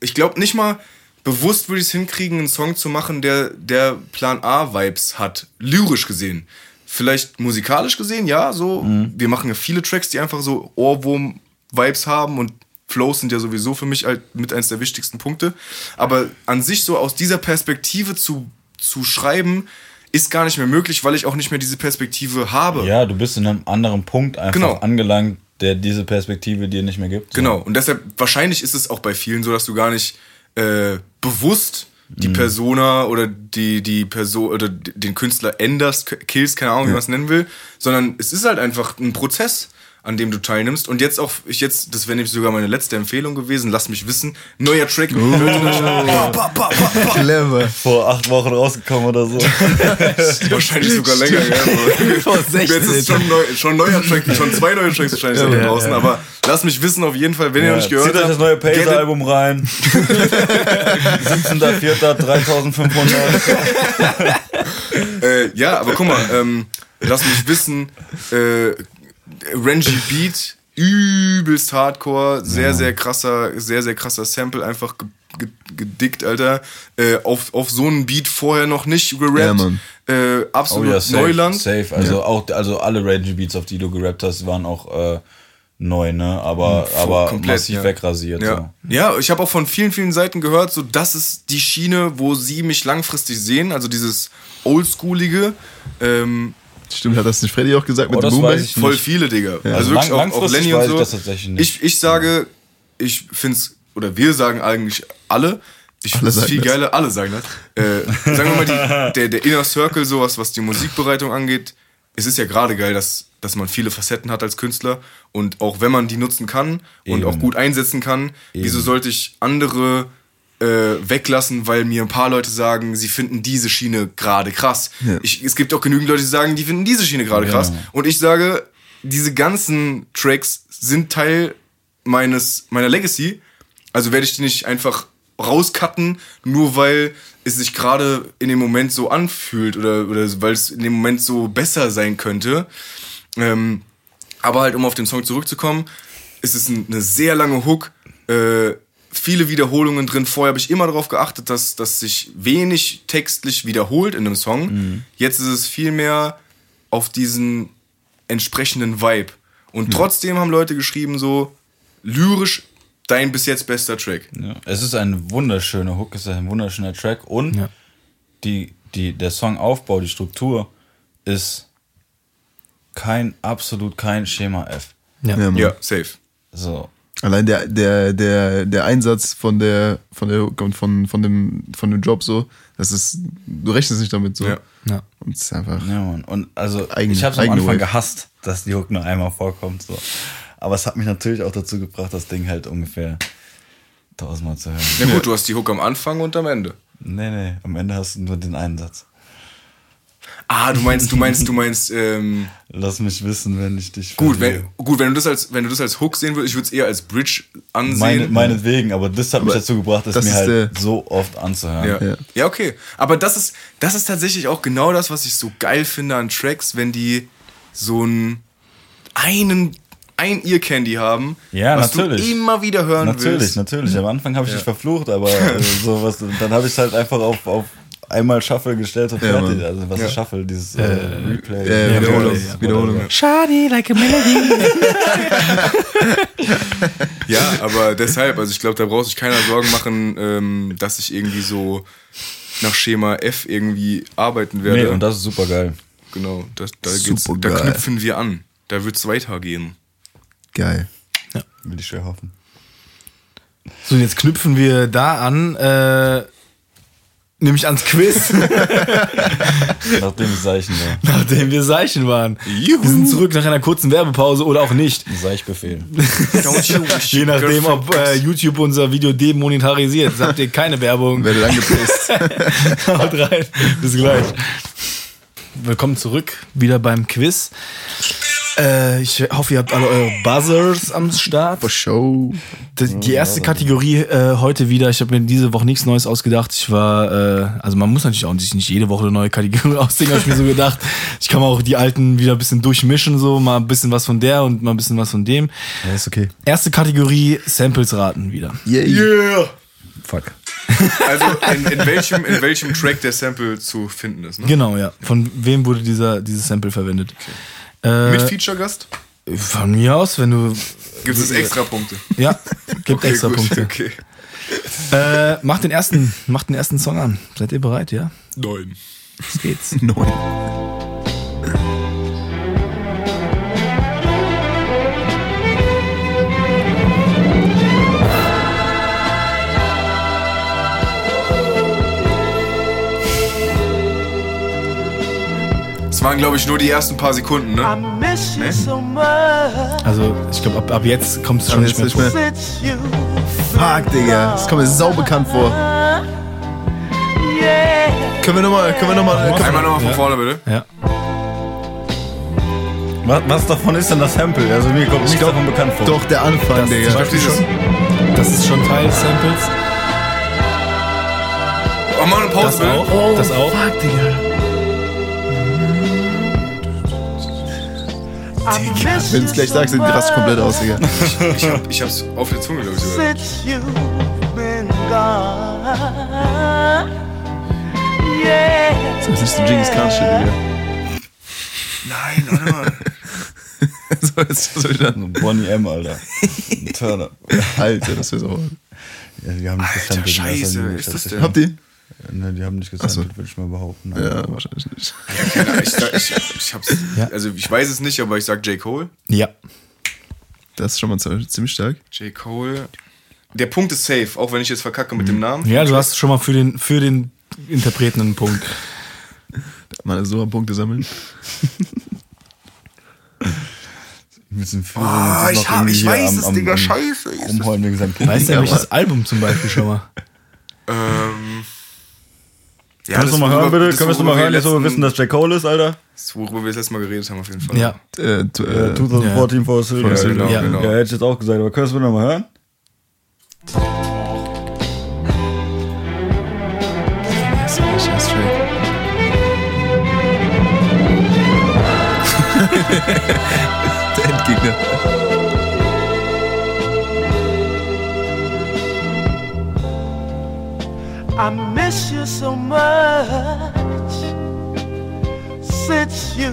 ich glaube nicht mal bewusst würde ich es hinkriegen, einen Song zu machen, der, der Plan A-Vibes hat, lyrisch gesehen. Vielleicht musikalisch gesehen, ja, so. Mhm. Wir machen ja viele Tracks, die einfach so Ohrwurm-Vibes haben und Flows sind ja sowieso für mich halt mit eins der wichtigsten Punkte. Aber an sich so aus dieser Perspektive zu, zu schreiben, ist gar nicht mehr möglich, weil ich auch nicht mehr diese Perspektive habe. Ja, du bist in einem anderen Punkt einfach Genau. angelangt, der diese Perspektive dir nicht mehr gibt. So. Genau. Und deshalb, wahrscheinlich ist es auch bei vielen so, dass du gar nicht äh, bewusst die Persona oder die, die Person oder den Künstler änderst, killst, keine Ahnung, wie man es nennen will, sondern es ist halt einfach ein Prozess, an dem du teilnimmst. Und jetzt auch, ich jetzt, das wäre nämlich sogar meine letzte Empfehlung gewesen, lass mich wissen, neuer Track. Clever. Vor acht Wochen rausgekommen oder so. wahrscheinlich sogar länger, ja. Vor 16. Jetzt ist schon, neu, schon neuer Track, schon zwei neue Tracks wahrscheinlich sind da draußen, aber lass mich wissen auf jeden Fall, wenn ihr noch nicht gehört Zieht euch habt. das neue. Pacer-Album rein. 17.04.3500. Äh, ja, aber guck mal, ähm, lass mich wissen, äh, Renji Beat, übelst hardcore, sehr, sehr krasser, sehr, sehr krasser Sample, einfach ge ge gedickt, Alter. Äh, auf, auf so einen Beat vorher noch nicht gerappt. Ja. Äh, Oh absolut ja, safe, Neuland. Safe. Also auch, also alle Rangy Beats, auf die du gerappt hast, waren auch äh, neu, ne? Aber, aber komplett, massiv ja. wegrasiert. Ja, ja ich habe auch von vielen, vielen Seiten gehört, so das ist die Schiene, wo sie mich langfristig sehen, also dieses Oldschoolige. Ähm, Stimmt, hat das nicht Freddy auch gesagt Oh, mit dem Boom ich Voll nicht. viele, Digga. Ja. Also wirklich Lang- auch, auch Lenny und so. ich. Ich, ich sage, ich find's, oder wir sagen eigentlich alle, ich Alle finde es viel das. geiler, alle sagen das. Äh, sagen wir mal, die, der, der Inner Circle, sowas, was die Musikbereitung angeht, es ist ja gerade geil, dass, dass man viele Facetten hat als Künstler und auch wenn man die nutzen kann und Eben. auch gut einsetzen kann, wieso sollte ich andere äh, weglassen, weil mir ein paar Leute sagen, sie finden diese Schiene gerade krass. Ja. Ich, es gibt auch genügend Leute, die sagen, die finden diese Schiene gerade krass. Und ich sage, diese ganzen Tracks sind Teil meines, meiner Legacy. Also werde ich die nicht einfach rauscutten, nur weil es sich gerade in dem Moment so anfühlt oder, oder weil es in dem Moment so besser sein könnte. Ähm, aber halt, um auf den Song zurückzukommen, es ist ein, eine sehr lange Hook, äh, viele Wiederholungen drin. Vorher habe ich immer darauf geachtet, dass, dass sich wenig textlich wiederholt in einem Song. Jetzt ist es viel mehr auf diesen entsprechenden Vibe. Und trotzdem haben Leute geschrieben, so lyrisch dein bis jetzt bester Track. Ja. Es ist ein wunderschöner Hook, es ist ein wunderschöner Track und Ja. die, die, der Songaufbau, die Struktur ist kein, absolut kein Schema F. Ja. Ja. Ja, safe. So. Allein der, der, der, der Einsatz von der, von der Hook und von, von dem, von dem Job so, das ist, du rechnest nicht damit so. Ja. Ja. Und es ist einfach. Ja, Mann. Und also, Eigen- ich habe am Anfang Wave. gehasst, dass die Hook nur einmal vorkommt. So. Aber es hat mich natürlich auch dazu gebracht, das Ding halt ungefähr tausendmal zu hören. Na gut, du hast die Hook am Anfang und am Ende. Nee, nee, am Ende hast du nur den einen Satz. Ah, du meinst, du meinst, du meinst, ähm, Lass mich wissen, wenn ich dich gut, verliere. wenn, gut, wenn du das als, wenn du das als Hook sehen würdest, ich würde es eher als Bridge ansehen. Meine, meinetwegen, aber das hat mich Aber dazu gebracht, es das mir ist halt der- so oft anzuhören. Ja. Ja. ja, okay. Aber das ist, das ist tatsächlich auch genau das, was ich so geil finde an Tracks, wenn die so einen, einen, ein Ear Candy haben, Ja, was natürlich. du immer wieder hören Natürlich, willst. natürlich. Am Anfang habe ich dich verflucht, aber sowas, dann habe ich es halt einfach auf, auf einmal Shuffle gestellt und Ja, fertig. Also was Ja. ist Shuffle? Dieses äh, Replay. Äh, Wiederholung. ja, Wiederholung. Shawty like a melody. Ja, aber deshalb, also ich glaube, da braucht sich keiner Sorgen machen, ähm, dass ich irgendwie so nach Schema F irgendwie arbeiten werde. Nee, und das ist super geil. genau, das, da, geht's, da knüpfen wir an. Da wird's weitergehen. Geil. Will ich schwer hoffen. So, jetzt knüpfen wir da an. Äh, nämlich ans Quiz, Nachdem es Seichen war. nachdem wir Seichen waren. Juhu. Wir sind zurück nach einer kurzen Werbepause oder auch nicht. Seichbefehl. Je nachdem, ob äh, YouTube unser Video demonetarisiert. Habt ihr keine Werbung. Werdet angepisst. Haut rein. Bis gleich. Willkommen zurück, wieder beim Quiz. Äh, ich hoffe, ihr habt alle eure Buzzers am Start. For show. Die, die erste Kategorie äh, heute wieder. Ich habe mir diese Woche nichts Neues ausgedacht. Ich war, äh, also man muss natürlich auch sich nicht jede Woche eine neue Kategorie ausdenken, habe ich mir so gedacht. Ich kann mal auch die alten wieder ein bisschen durchmischen, so mal ein bisschen was von der und mal ein bisschen was von dem. Ja, ist okay. Erste Kategorie, Samples raten wieder. Yeah. Yeah! Fuck. Also in, in, welchem, in welchem Track der Sample zu finden ist, ne? Genau, ja. Von wem wurde dieser, dieses Sample verwendet? Äh, Mit Feature-Gast? Von mir aus, wenn du. Gibt es extra Punkte? Ja, gibt extra gut, Punkte. Okay. Äh, macht den ersten, macht den ersten Song an. Seid ihr bereit, ja? Neun. Los geht's. Neun. Waren, glaube ich, nur die ersten paar Sekunden, ne? miss you Ne? so much. Also, ich glaube, ab, ab jetzt kommt es schon nicht jetzt mehr. nicht mehr. Fuck, Digga. Das kommt mir sau bekannt vor. Können wir nochmal, können wir nochmal, können Einmal nochmal von Ja. vorne, bitte. Ja. Was, was davon ist denn das Sample? Also mir kommt nichts davon bekannt vor. Doch, der Anfang, Das, Digga. Beispiel schon, das ist schon Teil des Samples. Oh, mal eine Pause, Das bitte. auch. Das auch. Fuck, Digga. Wenn du es gleich sagst, dann rast komplett aus, Digga. Ich, hab, ich hab's auf der Zunge, glaube ich. Yeah. Das ist nicht so Genghis Khan Shit, Digga. Nein, warte mal. So, jetzt so wieder. Bonnie M, Alter. Turner. Alter, das wäre so. Ja, die haben Alter. Scheiße, ist das denn? Habt ihr? Ne, die haben nicht gesampelt, würde ich mal behaupten. Ja, wahrscheinlich nicht. Ich, ich, ich hab's. Ja. Also, ich weiß es nicht, aber ich sag J. Cole. Ja. Das ist schon mal ziemlich stark. J. Cole. Der Punkt ist safe, auch wenn ich jetzt verkacke mit dem Namen. Ja, du hast schon mal für den, für den Interpreten einen Punkt. Mal so am Punkte sammeln. Mit Führer. Ah, ich, hab, ich weiß es, Digga, scheiße. Rumheulen wegen seinem Kind. Weißt du, welches Album zum Beispiel schon mal? Ähm. Können wir es nochmal worüber- hören, bitte? das, Können wir es nochmal hören, jetzt wo wir letzten- wissen, dass J. Cole ist, Alter? das, Worüber wir das letzte Mal geredet haben, auf jeden Fall. Ja. Äh, Äh, äh, 2014 for Silver. Ja, genau, Ja. genau. Ja, hätte ich jetzt auch gesagt, aber können wir es nochmal hören? Der Endgegner. I miss you so much since you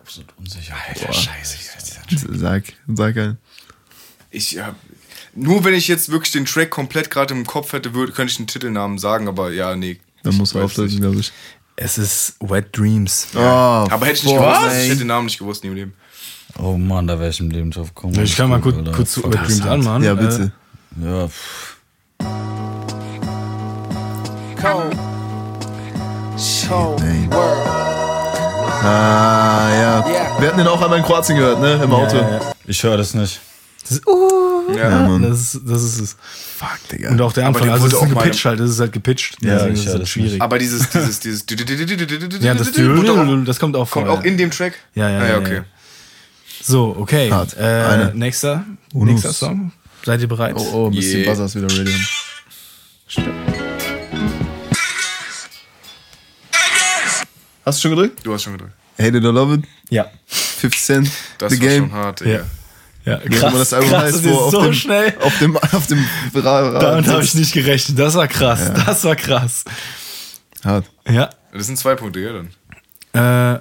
Absolut unsicher. Alter, scheiße. Jetzt. Sag, sag ein. Ich hab. Nur wenn ich jetzt wirklich den Track komplett gerade im Kopf hätte, würde, könnte ich den Titelnamen sagen, aber ja, nee. Dann muss Ich er weiß auflösen, glaube ich. Es ist Wet Dreams. Oh, Aber hätte ich nicht boah, gewusst, ich hätte den Namen nicht gewusst, nie im Leben. Oh Mann, da wäre ich im Leben drauf gekommen. Ich kann mal kurz, Alter. kurz zu Dreams anmachen. Ja, bitte. Ja, pff. cold. Ey. world. Ah, ja. Wir hatten den auch einmal in Kroatien gehört, ne? Im Auto. Ja, ja. ich höre das nicht. Das ist, uh, Ja. Ja, Mann. das, ist, das ist es. Fuck, Digga. Und auch der Anfang, also es ist gepitcht halt, das ist halt gepitcht. Ja, ich höre halt das schwierig. Aber dieses, dieses, dieses. ja, das das kommt auch vor. kommt auch in dem Track? Ja, ja, Ah, ja, ja, okay. Ja. So, okay. Hart. Äh, Eine. nächster, Unus. nächster Song. Seid ihr bereit? Oh, oh, bis die Yeah. Buzzers wieder ready haben. Hast du schon gedrückt? Du hast schon gedrückt. Hate it or love it? Ja. 50 Cent, Das The war Game. schon hart, Ja. ey. Ja, Wie auch immer das Album heißt, das ist auf so dem, schnell. auf dem, auf dem Ra Ra Damit habe ich nicht gerechnet. Das war krass. Das war krass. Hart. Ja. Das sind zwei Punkte, ja, dann. Äh,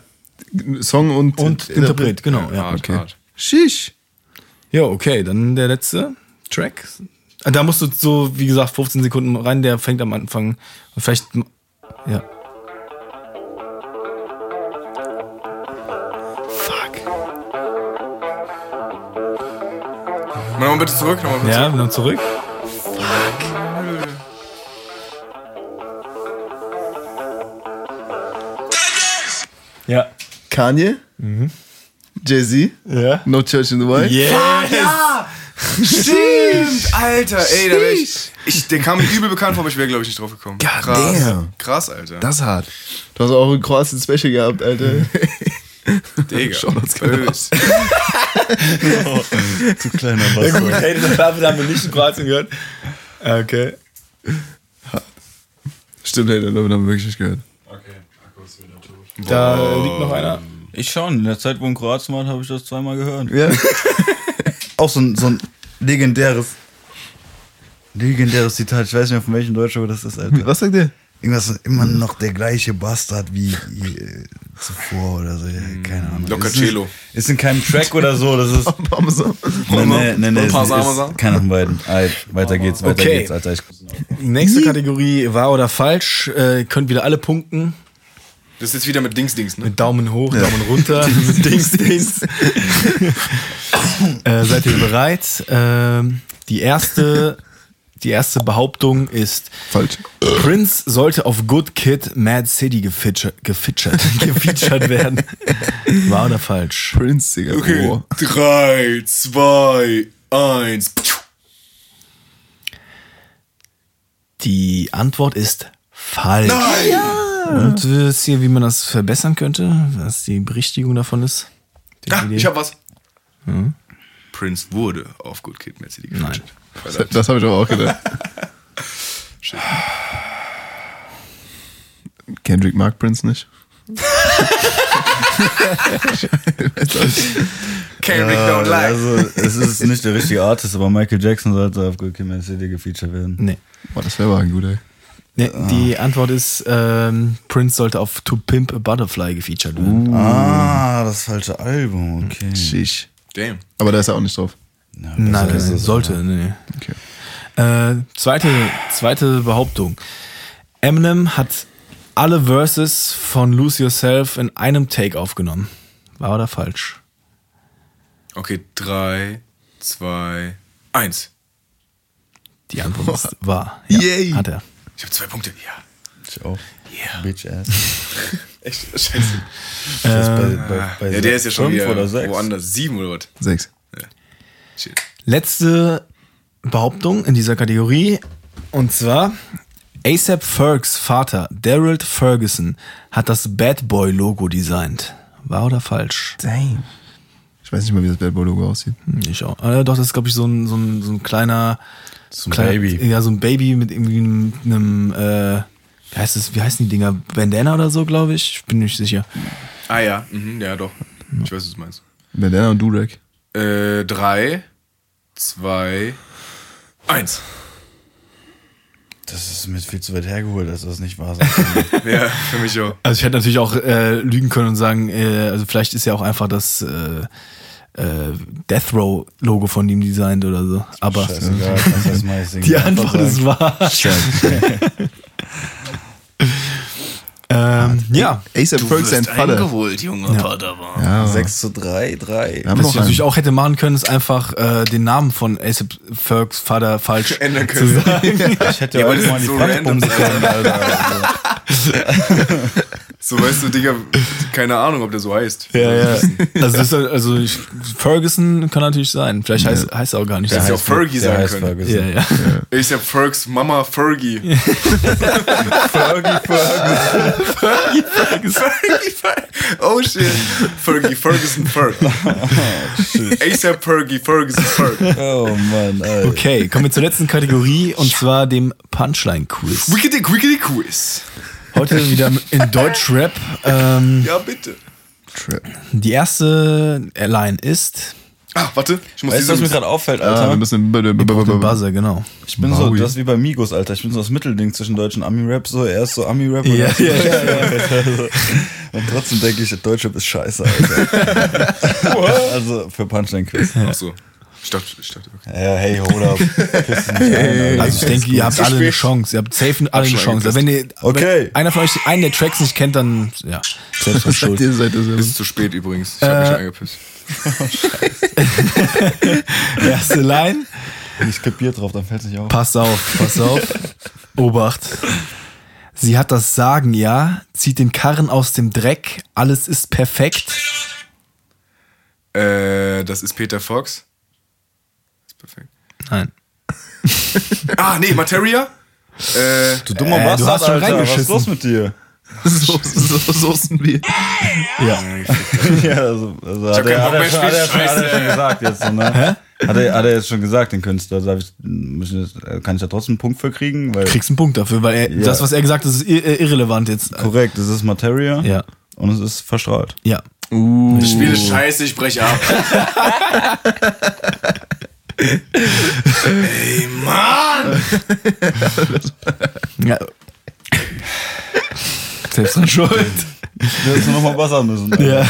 Song und, und Interpret, genau. Ja. hart, okay. hart. Sheesh. Ja, okay, dann der letzte Track. Ah, Da musst du so, wie gesagt, 15 Sekunden rein, der fängt am Anfang. Und vielleicht. Ja. Mal Nochmal bitte zurück, nochmal bitte Ja, zurück. noch zurück. Ja. Kanye, Jay-Z, Ja. No Church in the Wild. Yeah. Stimmt, Alter, ey, da ich, ich, der kam mir übel bekannt vor, aber ich wäre, glaube ich, nicht drauf gekommen. God Krass. damn. Krass, Alter. Das ist hart. Du hast auch ein Kroatien Special gehabt, Alter. Digga. Shoutouts gehen Bös. Du kleiner Ja, gut, Bastard. hey, das haben wir nicht in Kroatien gehört. Okay. Stimmt, hey, den haben wir wirklich nicht gehört. Da liegt noch einer. Ich schon. In der Zeit, wo in Kroatien war, habe ich das zweimal gehört. Ja. Auch so ein, so ein legendäres, legendäres Zitat. Ich weiß nicht mehr von welchem Deutscher das ist, Alter. Was sagt der? Irgendwas so, immer noch der gleiche Bastard wie äh, zuvor oder so. Ja, keine Ahnung. Locatello. Ist, nicht- ist in keinem Track oder so. Das ist. Parmesan. Nee, nee, nee, Keiner von beiden. Alter, weiter geht's, weiter Okay. geht's, Alter. Ich, Nächste Kategorie, wahr oder falsch. Äh, könnt wieder alle punkten. Das ist jetzt wieder mit Dings, Dings, ne? Mit Daumen hoch, Daumen runter, mit Dings, Dings. äh, seid ihr bereit? Ähm, die erste, die erste Behauptung ist, Falsch. Prince sollte auf Good Kid, Mad City gefeatured, gefeatured, gefeatured werden. Wahr oder falsch? Prince, Digga. Okay. Oh. Drei, zwei, eins. Die Antwort ist falsch. Und wisst ihr, wie man das verbessern könnte? Was die Berichtigung davon ist? Die Ah, ich hab was. Prince wurde auf Good Kid, Mad City gefeatured. Verdammt. Das habe ich aber auch gedacht. Kendrick mag Prince nicht. Kendrick don't lie. also, es ist nicht der richtige Artist, aber Michael Jackson sollte auf Good Kid, Mad City gefeatured werden. Nee. Boah, das wäre aber ein guter. Nee die Antwort ist, ähm, Prince sollte auf To Pimp a Butterfly gefeatured werden. Ah, das falsche Album, okay. Schisch. Damn. Aber da ist er auch nicht drauf. Ja, Nein, sollte, aber- nee. Okay. Äh, zweite, zweite Behauptung. Eminem hat alle Verses von Lose Yourself in einem Take aufgenommen. War oder falsch? Okay, drei, zwei, eins. Die Antwort ist wahr. Ja, Yay. Hat er. Ich habe zwei Punkte. Ja. Ich auch. Bitch ass. Echt? Scheiße. Das bei, bei, bei Ja, der ist ja schon fünf oder sechs. woanders. Sieben oder was? Sechs. Shit. Letzte Behauptung in dieser Kategorie. Und zwar, ASAP Fergs Vater, Daryl Ferguson, hat das Bad Boy Logo designt. Wahr oder falsch? Dang. Ich weiß nicht mal, wie das Bad Boy Logo aussieht. Hm, Ich auch. Äh, doch, das ist, glaube ich, so ein, so ein, so ein kleiner. So ein kleiner, Baby. Ja, so ein Baby mit irgendwie einem, einem äh, wie heißt es, wie heißen die Dinger? Bandana oder so, glaube ich. Ich bin nicht sicher. Ah ja, mhm, ja doch. Ich weiß, was du meinst. Bandana und Durek. Äh, drei, zwei, eins. Das ist mir viel zu weit hergeholt, dass das nicht wahr sein kann. Ja, für mich auch. Also ich hätte natürlich auch äh, lügen können und sagen, äh, also vielleicht ist ja auch einfach das äh, äh, Death Row Logo von ihm designt oder so. Aber Scheißegal, das die Antwort ist wahr. ähm, ja. ASAP Ferg sein Vater. eingeholt, junger Padawan. Ja, 6 zu 3, 3. Wir haben Was ich natürlich auch hätte machen können, ist einfach äh, den Namen von ASAP Fergs Vater falsch Ändern zu können. sagen. Ich hätte Ja, ja, mal die so bumsen können, Alter. So, weißt du, Digga, keine Ahnung, ob der so heißt. Ja, ja. Also, ist, also ich, Ferguson kann natürlich sein. Vielleicht heißt, heißt er auch gar nicht. Der so. hätte ja auch Fergie sein heißt können. Ferguson. ja, ja. Ich hab Fergs Mama Fergie. Fergie, Ferguson. Fergie, Fergie. Oh shit. Fergie, Ferguson, Ferg. ASAP Fergie, Ferguson, Ferg. Oh Mann, Alter. Okay, kommen wir zur letzten Kategorie und zwar dem Punchline-Quiz. Wickedy, wickedy Quiz. Heute wieder in Deutschrap. Ähm, Ja, bitte. die erste Line ist Ah, warte. Ich muss Weißt du, was mir gerade auffällt, Alter? wir müssen. Buzzer, genau. ich bin so, das ist wie bei Migos, Alter. Ich bin so das Mittelding zwischen Deutsch und Ami-Rap. So, er ist so Ami-Rap und Ja, er ist so ja, ja. Und trotzdem denke ich, Deutschrap ist scheiße, Alter. also für Punchline-Quiz. Ach so. Ich dachte, ich dachte, okay. Ja, hey, hold up. Alter. Also ich denke, ihr habt alle eine. Chance. Ihr habt safe alle eine Chance. Also Wenn, ihr, Okay. wenn einer von euch einen der Tracks nicht kennt, dann ja, selbst was schuld. Ihr seid das Ist zu spät übrigens. Ich habe mich schon eingepisst. Erste Line. Ich kipp drauf, dann fällt's nicht auf. Pass auf, pass auf. Obacht. Sie hat das Sagen, ja, zieht den Karren aus dem Dreck, alles ist perfekt. Äh, das ist Peter Fox. Perfekt. Nein. Ah, nee, Materia? Äh, Du dummer Äh, du Bastard, hast schon Alter. Was ist reingeschissen. los mit dir? so, so, Soßenbier. Ja. ja, also, also hab hat, er, keinen hat, Bock er mehr, schon, hat, er Spiel, schon, hat er Scheiße. schon gesagt jetzt, so, ne? Hat er, hat er jetzt schon gesagt, den Künstler. Darf ich, kann ich da trotzdem einen Punkt für kriegen? Weil, Kriegst einen Punkt dafür, weil er, Ja. das, was er gesagt hat, ist äh, irrelevant jetzt. korrekt, es ist Materia Ja. und es ist verstrahlt. Ja. das Spiel ist scheiße, ich brech ab. Ey, Mann! ja. Selbst dran schuld. Du hättest nur noch mal buzzern müssen. Alter. Ja.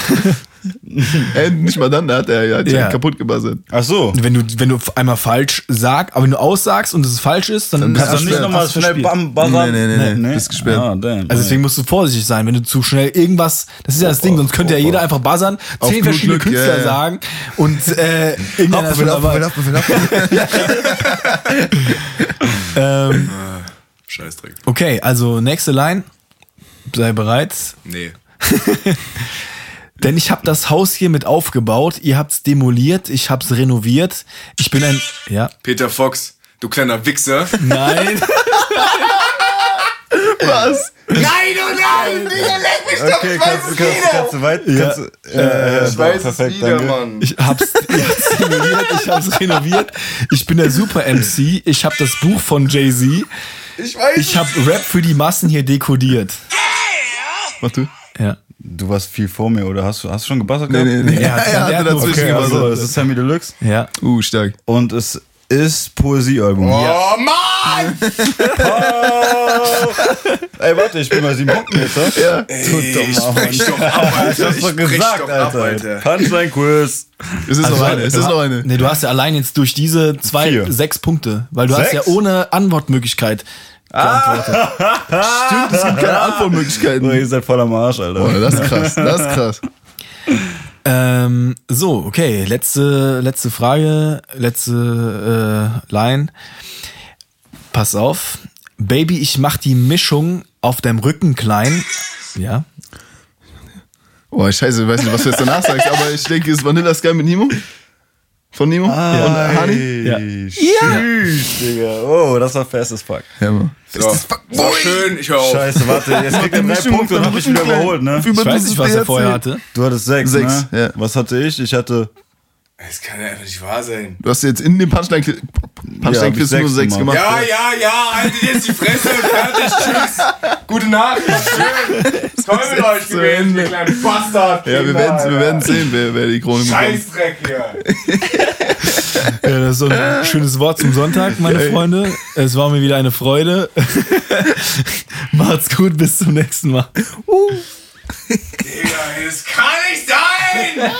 Ey, nicht mal dann, der hat er ja, hat Ja. kaputt gebuzzert. Ach so. Wenn du, wenn du einmal falsch sagst, aber wenn du aussagst und es falsch ist, dann, Dann Kannst du nicht nochmal schnell verspielt. bam, buzzern? Nee, nee, nee, nee. Bist gesperrt. Ah, damn. Also deswegen musst du vorsichtig sein, wenn du zu schnell irgendwas, das ist ja das Ding, sonst könnte ja jeder einfach buzzern, zehn verschiedene Glück, Künstler ja, ja. sagen und äh, irgendeiner ist schon dabei. Ähm, Scheißdreck. okay, also nächste Line. Sei bereit. Nee. Denn ich habe das Haus hier mit aufgebaut, ihr habt's demoliert, ich hab's renoviert. Ich bin ein. Ja. Peter Fox, du kleiner Wichser. Nein. Was? Okay, kannst, du- kannst, kannst du weit? Kannst, du- äh, Ich weiß es perfekt, wieder, danke. Mann. Ich hab's, ich hab's demoliert, ich hab's renoviert. Ich bin der Super MC. Ich hab das Buch von Jay-Z. Ich weiß Ich hab Rap für die Massen hier dekodiert. Mach du? Ja. Du warst viel vor mir, oder hast du hast du schon gebassert? Nee, nee, nee. Hat hatte nur- dazwischen Okay, also, gebuzzert. es ist Sammy Deluxe Ja. Uh, stark. und es ist Poesiealbum. Oh Mann! Ey, warte, ich bin bei sieben Punkten jetzt, oder? Ja. Ey, ich brech doch ab, Alter. Ich hab's doch gesagt, doch ab, Alter. Punchline-Quiz. Es ist noch eine, es ist noch eine. Nee, du hast ja allein jetzt durch diese zwei, Vier. sechs Punkte. Weil du hast Sechs? ja ohne Antwortmöglichkeit geantwortet. Stimmt, es gibt keine Antwortmöglichkeiten. Oh, ihr seid voll am Arsch, Alter. Boah, das ist krass, das ist krass. Ähm, so, okay. Letzte, letzte Frage, letzte äh, Line. Pass auf. Baby, ich mach die Mischung auf deinem Rücken klein. Ja. Boah, scheiße, ich weiß nicht, was du jetzt danach sagst, aber ich denke, es ist Vanilla Sky mit Nemo. Von Nemo? Und Honey? Ja. Tschüss, Digga. Oh, das war fast as fuck. Ja, Mann. So, war schön, ich hör auf. Scheiße, warte, jetzt kriegt er drei Punkte und hab mich wieder überholt, ne? Ich weiß nicht, was er vorher hatte. Du hattest sechs, Sechs, ne? ja. Was hatte ich? Ich hatte Das kann ja einfach nicht wahr sein. Du hast jetzt in dem Punchline Ja, Punchline Quiz nur sechs gemacht. gemacht. Ja, ja, ja, haltet jetzt die Fresse und fertig. Tschüss. Gute Nacht. Schön. Toll mit euch zu gewesen, ihr kleinen Bastard. Ja, wir werden wir werden sehen, wer, wer die Krone bekommt. Scheißdreck hier. Ja, das ist so ein schönes Wort zum Sonntag, meine Freunde. Es war mir wieder eine Freude. Macht's gut, bis zum nächsten Mal. Digga, das kann nicht sein.